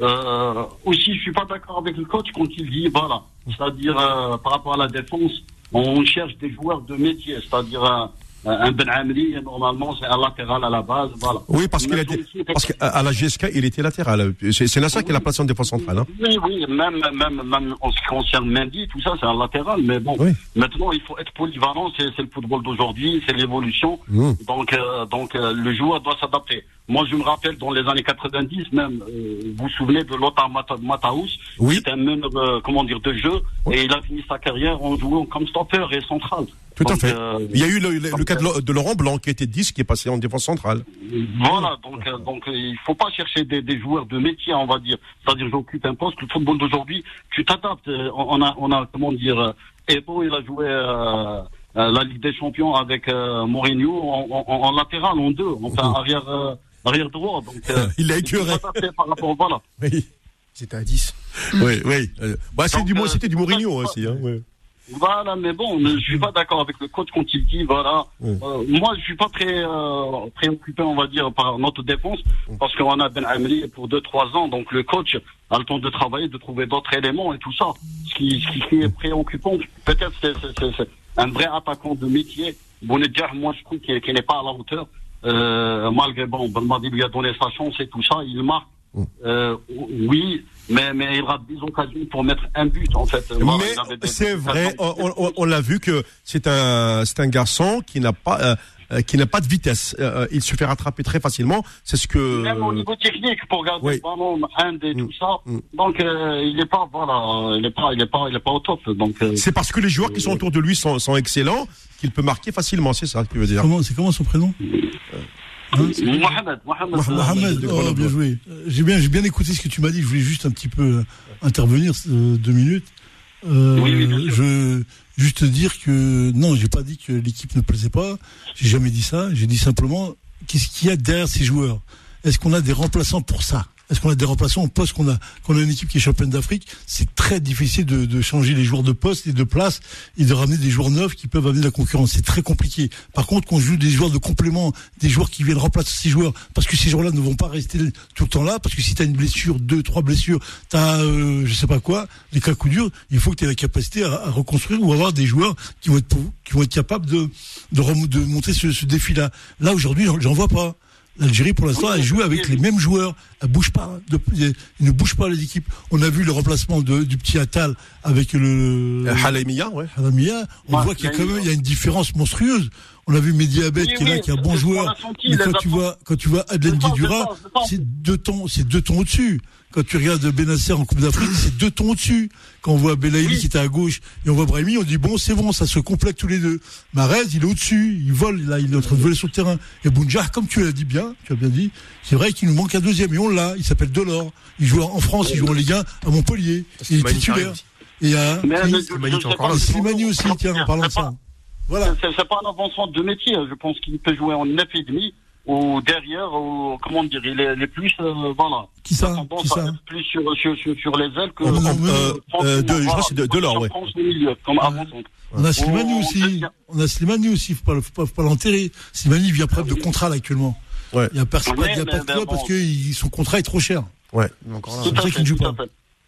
Euh, aussi, je suis pas d'accord avec le coach quand il dit, voilà, c'est-à-dire euh, par rapport à la défense, on cherche des joueurs de métier, c'est-à-dire un, un Ben Amri, normalement, c'est un latéral à la base, voilà. Oui, parce qu'à la GSK, il était latéral. C'est Nasser qui l'a placé en défense centrale. Hein. Oui, oui, même, même, même en ce qui concerne Mendy, tout ça, c'est un latéral. Mais bon, Oui. maintenant, il faut être polyvalent. C'est le football d'aujourd'hui, c'est l'évolution. Mmh. Donc, euh, donc euh, le joueur doit s'adapter. Moi, je me rappelle, dans les années 90, même, euh, vous vous souvenez de Lothar Mata- Mataus Oui. C'était un meneur, euh, comment dire, de jeu. Et il a fini sa carrière en jouant comme stopper et central. Tout à Donc, fait. euh, Il y a eu le, le- le donc, cas de, Laurent Blanc qui était 10, qui est passé en défense centrale. Voilà, donc, euh, donc euh, il faut pas chercher des, des joueurs de métier, on va dire. C'est-à-dire, j'occupe un poste. Le football d'aujourd'hui, tu t'adaptes. Euh, On a, on a, comment dire, Ebo, il a joué euh, la Ligue des Champions avec euh, Mourinho en, en- en latéral, en deux, enfin arrière, euh, arrière droit. Donc, euh, Il a écœuré. par rapport, voilà. Oui, C'était à 10. oui, oui. Bah, c'est Donc, du, euh, c'était du Mourinho aussi. Hein, ouais. Voilà, mais bon, je suis pas d'accord avec le coach quand il dit voilà. Mm. Euh, moi, je suis pas très euh, préoccupé, on va dire, par notre défense, parce qu'on a Ben Amri pour deux trois ans, donc le coach a le temps de travailler, de trouver d'autres éléments et tout ça. Ce qui, ce qui est préoccupant, peut-être c'est, un vrai attaquant de métier. Bounedjah, moi, je trouve qu'il, qu'il n'est pas à la hauteur. Euh, malgré bon, Belmadi lui a donné sa chance et tout ça, il marque. Euh, oui, mais, mais il rate des occasions pour mettre un but, en fait. Mais c'est vrai, on, on- on l'a vu que c'est un, c'est un garçon qui n'a pas, euh, euh, qui n'a pas de vitesse. Euh, il se fait rattraper très facilement. C'est ce que. Même au niveau technique, pour garder oui. le ballon, hand et Mm. tout ça. Mm. Donc, euh, il est pas, voilà, il est pas, il est pas, il est pas au top. Donc, euh, C'est parce que les joueurs qui sont autour de lui sont, sont excellents qu'il peut marquer facilement. C'est ça que tu veux dire. Comment, c'est comment son prénom? Hein, Mohamed, Mohamed, euh, Mohamed, de oh, bien joué. Euh, J'ai bien, j'ai bien écouté ce que tu m'as dit. Je voulais juste un petit peu euh, intervenir euh, deux minutes. Euh, Oui, oui, bien sûr. je juste dire que non, j'ai pas dit que l'équipe ne plaisait pas. J'ai jamais dit ça. J'ai dit simplement qu'est-ce qu'il y a derrière ces joueurs? Est-ce qu'on a des remplaçants pour ça? Est-ce qu'on a des remplaçants au poste qu'on a qu'on a une équipe qui est championne d'Afrique? C'est très difficile de, changer les joueurs de poste et de place et de ramener des joueurs neufs qui peuvent amener de la concurrence. C'est très compliqué. Par contre, qu'on joue des joueurs de complément, des joueurs qui viennent remplacer ces joueurs, parce que ces joueurs-là ne vont pas rester tout le temps là, parce que si tu as une blessure, deux, trois blessures, tu as euh, je sais pas quoi, des cas coups durs, il faut que tu aies la capacité à, reconstruire ou avoir des joueurs qui vont être qui vont être capables de de, de monter ce, ce défi-là. Là aujourd'hui, j'en- j'en vois pas. L'Algérie, pour l'instant, elle joue avec les mêmes joueurs. Elle bouge pas. De, ils ne bougent pas les équipes. On a vu le remplacement de, du petit Attal avec le, Euh, Halemia, ouais. On Ouais, voit qu'il y a quand même il y a une différence monstrueuse. On a vu Mehdi Abed Oui, qui est là, qui est un bon joueur. senti, Mais quand tu vois, quand tu vois Adlen C'est Guidura, deux tons, c'est deux tons au-dessus. Quand tu regardes Benasser en Coupe d'Afrique, c'est deux tons au-dessus. Quand on voit Belaïli Oui. qui était à gauche et on voit Brahimi, on dit bon, c'est bon, ça se complète tous les deux. Marez, il est au-dessus, il vole, là, il est en train de voler sur le terrain. Et Bounjar, comme tu l'as dit bien, tu as bien dit, c'est vrai qu'il nous manque un deuxième et on l'a. Il s'appelle Delors. Il joue en France, il joue en Ligue 1 à Montpellier. Il est titulaire. Et à, Slimani Slimani aussi, tiens, en parlant de ça. Voilà. C'est c'est pas un avancement de métier. Je pense qu'il peut jouer en neuf et demi. ou derrière, ou comment dire, il est, il est plus, euh, voilà. Qui ça Qui ça plus sur, sur, sur, sur les ailes que. Oh, non, euh, France, euh, de- je crois que c'est de- Delors, ouais. France au milieu, comme avant-centre. On a Slimani aussi. On a Slimani aussi. Faut pas, faut pas, faut pas l'enterrer. Slimani vient preuve de contrat là actuellement. Ouais. Il y a personne, il y a pas de bon. parce que son contrat est trop cher. Ouais. C'est vrai fait, qu'il ne joue pas.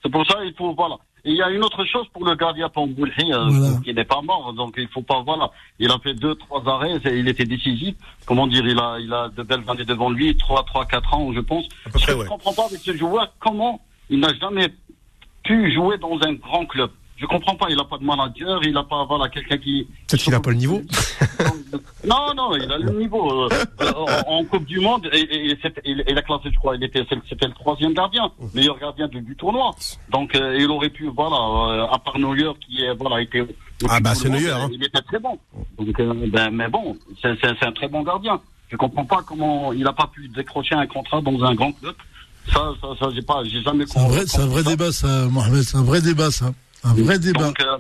C'est pour ça il faut voilà. Et il y a une autre chose pour le gardien Pamboulhi, euh, Voilà. qui n'est pas mort, donc il faut pas voilà. Il a fait deux trois arrêts, et il était décisif. Comment dire, il a il a de belles années devant lui, trois trois quatre ans, je pense. Ouais. je comprends pas avec ce joueur, comment il n'a jamais pu jouer dans un grand club. Je comprends pas, il a pas de manager, il a pas voilà quelqu'un qui Peut-être qu'il a pas le niveau. non, non, il a le niveau. euh, en, Coupe du Monde, et, et- et c'était- il, il a classé, je crois, il était, c'était le troisième gardien, meilleur gardien du, du tournoi. Donc, euh, il aurait pu, voilà, euh, à part Neuer, qui est, voilà, était. Ah, bah, c'est Neuer, hein. Il était très bon. Donc, euh, ben, mais bon, c'est, c'est, c'est un très bon gardien. Je comprends pas comment il a pas pu décrocher un contrat dans un grand club. Ça, ça, ça, j'ai pas, j'ai jamais C'est un vrai, c'est un vrai compris ça. débat, ça, Mohamed. C'est un vrai débat, ça. Un vrai débat. Donc, euh,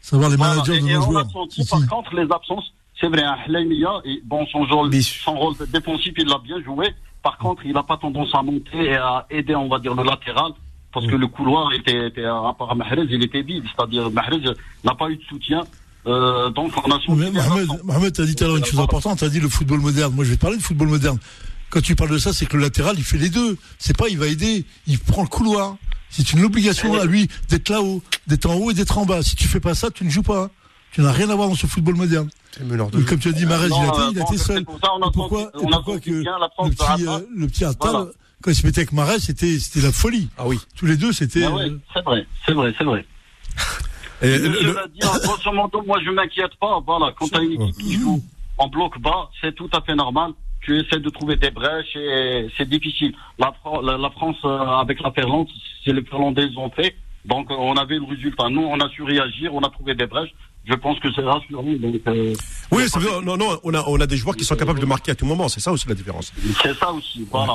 Savoir les voilà, managers et, de et nos on joueurs. a senti Ici. par contre les absences. C'est vrai, hein, Hleimia, et bon, son rôle, son rôle défensif, il l'a bien joué. Par contre, il n'a pas tendance à monter et à aider, on va dire, le latéral. Parce Mm. que le couloir était, était à part Mahrez, il était vide. C'est-à-dire, Mahrez n'a pas eu de soutien. Euh, donc, on a les Mohamed. Mohamed, t'as dit tout à l'heure une chose importante, t'as dit le football moderne. Moi, je vais te parler de football moderne. Quand tu parles de ça, c'est que le latéral, il fait les deux. C'est pas, il va aider, il prend le couloir. C'est une obligation à lui d'être là-haut, d'être en haut et d'être en bas. Si tu fais pas ça, tu ne joues pas. Tu n'as rien à voir dans ce football moderne. Jeu. comme tu as dit, Marez, non, il a été, il a bon, été c'est seul. pour ça, on Et pourquoi, et on que bien le petit, euh, le petit Attal, Voilà. quand il se mettait avec Marez, c'était, c'était la folie. Ah oui. Tous les deux, c'était. Ah ouais, euh, c'est vrai, c'est vrai, c'est vrai. Et le- dit, en grosso modo, moi, je m'inquiète pas. Voilà, quand tu as une équipe qui joue en bloc bas, c'est tout à fait normal. Tu essaies de trouver des brèches et c'est difficile. La, la, France, euh, avec la Finlande, c'est les Finlandais ont fait. Donc, euh, on avait le résultat. Nous, on a su réagir, on a trouvé des brèches. Je pense que c'est rassurant. Donc, euh, Oui, ça veut- non, non, on a, on a des joueurs qui sont capables de marquer à tout moment. C'est ça aussi la différence. c'est ça aussi. Voilà.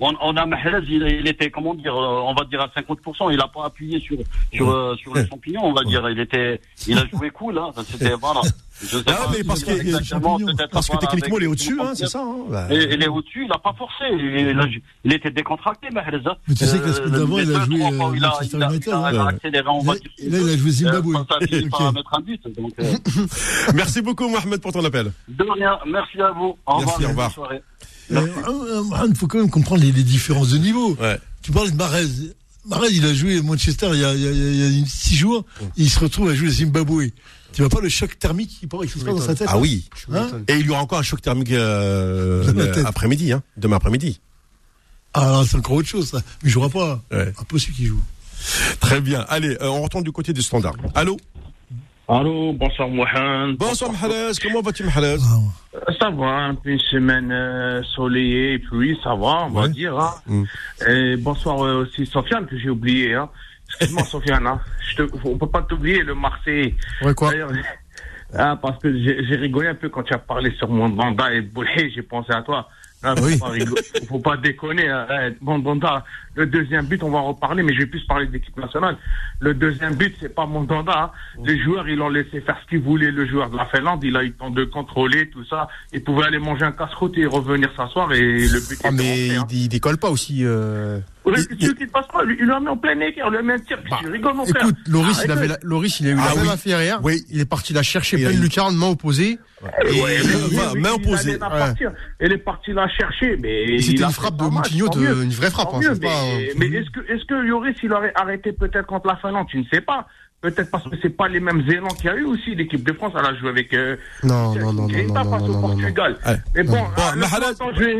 On, on a Mahrez, il, il était, comment dire, euh, on va dire à 50%. Il n'a pas appuyé sur, sur, euh, sur le champignon, on va dire. Il était, il a joué cool, hein. C'était, voilà. Je sais Ah, pas mais parce que- Parce que techniquement, il est au-dessus, hein, c'est ça. hein. Bah, Et il est au-dessus, il n'a pas forcé. Il, a- il était décontracté, Mahrez. hein. Mais tu sais que la semaine d'avant, il a joué, euh, il a, il a- il a- il a accéléré, on va dire. Là, il a joué Zimbabwe. Par Ok. mettre un but. Donc, euh, Merci beaucoup, Mohamed, pour ton appel. de rien. Merci à vous. Au Merci, au revoir. revoir. Bonne soirée. Euh, Mohamed, faut quand même comprendre les, les différences de niveau. Ouais. Tu parles de Marez. Marez, il a joué à Manchester il y a, il y a- il y a- il y a six jours, et il se retrouve à jouer à Zimbabwe. Tu vois pas le choc thermique qui se passe dans sa tête Ah oui. Hein Et il y aura encore un choc thermique euh, après-midi, hein, demain après-midi. Ah, c'est encore autre chose, ça. Mais il jouera pas. Ouais. Impossible qu'il joue. Très bien. Allez, euh, on retourne du côté du standard. Allô? Allô, bonsoir Mohamed. Bonsoir Mahalaz, comment vas-tu Ah, Euh, Ça va, un peu une semaine euh, soleillée et pluie, ça va, on va dire. Hein. Mm. Et bonsoir euh, aussi Sofiane que j'ai oublié. Hein. Excuse-moi Sofiane, hein. Je te, on peut pas t'oublier le Marseillais. Ouais, quoi? Ah, parce que j'ai rigolé un peu quand tu as parlé sur Mandanda et Boulay, j'ai pensé à toi. Ah, faut, Oui. pas faut pas déconner. Hein. Eh, Mandanda, le deuxième but, on va en reparler, mais je vais plus parler de l'équipe nationale. Le deuxième but, c'est pas Mandanda. Hein. Les joueurs, ils l'ont laissé faire ce qu'ils voulaient. Le joueur de la Finlande, il a eu le temps de contrôler tout ça. Il pouvait aller manger un casse-croûte et revenir s'asseoir et le but Ah, était mais rentré, hein. il, il décolle pas aussi. euh. Il- passe pas Il l'a mis en plein il lui a mis un tir. Bah, mon frère. Écoute, Loris, il, avait la- Loris, il a eu Ah la même oui. affaire hier. Oui. Il est parti la chercher a pleine lucarne, main opposée. Eh Et- ouais, main- il Ouais. Elle est partie la chercher, mais. C'était une frappe de Moutinho, une vraie frappe. Hein, mieux, mais, euh, mais est-ce que, est-ce que Yoris, il aurait arrêté peut-être contre la Finlande? Tu ne sais pas. Peut-être parce que c'est pas les mêmes élans qu'il y a eu aussi. L'équipe de France, elle a joué avec. Euh, Non, non, non, non, non, face non, au non,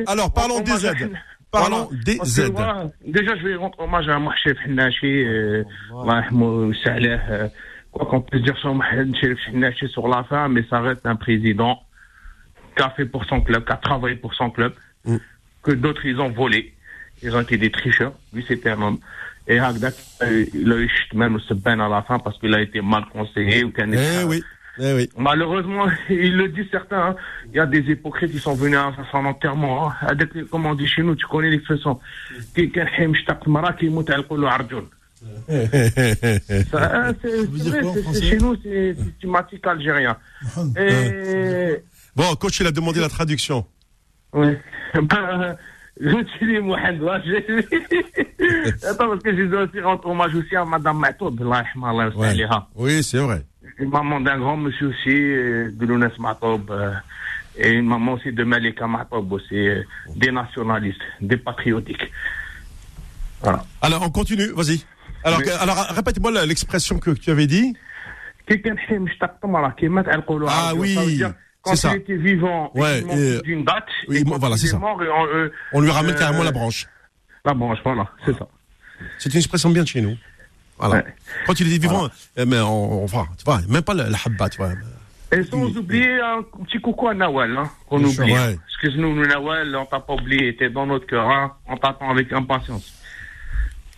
ah, que, aides. voilà, déjà, je vais rendre hommage à Mahchef Hennachi, euh, euh, quoi qu'on puisse dire sur Mahchef Hennachi sur la fin, mais ça reste un président qui a fait pour son club, qui a travaillé pour son club, Mm. que d'autres, ils ont volé. Ils ont été des tricheurs. Lui, c'était un homme. Et Hagdak, euh, il a eu même ce bain à la fin parce qu'il a été mal conseillé ou qu'un Eh oui, eh Malheureusement, il le dit certains. Hein. Il y a des hypocrites qui sont venus à son enterrement. Hein, comme on dit chez nous, tu connais les façons. Chez nous, c'est systématique algérien. Bon, coach, il a demandé la traduction. Oui. Bah, je suis Mohamed. Attends, parce que je dois aussi rendre hommage aussi à Madame Matoub. Oui, c'est vrai une maman d'un grand monsieur aussi, euh, de Lounes Matob, euh, et une maman aussi de Malika Matob aussi, euh, des nationalistes, des patriotiques. Voilà. Alors, on continue, vas-y. Alors, alors répète-moi l'expression que, tu avais dit. Ah oui. Quand ça. il était vivant, ouais, et... d'une date, oui, et quand voilà, il est mort, on, euh, on, lui ramène carrément la branche. La branche, voilà, c'est ah. ça. C'est une expression bien de chez nous. Voilà. Ouais. Quand il était vivant, euh, mais on, enfin, tu vois, même pas la, la habba, tu vois. Et sans oublier un petit coucou à Nawal, hein, qu'on oublie. ouais. Excuse-nous, nous, Nawal, on t'a pas oublié, t'es dans notre cœur, hein, on t'attend avec impatience.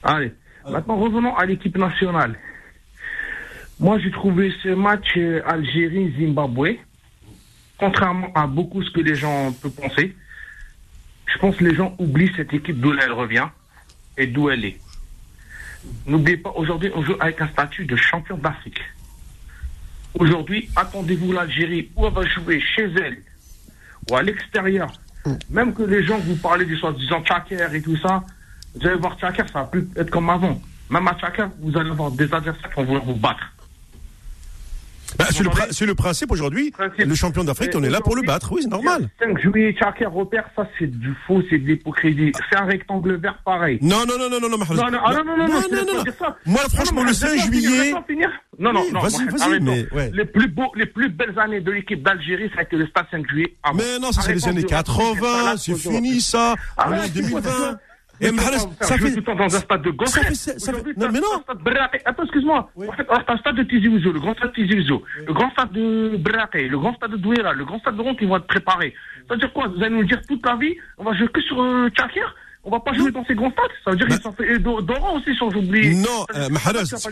Allez, maintenant revenons à l'équipe nationale. Moi, j'ai trouvé ce match euh, Algérie-Zimbabwe, contrairement à beaucoup ce que les gens peuvent penser, je pense que les gens oublient cette équipe d'où elle revient et d'où elle est. N'oubliez pas, aujourd'hui, on joue avec un statut de champion d'Afrique. Aujourd'hui, attendez-vous l'Algérie où elle va jouer chez elle ou à l'extérieur. Même que les gens vous parlez du soi-disant Tchaker et tout ça, vous allez voir Tchaker, ça va plus être comme avant. Même à Tchaker, vous allez avoir des adversaires qui vont vouloir vous battre. Bah, c'est, le, c'est le principe aujourd'hui. Le champion d'Afrique, on est là pour le battre. Oui, c'est normal. 5 juillet, Tchaker repère, ça c'est du faux, c'est de l'hypocrisie. C'est un rectangle vert pareil. Non, non, non, non, non, non, Mahrez. Non, non, ah, non, non, non, non, non, non, non. Moi, Non, franchement, non, le mais 5 laisse-moi finir, juillet. Non, non, non. vas-y, vas-y, mais. Les plus beaux, les plus belles années de l'équipe d'Algérie, ça a été le stade 5 juillet. avant. Mais non, ça c'est les années de raconter 80, des c'est fini ça. On est en Arrête, c'est quoi, 2020. Ça Et ça fait. tout dans un stade de ça Gossec. fait- ça fait- non, mais non. Attends, excuse-moi. En fait, un stade de Tizi Ouzou, le grand stade de Tizi Ouzou, le grand stade de Braquet, le grand stade de Douéra, le grand stade de Ron qui vont être préparés. Ça veut dire quoi? Vous allez nous dire toute la vie, on va jouer que sur euh, Tchakir? On va pas jouer dans ces grands stades? Ça veut dire qu'ils sont fait. Do- Doran aussi, sans oublier. Non, Ça euh,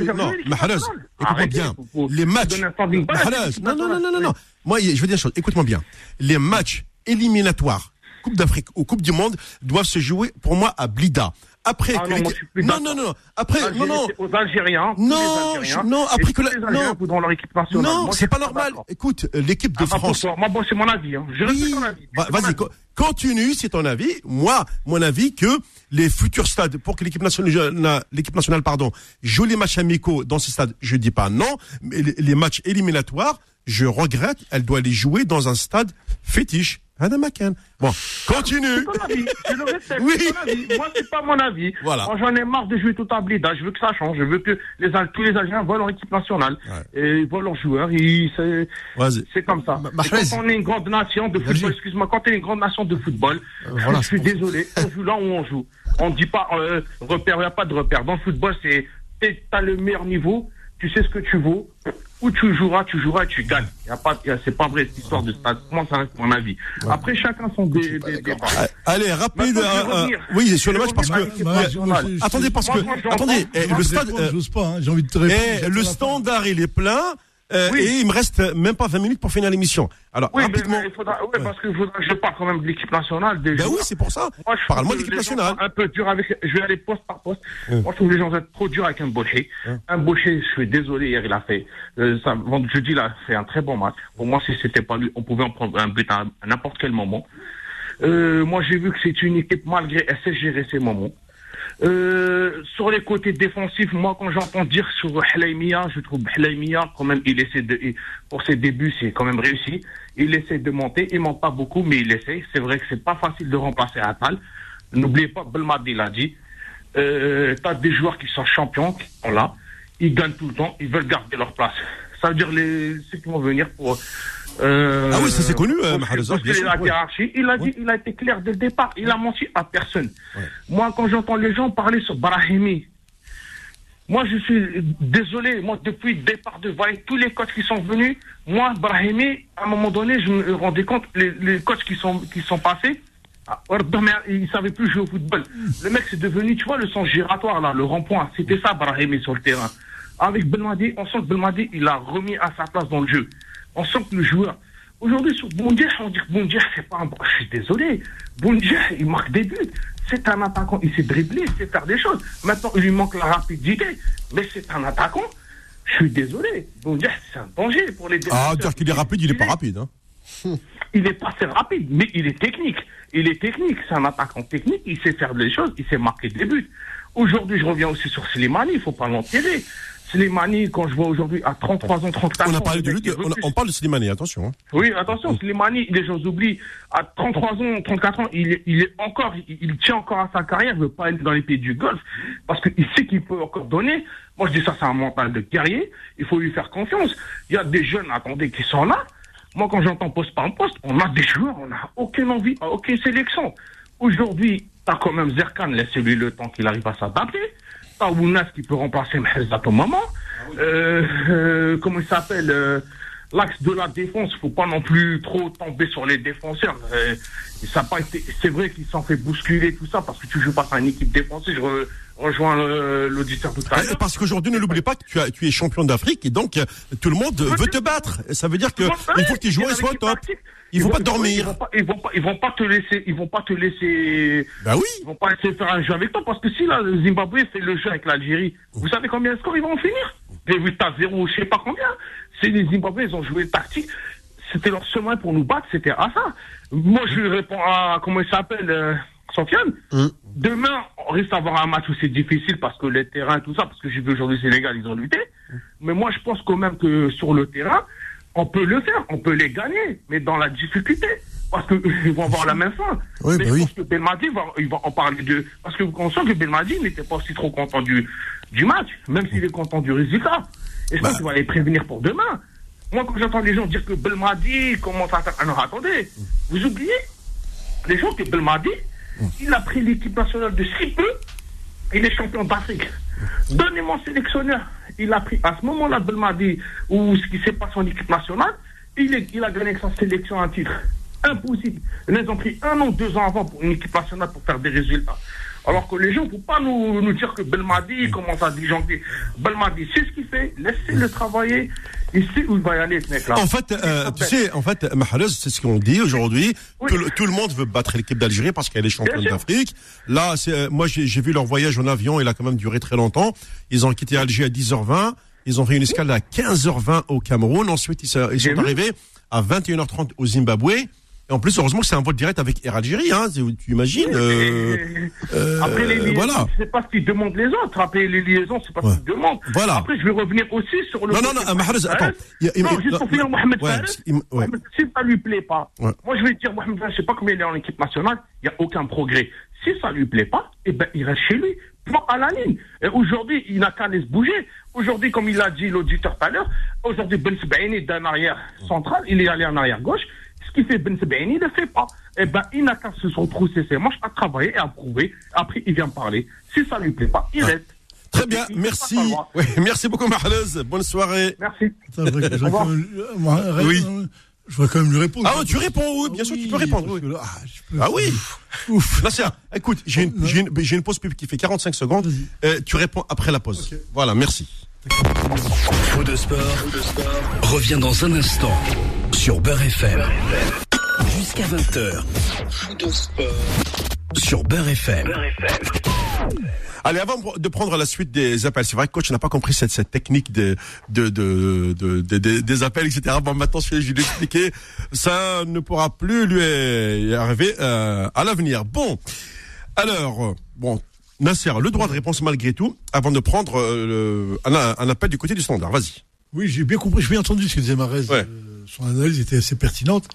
faire non, nationale. écoute-moi bien. Les matchs. l'équipe non, non, non, non, non. Moi, je veux dire une chose. Écoute-moi bien. Les matchs éliminatoires, Coupe d'Afrique ou Coupe du Monde, doivent se jouer, pour moi, à Blida. Après Ah que non, moi, plus non, non, non, après, non, non. aux Algériens. Non, les Algériens, je- non, après que la- les Algériens non. voudront leur équipe nationale. Non, c'est pas normal. Écoute, euh, l'équipe de Ah, pour France. Moi, bon, c'est mon avis. Hein. Je Oui, ton avis. bah, ton vas-y, continue, c'est ton avis. Moi, mon avis que les futurs stades, pour que l'équipe nationale, na- l'équipe nationale, pardon, joue les matchs amicaux dans ces stades, je dis pas non, mais les, les matchs éliminatoires, je regrette, elle doit les jouer dans un stade fétiche. Bon, continue. C'est ton avis. Je le respecte. Oui. c'est ton avis. Moi, c'est pas mon avis. Voilà. Moi, j'en ai marre de jouer tout à blida. Je veux que ça change. Je veux que les, tous les Algériens voient leur équipe nationale. Ouais. Et voient leurs joueurs. C'est Vas-y. c'est comme ça. Ma- Et Mahrez. quand on est une grande nation de football, excuse-moi, quand on est une grande nation de football, voilà, je suis désolé. On joue là où on joue. On dit pas euh, repère, il n'y a pas de repère. Dans le football, c'est t'as le meilleur niveau, tu sais ce que tu vaux. Où tu joueras, tu joueras et tu gagnes. Y a pas, y a- c'est pas vrai cette histoire de stade. Moi, ça reste mon avis. Après, chacun son dé, dé- débat. Allez, rapide. Euh, euh, oui, sur le match parce que. Attendez, parce Moi, que. Attendez, eh, le je stade. Euh, J'ose pas, hein, j'ai envie de te répondre. eh, le standard, il est plein. Euh, Oui. Et il me reste même pas 20 minutes pour finir l'émission. Alors, Oui, rapidement. mais il faudra, ouais, parce que faudra que je parle quand même de l'équipe nationale. Des Ben oui, c'est pour ça. Moi, je Parle-moi de l'équipe nationale. Un peu dur avec. Je vais aller poste par poste. Moi, je trouve que les gens sont trop durs avec un Boucher. Un Boucher, je suis désolé, hier, il a fait. Euh, ça, jeudi, il a fait un très bon match. Pour moi, si c'était pas lui, on pouvait en prendre un but à, à n'importe quel moment. Euh, moi, j'ai vu que c'est une équipe, malgré, elle sait gérer ses moments. Euh, sur les côtés défensifs, moi, quand j'entends dire sur Helaimia, je trouve Helaimia, quand même, il essaie de, pour ses débuts, c'est quand même réussi. Il essaie de monter. Il monte pas beaucoup, mais il essaie. C'est vrai que c'est pas facile de remplacer Atal. N'oubliez pas, Belmadi l'a dit. Euh, t'as des joueurs qui sont champions, qui sont là. Ils gagnent tout le temps. Ils veulent garder leur place. Ça veut dire les, ceux qui vont venir pour, euh, Ah oui, ça, c'est connu, euh, la hiérarchie. Il a dit, il a été clair dès le départ. Il a menti à personne. Moi, quand j'entends les gens parler sur Brahimi, moi, je suis désolé. Moi, depuis le départ de Vaille, tous les coachs qui sont venus, moi, Brahimi, à un moment donné, je me rendais compte, les, les coachs qui sont, qui sont passés, ils ne savaient plus jouer au football. Le mec, c'est devenu, tu vois, le sens giratoire, là, le rond-point. C'était ça, Brahimi, sur le terrain. Avec Belmadi, on sent que Belmadi, il a remis à sa place dans le jeu. On sent que le joueur. Aujourd'hui, sur Boundia, on dit que Boundia, c'est pas un. Je suis désolé. Boundia, il marque des buts. C'est un attaquant. Il sait dribbler, il sait faire des choses. Maintenant, il lui manque la rapidité. Mais c'est un attaquant. Je suis désolé. Boundia, c'est un danger pour les Ah, défenseurs. dire qu'il est rapide, il est pas rapide. Hein. il est pas assez rapide, mais il est technique. Il est technique, c'est un attaquant technique, il sait faire des choses, il sait marquer des buts. Aujourd'hui, je reviens aussi sur Slimani, il faut pas l'enterrer. Slimani, quand je vois aujourd'hui à 33 ans, 34 ans. On a parlé de lui, on, parle de Slimani, attention. hein. Oui, attention, Slimani, les gens oublient, à 33 ans, 34 ans, il est, il est encore, il, il tient encore à sa carrière, il veut pas aller dans les pays du Golfe, parce qu'il sait qu'il peut encore donner. Moi, je dis ça, c'est un mental de guerrier, il faut lui faire confiance. Il y a des jeunes, attendez, qui sont là. Moi, quand j'entends poste par poste, on a des joueurs, on n'a aucune envie, aucune sélection. Aujourd'hui, t'as quand même Zerkan, laissez-lui le temps qu'il arrive à s'adapter. T'as Ounas qui peut remplacer Mehzat au moment. Euh, euh, comment il s'appelle euh, L'axe de la défense, faut pas non plus trop tomber sur les défenseurs. Euh, ça pas été, c'est vrai qu'il s'en fait bousculer tout ça parce que tu joues pas à une équipe défensive. Je re- rejoins euh, l'auditeur tout à Euh, l'heure. Parce qu'aujourd'hui, ne l'oublie pas que tu, as, tu es champion d'Afrique et donc tout le monde veut te battre. Ça veut dire que il faut que tes joueurs soient top. Ils dormir. vont pas, ils vont pas, ils vont pas te laisser, ils vont pas te laisser. Bah oui. Ils vont pas laisser faire un jeu avec toi parce que si là, le Zimbabwe fait le jeu avec l'Algérie, vous savez combien de scores ils vont en finir? J'ai vu t'as zéro, je sais pas combien. C'est les Zimbabwe, ils ont joué tactique. C'était leur moyen pour nous battre, c'était à ça. Moi, je lui réponds à comment il s'appelle, euh, Sofiane. Demain, on risque d'avoir un match où c'est difficile parce que les terrains, tout ça, parce que j'ai vu aujourd'hui le Sénégal, ils ont lutté. Mais moi, je pense quand même que sur le terrain, on peut le faire, on peut les gagner, mais dans la difficulté. Parce qu'ils vont avoir la même fin. Oui, mais bah je oui. pense que Belmadi va, il va en parler de. Parce que vous consciez que Belmadi n'était pas aussi trop content du, du match, même s'il est content du résultat. Et je pense qu'il va les prévenir pour demain. Moi, quand j'entends les gens dire que Belmadi commence à faire. Ah attendez, vous oubliez les gens que Belmadi, il a pris l'équipe nationale de si peu, il est champion d'Afrique. Donnez-moi un sélectionneur. Il a pris à ce moment-là Belmadi, ou ce qui s'est passé en équipe nationale, il, est, il a gagné sa sélection un titre. Impossible. Ils ont pris un an, deux ans avant pour une équipe nationale pour faire des résultats. Alors que les gens ne faut pas nous, nous dire que Belmadi commence à disjoncter. Belmadi sait ce qu'il fait, laissez-le travailler. Il sait où il va y aller, ce mec-là. En fait, euh, tu sais, en fait, Mahalez, c'est ce qu'on dit aujourd'hui. Tout, le- tout le monde veut battre l'équipe d'Algérie parce qu'elle est championne d'Afrique. Là, c'est, euh, moi, j'ai vu leur voyage en avion. Il a quand même duré très longtemps. Ils ont quitté Alger à 10h20. Ils ont fait une escale à 15h20 au Cameroun. Ensuite, ils, sont- arrivés à 21h30 au Zimbabwe. Et en plus, heureusement que c'est un vol direct avec Air Algérie, hein. Tu imagines euh, euh, Après les liaisons, voilà. c'est pas ce qu'ils demandent les autres. Après les liaisons, c'est pas Ouais. ce qu'ils demandent. Voilà. Après, je vais revenir aussi sur le. Non, non, côté non, Mahrez, attends. Il il- non, il- juste non, pour finir, non, Mohamed ouais, Fares, si ça lui plaît pas, Ouais. moi je vais dire, Mohamed Fares, je sais pas combien il est en équipe nationale, il n'y a aucun progrès. Si ça lui plaît pas, eh ben, il reste chez lui, point à la ligne. Et aujourd'hui, il n'a qu'à aller se bouger. Aujourd'hui, comme il l'a dit l'auditeur tout à l'heure, aujourd'hui, Ben Sebaini d'un arrière central, il est allé en arrière gauche. Ce qui fait Ben Sebaini, il ne le fait pas. Eh ben, il n'a qu'à se retrousser ses manches, à travailler et à prouver. Après, il vient parler. Si ça lui plaît pas, il reste. Très bien, merci. Ouais, merci beaucoup, Mahalez. Bonne soirée. Merci. Attends, je voudrais- je même- euh, Oui. Je quand même lui répondre. Ah, ouais, tu réponds, oui, bien sûr, tu peux Oui, répondre. oui. là, ah, je peux- Ah oui Ouf. Nasser, écoute, j'ai une, pause pub qui fait 45 secondes. Euh, tu réponds après la pause. Voilà, merci. Faux de sport, revient dans un instant sur Beurre FM. Jusqu'à 20h. Faux de sport sur Beurre FM. Allez, avant de prendre la suite des appels, c'est vrai que coach n'a pas compris cette, cette technique de, de, de, de- de- de- des appels, etc. Bon, maintenant, je vais lui expliquer. Ça ne pourra plus lui arriver euh, à l'avenir. Bon, alors, bon, Nasser, le droit de réponse malgré tout, avant de prendre euh, un, un appel du côté du standard. Vas-y. Oui, j'ai bien compris, j'ai bien entendu ce que disait Marez. Ouais. Euh, son analyse était assez pertinente.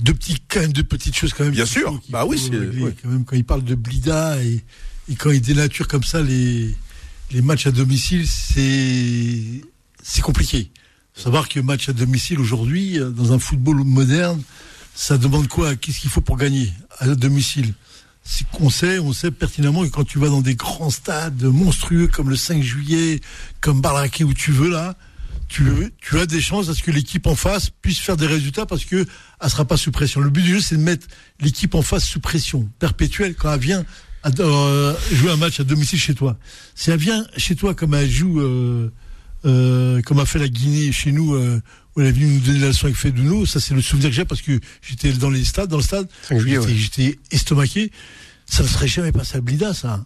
Deux petits, quand même, deux petites choses quand même. Bien sûr. Bah faut oui, c'est- ouais. quand même quand il parle de Blida et, et quand il dénature comme ça les les matchs à domicile, c'est c'est compliqué. Savoir que match à domicile aujourd'hui euh, dans un football moderne, ça demande quoi? Qu'est-ce qu'il faut pour gagner à domicile? Qu'on sait, on sait pertinemment que quand tu vas dans des grands stades monstrueux comme le 5 juillet, comme Barraquet où tu veux là, tu, tu as des chances à ce que l'équipe en face puisse faire des résultats parce que elle sera pas sous pression. Le but du jeu, c'est de mettre l'équipe en face sous pression perpétuelle quand elle vient à- euh, jouer un match à domicile chez toi. Si elle vient chez toi comme elle joue, euh, euh, comme a fait la Guinée chez nous, euh, où elle est venue nous donner la leçon avec Fedouno, ça c'est le souvenir que j'ai parce que j'étais dans les stades, dans le stade, j'étais ouais. estomaqué. Ça ne serait jamais passé à Blida, ça.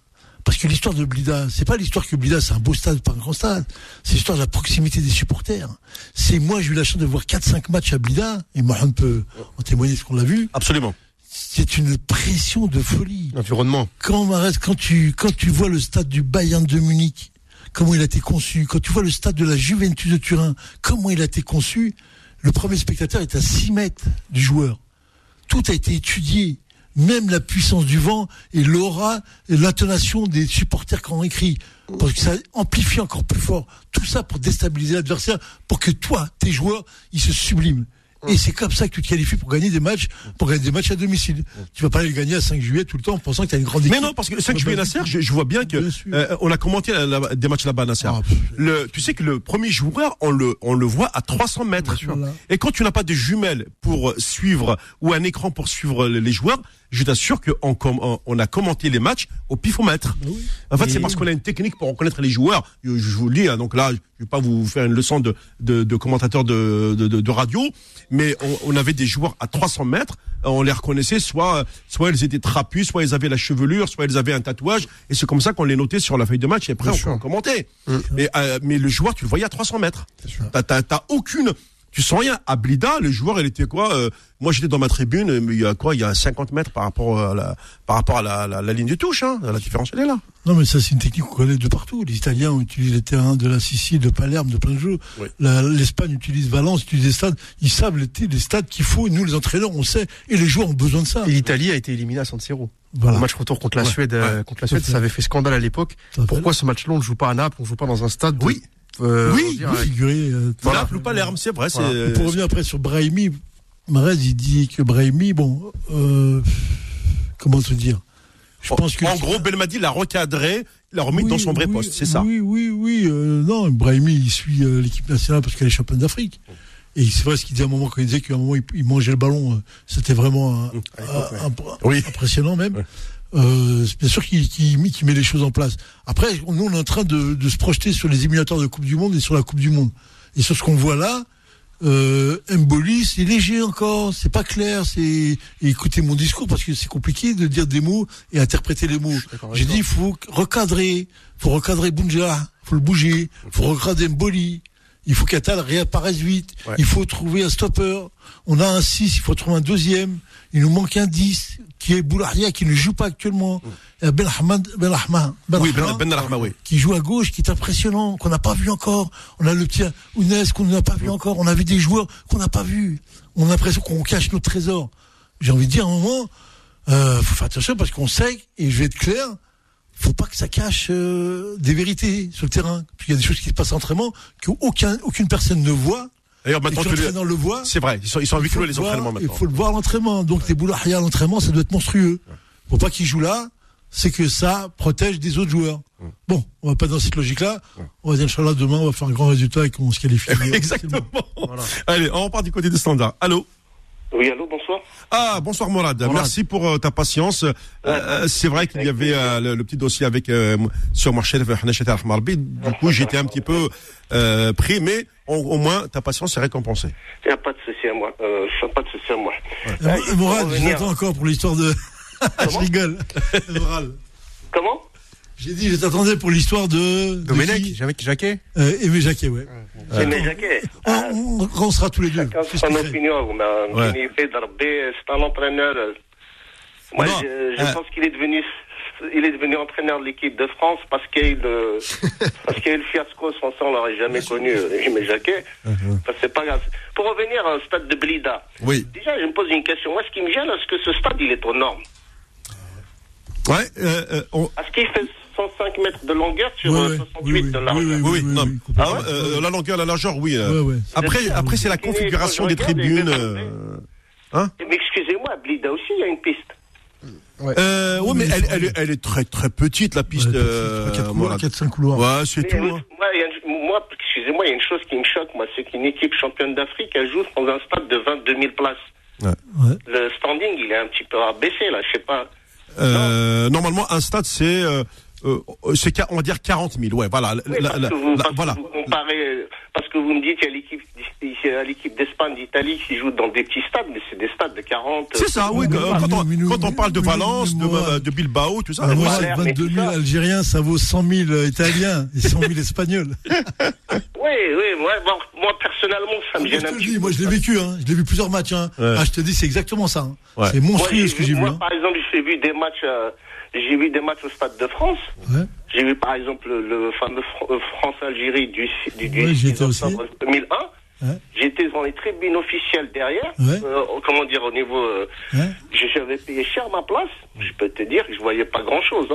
Parce que l'histoire de Blida, c'est pas l'histoire que Blida, c'est un beau stade, pas un grand stade. C'est l'histoire de la proximité des supporters. C'est moi, j'ai eu la chance de voir 4-5 matchs à Blida, et Mohamed peut en témoigner ce qu'on l'a vu. Absolument. C'est une pression de folie. L'environnement. Quand Marès, quand tu, quand tu vois le stade du Bayern de Munich, comment il a été conçu, quand tu vois le stade de la Juventus de Turin, comment il a été conçu, le premier spectateur est à 6 mètres du joueur. Tout a été étudié. Même la puissance du vent et l'aura et l'intonation des supporters qui ont écrit. Parce que ça amplifie encore plus fort. Tout ça pour déstabiliser l'adversaire, pour que toi, tes joueurs, ils se subliment. Et c'est comme ça que tu te qualifies pour gagner des matchs, pour gagner des matchs à domicile. Tu vas pas aller gagner à 5 juillet tout le temps en pensant que tu as une grande équipe. Mais non, parce que le 5 juillet Nasser, je, je vois bien que euh, on a commenté la- la- des matchs là-bas Nasser. Ah, le, tu sais que le premier joueur, on le on le voit à 300 mètres. Voilà. Et quand tu n'as pas de jumelles pour suivre ou un écran pour suivre les joueurs, je t'assure que on, com- on- on a commenté les matchs au pifomètre. Oui. En fait, c'est parce qu'on a une technique pour reconnaître les joueurs. Je, je vous le dis, hein, donc là, je vais pas vous faire une leçon de, de, de commentateur de, de, de- de radio, mais on, on avait des joueurs à 300 mètres, on les reconnaissait, soit, soit ils étaient trapus, soit ils avaient la chevelure, soit ils avaient un tatouage, et c'est comme ça qu'on les notait sur la feuille de match, et après on en commenter. Mais, euh, mais le joueur, tu le voyais à 300 mètres. T'as aucune... Tu sens rien. À Blida, le joueur, il était quoi euh, Moi, j'étais dans ma tribune, mais il y a quoi Il y a 50 mètres par rapport à la, par rapport à la, la, la ligne de touche. Hein. La différence, elle est là. Non, mais ça, c'est une technique qu'on connaît de partout. Les Italiens utilisent les terrains de la Sicile, de Palerme, de plein de jeux. Oui. L'Espagne utilise Valence, utilise les stades. Ils savent les, les stades qu'il faut. Nous, les entraîneurs, on sait. Et les joueurs ont besoin de ça. Et l'Italie a été éliminée à San Siro. Voilà. Le match retour contre la Ouais, Suède, euh, contre la Suède, ça avait fait scandale à l'époque. Pourquoi ce match-là, on ne joue pas à Naples, on ne joue pas dans un stade de- Oui. Euh, Oui, dire, Vous avec- figurez, euh, Voilà. Ou Palerme, c'est vrai. Voilà. pour revenir après sur Brahimi, Marez, il dit que Brahimi, bon, euh, comment te dire? Je pense que en gros, Belmadi l'a recadré, l'a remis dans Oui, son vrai oui, poste, c'est ça? Oui, oui, oui. euh, non, Brahimi, il suit euh, l'équipe nationale parce qu'elle est championne d'Afrique. Et c'est vrai ce qu'il dit à un moment quand il disait qu'à un moment il, il mangeait le ballon, euh, c'était vraiment un- un- Oui. impressionnant même. Euh, c'est bien sûr qu'il qu'il met- les choses en place. Après, nous on est en train de, de se projeter sur les émulateurs de Coupe du Monde et sur la Coupe du Monde. Et sur ce qu'on voit là, euh, Mboli, c'est léger encore, c'est pas clair. C'est écoutez mon discours parce que c'est compliqué de dire des mots et interpréter les mots. J'ai dit il faut recadrer, faut recadrer Bunja, faut le bouger, faut recadrer Mboli. Il faut qu'Atal réapparaisse vite. Ouais. Il faut trouver un stopper. On a un 6, il faut trouver un deuxième. Il nous manque un 10, qui est Boularia, qui ne joue pas actuellement. Euh, Ben Ahmad, Ben Ahmad, Ben Oui, Ahmad, Ben Ben oui. qui joue à gauche, qui est impressionnant, qu'on n'a pas vu encore. On a le petit Ounes qu'on n'a pas vu encore. On a vu des joueurs qu'on n'a pas vus. On a l'impression qu'on cache nos trésors. J'ai envie de dire à un moment, euh, faut faire attention parce qu'on sait, et je vais être clair, faut pas que ça cache euh, des vérités sur le terrain. Parce qu'il y a des choses qui se passent en entraînement qu'aucun, aucune personne ne voit. D'ailleurs, maintenant, que l'entraîneur le voit. c'est vrai, ils sont, ils sont Il avec les voir, entraînements Il maintenant. faut le voir à l'entraînement. Donc les boulahia à l'entraînement, ça doit être monstrueux. Faut pas qu'il joue là. C'est que ça protège des autres joueurs. Bon, on va pas dans cette logique-là. On va dire, Inch'Allah, demain, on va faire un grand résultat et qu'on se qualifie. Exactement. Allez, on repart du côté des standards. Allô Oui, allô, bonsoir. Ah, bonsoir Morad. Merci pour euh, ta patience. Euh, euh, c'est vrai qu'il y avait euh, le, le petit dossier avec euh, sur Marchel Hanachet Al-Marbi. Du coup, j'étais un petit peu euh, pris, mais au, au moins, ta patience est récompensée. Il n'y a pas de souci à moi. Euh, pas de souci à moi. Euh, Morad, je encore pour l'histoire de. je rigole. Comment? J'ai dit, je t'attendais pour l'histoire de. Domenech, Jacques Jacquet euh, Aimé Jacquet, ouais. C'est mes jaquets. On, on, on sera tous les deux. Chacun son opinion. mais Ouais. C'est un entraîneur. euh, Moi, Non, je, je euh, pense qu'il est devenu. Il est devenu entraîneur de l'équipe de France parce qu'il euh, parce qu'il y a eu le fiasco sans ça on l'aurait jamais connu euh, Aimé Jacquet. Ça, c'est pas grave. Pour revenir au stade de Blida, Oui. déjà je me pose une question. Moi, ce qui me gêne, est-ce que ce stade il est aux normes? Ouais. Euh, euh, on- qu'il fait 105 mètres de longueur sur Ouais, euh, ouais. 68 Oui, oui, de largeur oui, oui, oui, non. Ah ouais euh, la longueur, la largeur, oui. euh. Ouais, ouais. Après, C'est- après, c'est la configuration des tribunes. euh, Mais excusez-moi, à Blida aussi, il y a une piste. Euh, ouais, mais elle, elle, est- elle est très très petite la piste. Ouais, euh, 4 couloirs, Morad. 4-5 couloirs. Ouais, c'est tout. euh, hein. moi, excusez-moi, il y a une chose qui me choque, moi, c'est qu'une équipe championne d'Afrique, elle joue dans un stade de 22 000 places. Ouais. Le standing, il est un petit peu abaissé, là, je sais pas. Euh, normalement, un stade, c'est euh, euh, c'est on va dire 40 000. Ouais, voilà. Oui, la- parce, la- que vous, la- voilà. comparez, parce que vous me dites qu'il y a l'équipe, d'Espagne, d'Italie qui joue dans des petits stades, mais c'est des stades de 40. C'est ça, oui. mais euh, quand, on, nous, quand on parle de Valence, de, moi- de Bilbao, tout ça. Ah, oui, moi, ça a l'air, mais 22 tout 000 ça. Algériens, ça vaut 100 000 Italiens et 100 000 Espagnols. Oui, oui, moi, personnellement, ça me gêne un petit peu. moi je l'ai vécu, hein. je l'ai vu plusieurs matchs. Hein. Ouais. Ah, je te dis, c'est exactement ça. hein. Ouais. C'est monstrueux ce que j'ai vu. moi, hein. par exemple, j'ai vu des matchs, euh, j'ai vu des matchs au Stade de France. Ouais. J'ai vu par exemple le, fameux euh, France-Algérie du, du, du Ouais, j'y 6 étais aussi. octobre 2001. Ouais. J'étais dans les tribunes officielles derrière. Ouais. Euh, comment dire, au niveau. Euh, Ouais. J'avais payé cher ma place. Je peux te dire que je voyais pas grand chose.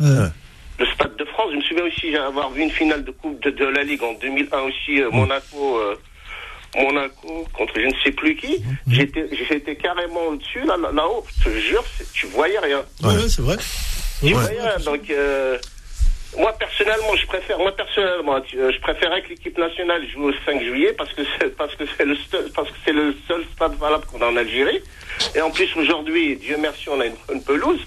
Hein. Le Stade de France, je me souviens aussi avoir vu une finale de Coupe de, de la Ligue en 2001 aussi, euh, Monaco. Monaco contre je ne sais plus qui. J'étais, j'étais carrément au-dessus, là, là- là-haut. Je te jure, tu voyais rien. Ouais, ouais, c'est vrai. Tu Ouais. voyais rien. Donc, euh, moi personnellement, je préfère, moi personnellement, euh, je préférais que l'équipe nationale joue au 5 juillet parce que c'est parce que c'est le seul, parce que c'est le seul stade valable qu'on a en Algérie. Et en plus aujourd'hui, Dieu merci, on a une, une pelouse.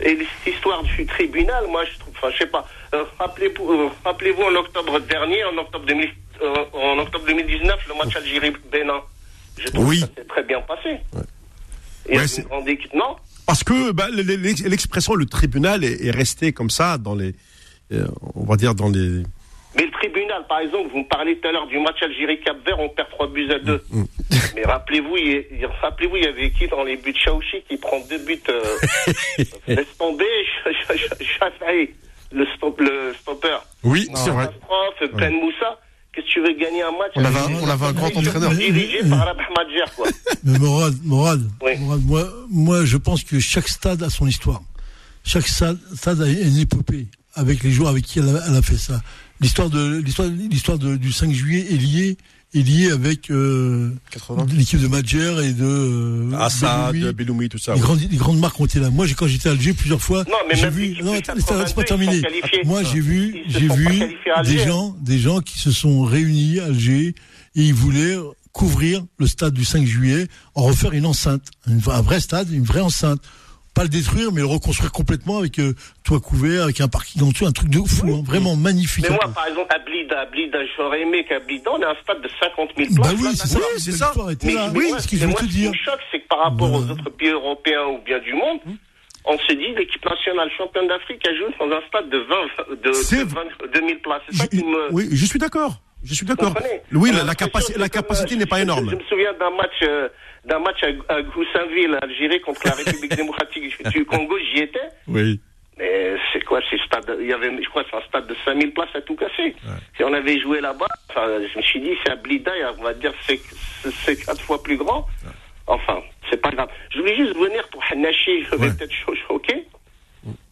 Et cette histoire du tribunal, moi je trouve, enfin je sais pas. euh, rappelez-vous, euh, rappelez-vous en octobre dernier, en octobre 2000, euh, en octobre 2019, le match Algérie-Bénin. Je trouve Oui. que ça s'est très bien passé. Et Ouais, une c'est- grande équipe, non Parce que bah, l'expression le tribunal est, est resté comme ça dans les, euh, on va dire dans les. Mais le tribunal, par exemple, vous me parlez tout à l'heure du match Algérie-Cap-Vert, on perd 3 buts à 2. Mm, Mais rappelez-vous, il, y- il- rappelez-vous, il y avait qui dans les buts Chaouchi qui prend deux buts euh, Laisse tomber, Chafaï, le, stop, le stopper. Oui, c'est vrai. Catastrophe, Ben Moussa. Que tu veux gagner un match On avait, un- on avait un grand entraîneur. Dirigé par Rabah Madjer, quoi. Mais Morad, Morad, Oui. Morad, moi, moi, je pense que chaque stade a son histoire. Chaque stade, stade a une épopée avec les joueurs avec qui elle a, elle a fait ça. L'histoire de l'histoire l'histoire du 5 juillet est liée est liée avec euh, 80. l'équipe de Madjer et de euh, Assad, Belloumi. Belloumi, tout ça. les, grandes, les grandes marques ont été là. Moi, quand j'étais à Alger plusieurs fois, Non, mais j'ai même vu. Non, 82, pas terminer. qualifiés. Moi, j'ai vu, j'ai vu des gens, des gens qui se sont réunis à Alger et ils voulaient couvrir le stade du 5 juillet, en refaire une enceinte, une- un vrai stade, une vraie enceinte. Pas le détruire, mais le reconstruire complètement avec euh, toit couvert, avec un parking en dessous, un truc de fou, hein, vraiment magnifique. Mais moi, par exemple, à Blida, à Blida, j'aurais aimé qu'à Blida, on ait un stade de 50 000 bah places. oui, Là, c'est ça, c'est ça. Mais, là. mais Oui, moi, ce que je veux moi, te ce qui dire. me choque, c'est que par rapport Bah. aux autres pays européens ou bien du monde, on se dit l'équipe nationale championne d'Afrique a joué dans un stade de 20, de, de 20 2000 places. C'est ça Je- qui me. Oui, je suis d'accord. Je suis d'accord. Oui, la, la, l'impression capaci- que la capacité euh, n'est pas je- énorme. Je me souviens d'un match, euh, d'un match à, à Goussainville, Algérie, contre la République démocratique du Congo. J'y étais. Oui. Mais c'est quoi ces stades Il y avait, je crois, que c'est un stade de 5000 places à tout casser. Si on avait joué là-bas, enfin, je me suis dit, c'est à Blida, on va dire, c'est quatre fois plus grand. Enfin, c'est pas grave. Je voulais juste venir pour Hanashi, je vais Ouais. peut-être cho- choquer.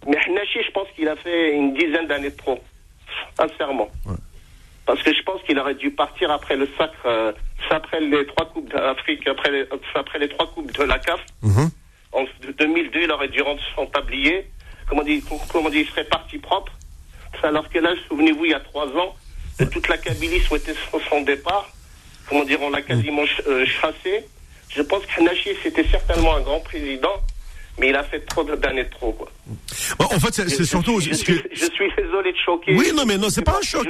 Mais Hanashi, je pense qu'il a fait une dizaine d'années de trop. Sincèrement. Parce que je pense qu'il aurait dû partir après le sacre, euh, après les trois coupes d'Afrique, après les, après les trois coupes de la CAF. Mhm. En 2002, il aurait dû rendre son tablier. Comment dire, comment dire, il serait parti propre. Alors que là, souvenez-vous, il y a trois ans, euh, toute la Kabylie souhaitait son, départ. Comment dire, on l'a quasiment ch- euh, chassé. Je pense qu'Hanachi, c'était certainement un grand président, mais il a fait trop d'années de trop, quoi. Bon, en fait, c'est Je- c'est surtout. Je, je ce que- suis, je suis désolé de choquer. Oui, non, mais non, c'est pas un Je choc.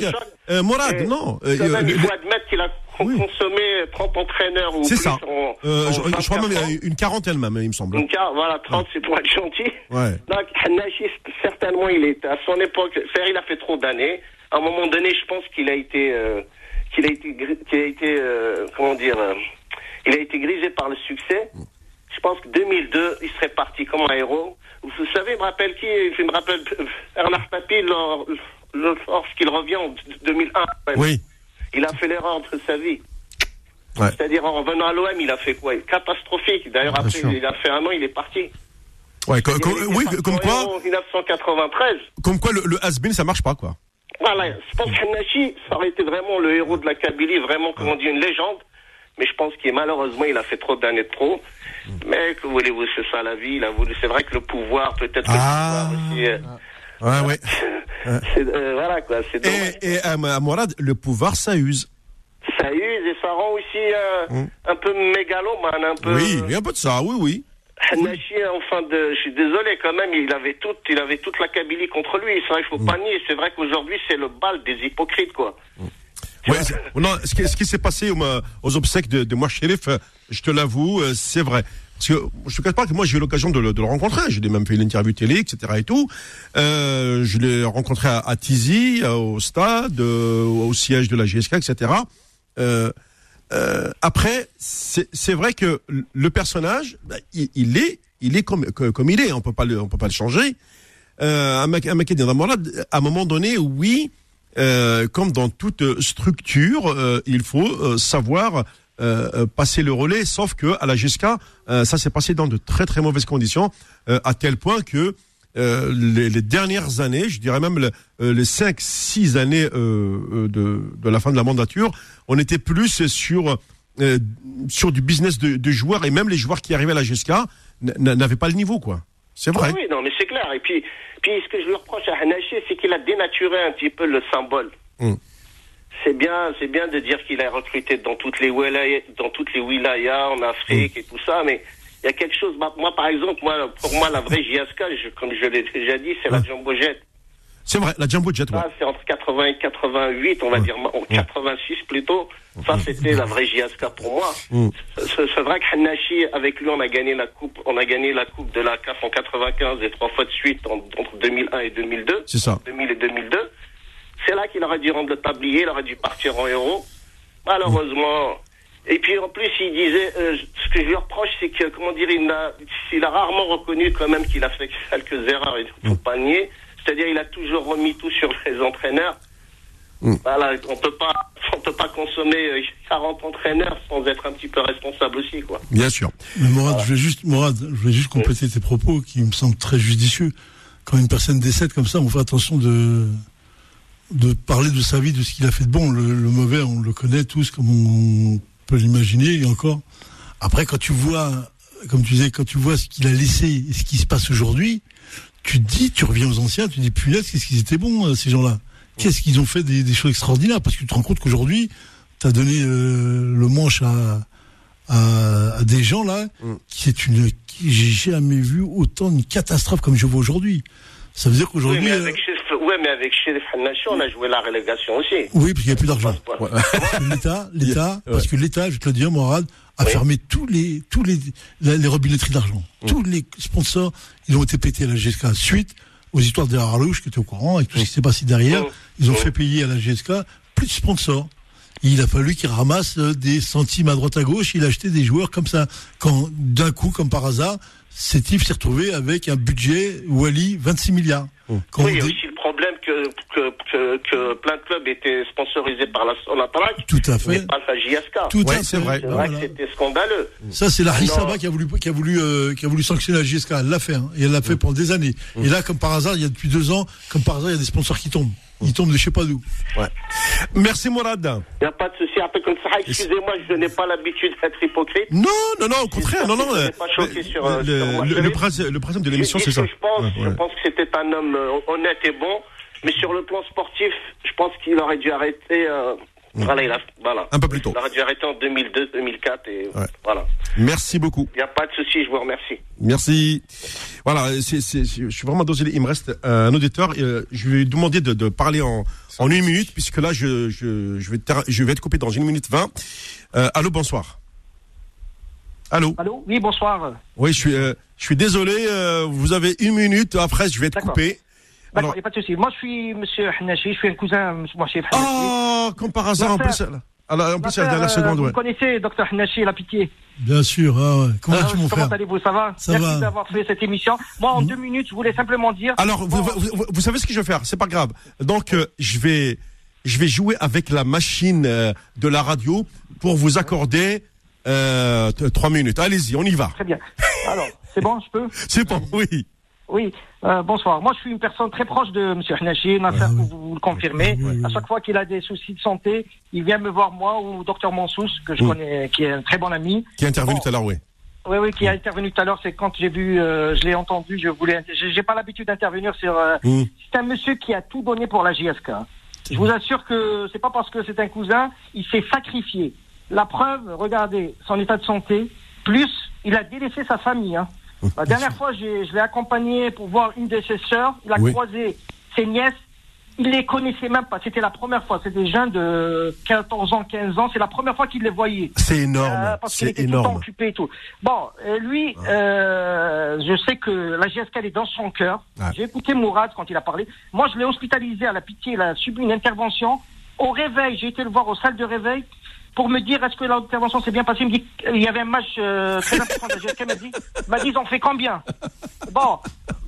Euh, Morad, non. Euh, même, il le- faut admettre qu'il a Oui. consommé 30 entraîneurs ou C'est ça. en- Euh, en je, je crois 24 même une quarantaine même, il me semble. Donc, ah, voilà, 30, c'est pour être gentil. Ouais. Donc, Hanashi, certainement, il est à son époque. C'est-à-dire, il a fait trop d'années. À un moment donné, je pense qu'il a été, euh, qu'il a été, qu'il a été, euh, comment dire, euh, il a été grisé par le succès. Je pense que 2002, il serait parti comme un héros. Vous savez, il me rappelle qui Je me rappelle Bernard Tapie lors- lors- lorsqu'il revient en 2001. Oui. Il a fait l'erreur de sa vie. Ouais. C'est-à-dire, en revenant à l'OM, il a fait quoi? Catastrophique. D'ailleurs, après, sûr. il a fait un an, il est parti. Ouais, oui, comme quoi, En 1993. comme quoi le, le has-been, ça marche pas, quoi. Voilà, je pense qu'Hanachi, ça aurait été vraiment le héros de la Kabylie, vraiment, comme on dit, une légende. Mais je pense qu'il malheureusement, il a fait trop d'années de trop. Mais que voulez-vous, c'est ça la vie. Il a voulu. C'est vrai que le pouvoir, peut-être Ah. aussi. euh, Ouais, euh, voilà quoi, c'est. Et, et à, à Morad, le pouvoir, ça use. Ça use et ça rend aussi euh, Mm. un peu mégalomane, un peu. Oui, il y a un peu de ça, oui, oui. Hanachi, enfin, de, je suis désolé quand même, il avait toute, il avait toute la Kabylie contre lui. C'est vrai qu'il faut pas nier. C'est vrai qu'aujourd'hui, c'est le bal des hypocrites, quoi. Ouais, non, ce qui, qui s'est passé aux, obsèques de, de moi, shérif, euh, je te l'avoue, euh, c'est vrai. Parce que je te cache pas que moi j'ai eu l'occasion de, de le rencontrer. J'ai même fait une interview télé, etc. et tout. Euh, je l'ai rencontré à, à Tizi, euh, au stade, euh, au siège de la GSK, etc. Euh, après, c'est vrai que le personnage, bah, il, il est, il est comme, comme il est. On peut peut pas le changer. Euh, un à un moment donné, oui, euh, comme dans toute structure, euh, il faut euh, savoir euh, euh, passer le relais. Sauf que à la GSK, ça s'est passé dans de très très mauvaises conditions, à tel point que les, les dernières années, je dirais même le- les cinq, six années de, de la fin de la mandature, on était plus sur sur du business de, de joueurs et même les joueurs qui arrivaient à la GSK n'avaient pas le niveau, quoi. C'est vrai. Ah oui, non, mais c'est clair. Et puis, puis ce que je lui reproche à Hanachi, c'est qu'il a dénaturé un petit peu le symbole. Mm. C'est bien, c'est bien de dire qu'il a recruté dans toutes les wilayas, dans toutes les wilayas en Afrique et tout ça, mais il y a quelque chose. bah, Moi, par exemple, moi, pour moi, la vraie JSK, je- comme je l'ai déjà dit, c'est la Jumbo Jet. C'est vrai, la Jumbo Jet, ouais. Ça, c'est entre 80 et 88, on va dire, en 86 plutôt. Ça, c'était la vraie JSK pour moi. Mm. C'est vrai que Hanashi, avec lui, on a gagné la coupe, on a gagné la coupe de la CAF en 95 et trois fois de suite en- entre 2001 et 2002. C'est ça. 2000 et 2002. C'est là qu'il aurait dû rendre le tablier, il aurait dû partir en héros. Malheureusement. Et puis en plus, il disait, euh, ce que je lui reproche, c'est que, comment dire, il a, il a rarement reconnu quand même qu'il a fait quelques erreurs, il ne faut pas nier. C'est-à-dire, il a toujours remis tout sur les entraîneurs. Voilà, on peut pas, on peut pas consommer euh, 40 entraîneurs sans être un petit peu responsable aussi, quoi. Bien sûr. Mais Morad, je vais juste, Morad, je vais juste compléter tes propos qui me semblent très judicieux. Quand une personne décède comme ça, on fait attention de de parler de sa vie, de ce qu'il a fait de bon. Le, le mauvais, on le connaît tous, comme on peut l'imaginer, et encore. Après, quand tu vois, comme tu disais, quand tu vois ce qu'il a laissé et ce qui se passe aujourd'hui, tu te dis, tu reviens aux anciens, tu te dis, punaise, qu'est-ce qu'ils étaient bons, euh, ces gens-là. Qu'est-ce qu'ils ont fait des, des choses extraordinaires? Parce que tu te rends compte qu'aujourd'hui, tu as donné euh, le manche à, à, à des gens là, qui c'est une, j'ai jamais vu autant une catastrophe comme je vois aujourd'hui. Ça veut dire Oui, qu'aujourd'hui, mais euh, avec Chérif, ouais, mais avec Chérif Hanachi, on a joué la relégation aussi. oui, parce qu'il n'y a plus d'argent. Ouais. L'État, l'État, parce que l'État, je te le dire, Morad, a fermé tous les, tous les, la- les robinetteries d'argent. Tous les sponsors, ils ont été pétés à la GSK suite aux histoires de Harlouche, qui était au courant, et tout ce qui s'est passé derrière. Ils ont fait payer à la GSK plus de sponsors. Il a fallu qu'il ramasse euh, des centimes à droite à gauche. Il a acheté des joueurs comme ça. Quand, d'un coup, comme par hasard, type s'est retrouvé avec un budget Wally 26 milliards. Quand Oui, on aussi problème que, que, que, que plein de clubs étaient sponsorisés par la Sonatrach. Tout à fait. Mais pas la JSK. Tout à fait. c'est vrai. C'est vrai Voilà. que c'était scandaleux. Ça, c'est la Non. Rissaba qui a voulu, qui a voulu, euh, qui a voulu sanctionner la JSK. Elle l'a fait, hein, et elle l'a fait pendant des années. Et là, comme par hasard, il y a depuis deux ans, comme par hasard, il y a des sponsors qui tombent. Ils tombent de je sais pas d'où. Ouais. Merci Mourad. Il n'y a pas de souci. Après, comme ça, excusez-moi, je n'ai pas l'habitude d'être hypocrite. Non, non, non, au contraire, non, non. Je euh, pas choqué sur, euh, le, sur moi. le- Je le vais- principe, le principe de l'émission, c'est ce ça. Je pense, Ouais, je ouais. pense que c'était un homme euh, honnête et bon. Mais sur le plan sportif, je pense qu'il aurait dû arrêter. euh, Voilà, il a, voilà. Un peu plus tôt. Il aurait dû arrêter en 2002, 2004 et Ouais. voilà. Merci beaucoup. Il n'y a pas de souci, je vous remercie. Merci. Voilà, c'est, c'est, je suis vraiment désolé. Il me reste un auditeur. euh, je vais lui demander de, de parler en, en une minute, puisque là, je, je, je, vais, ter- je vais être coupé dans une minute vingt. Euh, allô, bonsoir. Allô? Allô? Oui, bonsoir. Oui, je suis, euh, je suis désolé. euh, vous avez une minute. Après, je vais être D'accord. coupé. D'accord, Alors- il n'y a pas de souci. Moi, je suis monsieur Hanachi, je suis un cousin de monsieur Hanachi. Oh, comme par hasard, en plus, en plus, à la dernière euh, seconde, Vous ouais. connaissez docteur Hanachi, la pitié? Bien sûr, ah ouais. Comment Ah, vas-tu, mon Comment allez-vous? Ça va? Ça Merci d'avoir fait cette émission. Moi, en deux minutes, je voulais simplement dire. Alors, vous, vous, vous- vous savez ce que je vais faire? C'est pas grave. Donc, euh, je vais, je vais jouer avec la machine euh, de la radio pour vous accorder euh, trois minutes. Allez-y, on y va. Très bien. Alors, c'est bon, je peux? C'est bon, oui. Oui, euh, bonsoir. Moi, je suis une personne très proche de M. Hnachi, ma sœur, vous, vous le confirmez. À chaque fois qu'il a des soucis de santé, il vient me voir, moi, ou Dr Mansous, que je connais, qui est un très bon ami. Qui est intervenu Bon. tout à l'heure, oui. Oui, oui, qui a intervenu tout à l'heure, c'est quand j'ai vu, euh, je l'ai entendu, je voulais, j'ai j'ai pas l'habitude d'intervenir sur. euh, Mm. C'est un monsieur qui a tout donné pour la JSK. Je vous assure que c'est pas parce que c'est un cousin, il s'est sacrifié. La preuve, regardez son état de santé, plus il a délaissé sa famille. Hein. La dernière fois, je l'ai accompagné pour voir une de ses sœurs. Il a Oui. croisé ses nièces. Il les connaissait même pas. C'était la première fois. C'est des jeunes de 14 ans, 15 ans. C'est la première fois qu'il les voyait. C'est énorme. Euh, parce qu'il c'est était tout le temps énorme. occupé et tout. Bon, et lui, euh, je sais que la GSK elle est dans son cœur. Ouais. J'ai écouté Mourad quand il a parlé. Moi, je l'ai hospitalisé à la pitié. Il a subi une intervention. Au réveil, j'ai été le voir aux salles de réveil pour me dire est-ce que l'intervention s'est bien passée. Il me dit qu'il y avait un match euh, très important de GSK. Il m'a dit, il m'a dit ils ont fait combien? Bon.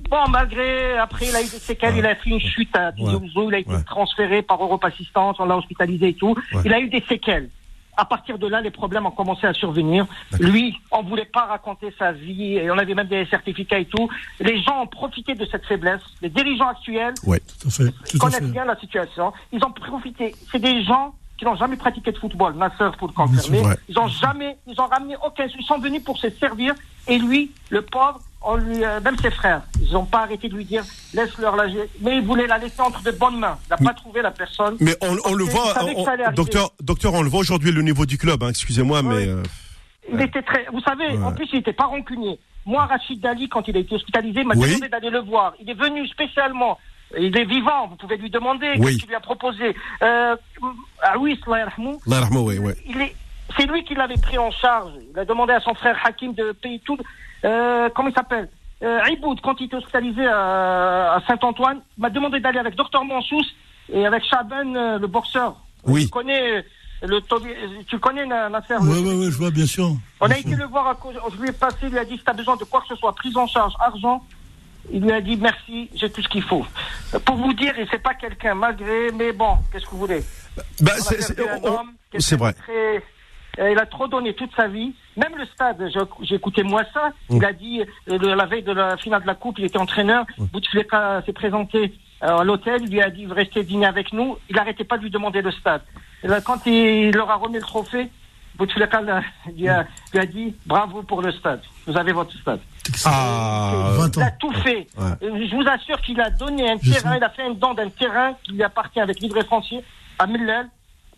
Bon, malgré, après, il a eu des séquelles, il a fait une chute à Tizi Ouzou, il a été Ouais. transféré par Europe Assistance, on l'a hospitalisé et tout. Il a eu des séquelles. À partir de là, les problèmes ont commencé à survenir. Lui, on voulait pas raconter sa vie, et on avait même des certificats et tout. Les gens ont profité de cette faiblesse. Les dirigeants actuels Ouais. Tout à fait. Tout à connaissent fait. bien la situation. Ils ont profité. C'est des gens qui n'ont jamais pratiqué de football. Ma sœur pour le confirmer. Ouais. Ils ont jamais, ils ont ramené aucun. Ils sont venus pour se servir. Et lui, le pauvre, on lui, euh, même ses frères, ils n'ont pas arrêté de lui dire laisse-leur la Mais il voulait la laisser entre de bonnes mains. Il n'a pas trouvé la personne. Mais on, on le voit, on- docteur, docteur, on le voit aujourd'hui le niveau du club. hein, Excusez-moi, mais euh, Il était très. Vous savez, Ouais. en plus, il n'était pas rancunier. Moi, Rachid Dali, quand il a été hospitalisé, il m'a Oui. demandé d'aller le voir. Il est venu spécialement. Il est vivant, vous pouvez lui demander Oui. qu'est-ce qu'il lui a proposé. Euh, ah oui, oui, ouais. il est, c'est lui qui l'avait pris en charge. Il a demandé à son frère Hakim de payer tout. Euh, comment il s'appelle? Euh, Iboud, quand il était hospitalisé à, à Saint-Antoine, m'a demandé d'aller avec Docteur Mansous et avec Chaben, euh, le boxeur. Oui. Tu connais le Tobi- tu le connais le- Ouais, ouais, ouais, je vois, bien sûr. On a été le voir à cause, je lui ai passé, il lui a dit si tu as besoin de quoi que ce soit, prise en charge, argent. Il lui a dit merci, j'ai tout ce qu'il faut. Pour vous dire, et c'est pas quelqu'un malgré, mais bon, qu'est-ce que vous voulez? Bah, c'est- quelqu'un c'est vrai. très- euh, il a trop donné toute sa vie. Même le stade, écouté moi ça. Il a dit, euh, la veille de la finale de la Coupe, il était entraîneur. Bouteflika s'est présenté euh, à l'hôtel. Il lui a dit, restez dîner avec nous. Il n'arrêtait pas de lui demander le stade. Et là, quand il leur a remis le trophée, Bouteflika lui a, lui a dit, bravo pour le stade. Vous avez votre stade. Ah, 20 Il a tout fait. Ouais. Je vous assure qu'il a donné un Je terrain, sais. il a fait un don d'un terrain qui lui appartient avec livret foncier à Millel,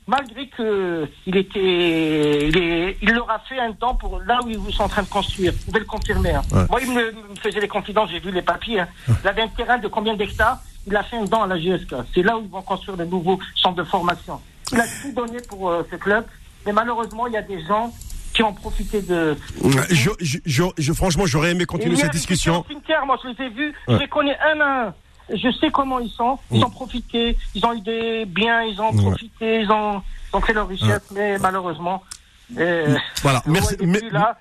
malgré que il était, il, est- il leur a fait un don pour là où ils sont en train de construire. Vous pouvez le confirmer. hein. Ouais. Moi, il me, me faisait les confidences, j'ai vu les papiers. hein. Il avait un terrain de combien d'hectares? Il a fait un don à la GSK. C'est là où ils vont construire de nouveaux centres de formation. Il a tout donné pour euh, ce club, mais malheureusement, il y a des gens qui ont profité de, je, je, je- je- franchement, j'aurais aimé continuer cette discussion. cimetière, moi, je les ai vus, Ouais. je les connais un à un. Je sais comment ils sont. Ils ont profité, ils ont eu des biens, ils ont Ouais. profité, ils ont, ils ont fait leur richesse, mais malheureusement. euh, Voilà, merci, là.